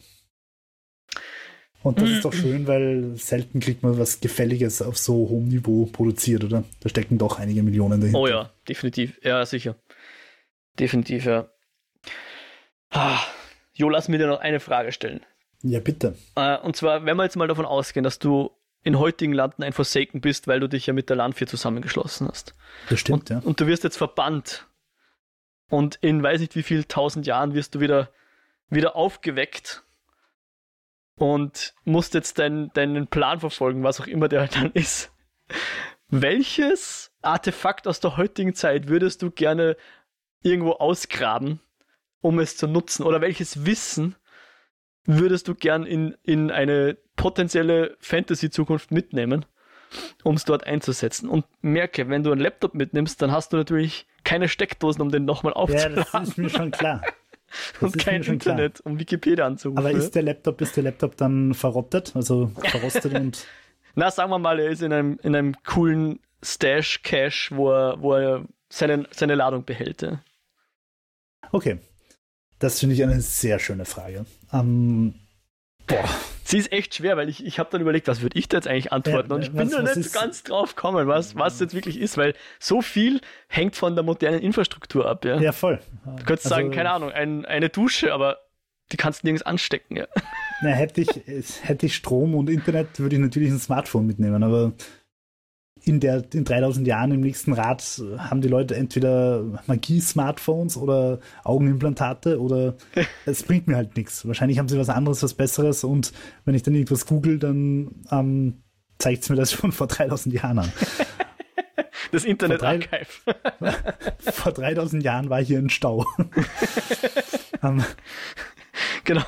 Und das ist doch schön, weil selten kriegt man was Gefälliges auf so hohem Niveau produziert, oder? Da stecken doch einige Millionen dahinter. Oh ja, definitiv. Ja, sicher. Definitiv, ja. Ah, jo, lass mir dir noch eine Frage stellen. Ja, bitte. Äh, und zwar, wenn wir jetzt mal davon ausgehen, dass du in heutigen Landen ein Forsaken bist, weil du dich ja mit der Landvier zusammengeschlossen hast. Das stimmt, und, ja. Und du wirst jetzt verbannt und in weiß nicht wie viel tausend Jahren wirst du wieder, wieder aufgeweckt und musst jetzt dein, deinen Plan verfolgen, was auch immer der dann ist. Welches Artefakt aus der heutigen Zeit würdest du gerne irgendwo ausgraben, um es zu nutzen? Oder welches Wissen würdest du gern in, in eine potenzielle Fantasy-Zukunft mitnehmen, um es dort einzusetzen? Und merke, wenn du einen Laptop mitnimmst, dann hast du natürlich keine Steckdosen, um den nochmal aufzuladen. Ja, das ist mir schon klar. Das und kein Internet, klar. um Wikipedia anzurufen. Aber ist der Laptop, ist der Laptop dann verrottet, also verrostet und. Na, sagen wir mal, er ist in einem, in einem coolen Stash-Cache, wo er, wo er seine, seine Ladung behält. Ja. Okay. Das finde ich eine sehr schöne Frage. Ähm, boah. Sie ist echt schwer, weil ich, ich habe dann überlegt, was würde ich da jetzt eigentlich antworten? Ja, und ich was, bin da nicht ganz drauf gekommen, was, was jetzt wirklich ist, weil so viel hängt von der modernen Infrastruktur ab. Ja, ja voll. Du könntest also, sagen, keine Ahnung, ein, eine Dusche, aber die kannst du nirgends anstecken. Ja. Na, hätte ich, hätte ich Strom und Internet, würde ich natürlich ein Smartphone mitnehmen, aber in, der, in 3000 Jahren im nächsten Rad haben die Leute entweder Magie-Smartphones oder Augenimplantate oder es bringt mir halt nichts. Wahrscheinlich haben sie was anderes, was Besseres und wenn ich dann irgendwas google, dann ähm, zeigt es mir das schon vor 3000 Jahren an. Das Internet-Archive. Vor, vor 3000 Jahren war hier ein Stau. um, ähm, genau.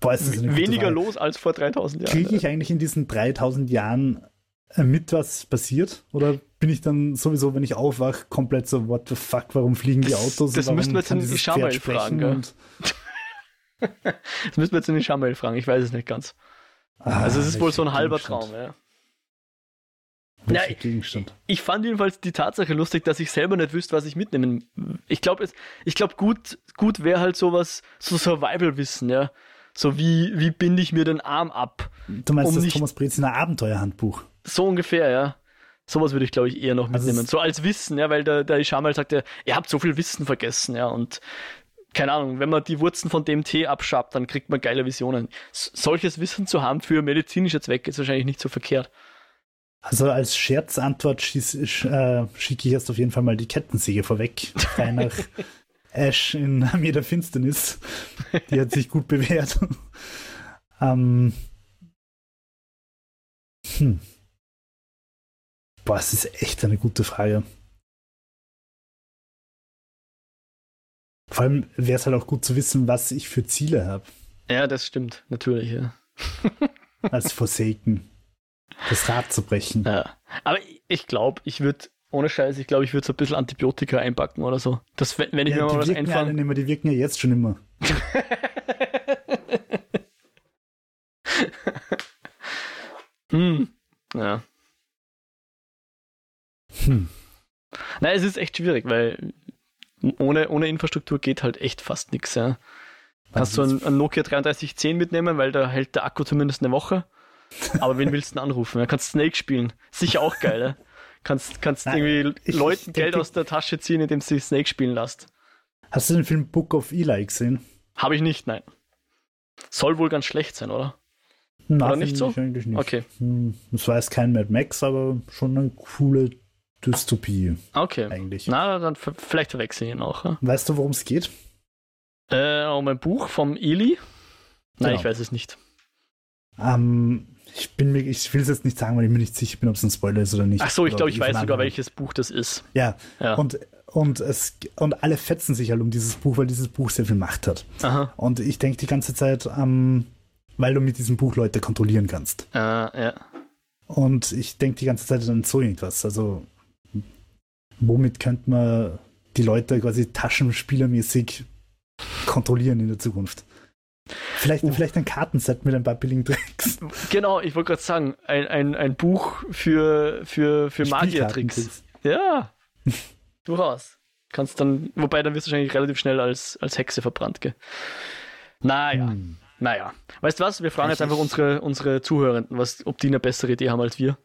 Boah, Weniger los als vor 3000 Jahren. Kriege ich eigentlich in diesen 3000 Jahren äh, mit was passiert? Oder bin ich dann sowieso, wenn ich aufwache, komplett so, what the fuck, warum fliegen die Autos? Das müssen wir jetzt in die Schamail fragen. das müssen wir jetzt in die Schamail fragen, ich weiß es nicht ganz. Ah, also es ist wohl so ein halber Traum, ja. Ja, ich, ich, fand jedenfalls die Tatsache lustig, dass ich selber nicht wüsste, was ich mitnehmen. Ich glaube, ich glaube, gut, gut wäre halt sowas, so Survival-Wissen, ja. So wie, wie binde ich mir den Arm ab? Du meinst um das Thomas Breziner Abenteuerhandbuch? So ungefähr, ja. Sowas würde ich, glaube ich, eher noch also mitnehmen. Also so als Wissen, ja, weil der, der Ishamal sagt ja, ihr habt so viel Wissen vergessen, ja, und keine Ahnung, wenn man die Wurzeln von dem Tee abschabt, dann kriegt man geile Visionen. S solches Wissen zu haben für medizinische Zwecke ist wahrscheinlich nicht so verkehrt. Also als Scherzantwort schieß, äh, schicke ich jetzt auf jeden Fall mal die Kettensäge vorweg. Frei nach Ash in Armee der Finsternis. Die hat sich gut bewährt. ähm, hm. Boah, es ist echt eine gute Frage. Vor allem wäre es halt auch gut zu wissen, was ich für Ziele habe. Ja, das stimmt, natürlich, ja. Als Forsaken. Das Rad zu brechen. Ja. Aber ich glaube, ich würde ohne Scheiß, ich glaube, ich würde so ein bisschen Antibiotika einpacken oder so. Das, wenn wenn ich Ja, mir mal was ja einfange. mehr, die wirken ja jetzt schon immer. hm. Ja. Hm. Nein, es ist echt schwierig, weil ohne, ohne Infrastruktur geht halt echt fast nichts. Ja. Kannst du einen, einen Nokia 3310 mitnehmen, weil da hält der Akku zumindest eine Woche. Aber wen willst du denn anrufen? Ja, kannst Snake spielen. Sicher auch geil, ja. Kannst, kannst Nein, irgendwie ich- Leuten ich Geld aus der Tasche ziehen, indem sie Snake spielen lässt. Hast du den Film Book of Eli gesehen? Habe ich nicht, nein. Soll wohl ganz schlecht sein, oder? Na, Oder nicht so? ich Eigentlich nicht. Okay. Hm, Das war jetzt kein Mad Max, aber schon eine coole Dystopie Okay. eigentlich. Na, dann vielleicht verwechsel ich ihn auch. Ja? Weißt du, worum es geht? Äh, um ein Buch vom Eli? Nein, Genau. ich weiß es nicht. Ähm, ich bin mir, ich will es jetzt nicht sagen, weil ich mir nicht sicher bin, ob es ein Spoiler ist oder nicht. Ach so, ich glaube, ich weiß sogar, welches Buch das ist. Ja, Ja. und, und, es, und alle fetzen sich halt um dieses Buch, weil dieses Buch sehr viel Macht hat. Aha. Und ich denke die ganze Zeit, ähm, weil du mit diesem Buch Leute kontrollieren kannst. Äh, ja. Und ich denke die ganze Zeit an so irgendwas. Also, womit könnte man die Leute quasi taschenspielermäßig kontrollieren in der Zukunft? Vielleicht, Uh. vielleicht ein Kartenset mit ein paar billigen Tricks. Genau, ich wollte gerade sagen, ein, ein, ein Buch für, für, für Magiertricks. Ja, durchaus. Kannst dann, wobei dann wirst du wahrscheinlich relativ schnell als, als Hexe verbrannt, gell? Naja, Hm. naja. Weißt du was? Wir fragen jetzt Ich- einfach unsere, unsere Zuhörenden, was, ob die eine bessere Idee haben als wir.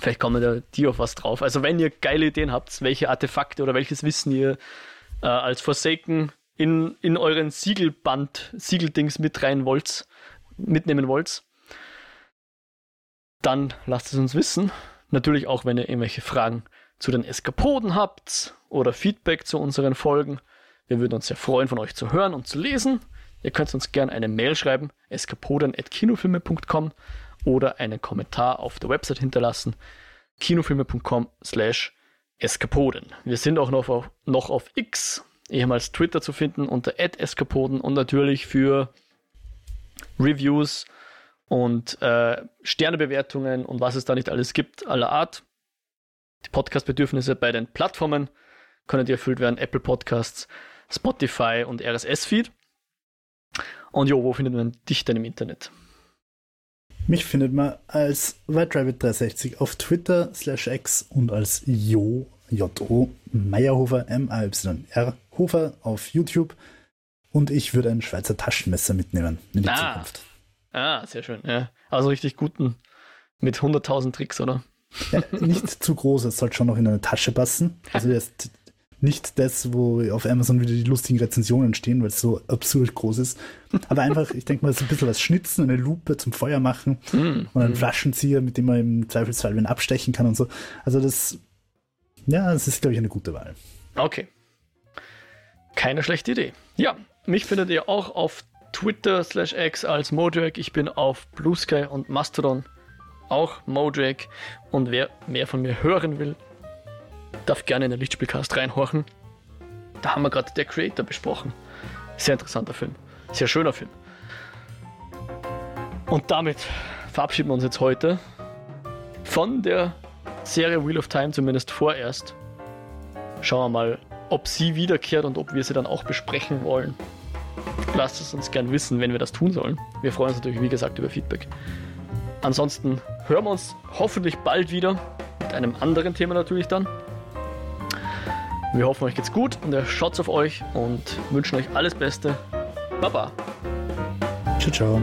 Vielleicht kommen da die auf was drauf. Also wenn ihr geile Ideen habt, welche Artefakte oder welches Wissen ihr äh, als Forsaken in, in euren Siegelband, Siegeldings mit rein wollt, mitnehmen wollt, dann lasst es uns wissen. Natürlich auch, wenn ihr irgendwelche Fragen zu den Eskapoden habt oder Feedback zu unseren Folgen. Wir würden uns sehr freuen, von euch zu hören und zu lesen. Ihr könnt uns gerne eine Mail schreiben, eskapoden.kinofilme.com oder einen Kommentar auf der Website hinterlassen, kinofilme.com slash eskapoden. Wir sind auch noch auf, noch auf X, ehemals Twitter zu finden unter eskapoden und natürlich für Reviews und äh, Sternebewertungen und was es da nicht alles gibt, aller Art. Die Podcast-Bedürfnisse bei den Plattformen können die erfüllt werden: Apple Podcasts, Spotify und RSS-Feed. Und jo, wo findet man dich denn im Internet? Mich findet man als WhiteRabbit360 auf Twitter slash X und als Jo, J-O, Meyerhofer, M-A-Y-R, Hofer auf YouTube. Und ich würde ein Schweizer Taschenmesser mitnehmen in die Ah. Zukunft. Ah, sehr schön. Ja. Also richtig guten mit 100.000 Tricks, oder? Ja, nicht zu groß, es sollte schon noch in eine Tasche passen. Also erst nicht das, wo auf Amazon wieder die lustigen Rezensionen stehen, weil es so absurd groß ist. Aber einfach, ich denke mal, so ein bisschen was schnitzen, eine Lupe zum Feuer machen Hm. und einen Flaschenzieher, mit dem man im Zweifelsfall wen abstechen kann und so. Also das, ja, das ist, glaube ich, eine gute Wahl. Okay. Keine schlechte Idee. Ja, mich findet ihr auch auf Twitter slash X als Modrag. Ich bin auf Blue Sky und Mastodon auch Modrag. Und wer mehr von mir hören will, darf gerne in den Lichtspielcast reinhorchen. Da haben wir gerade der Creator besprochen. Sehr interessanter Film. Sehr schöner Film. Und damit verabschieden wir uns jetzt heute von der Serie Wheel of Time, zumindest vorerst. Schauen wir mal, ob sie wiederkehrt und ob wir sie dann auch besprechen wollen. Lasst es uns gern wissen, wenn wir das tun sollen. Wir freuen uns natürlich, wie gesagt, über Feedback. Ansonsten hören wir uns hoffentlich bald wieder mit einem anderen Thema natürlich dann. Wir hoffen, euch geht's gut und ihr schaut's auf euch und wünschen euch alles Beste. Baba. Ciao, ciao.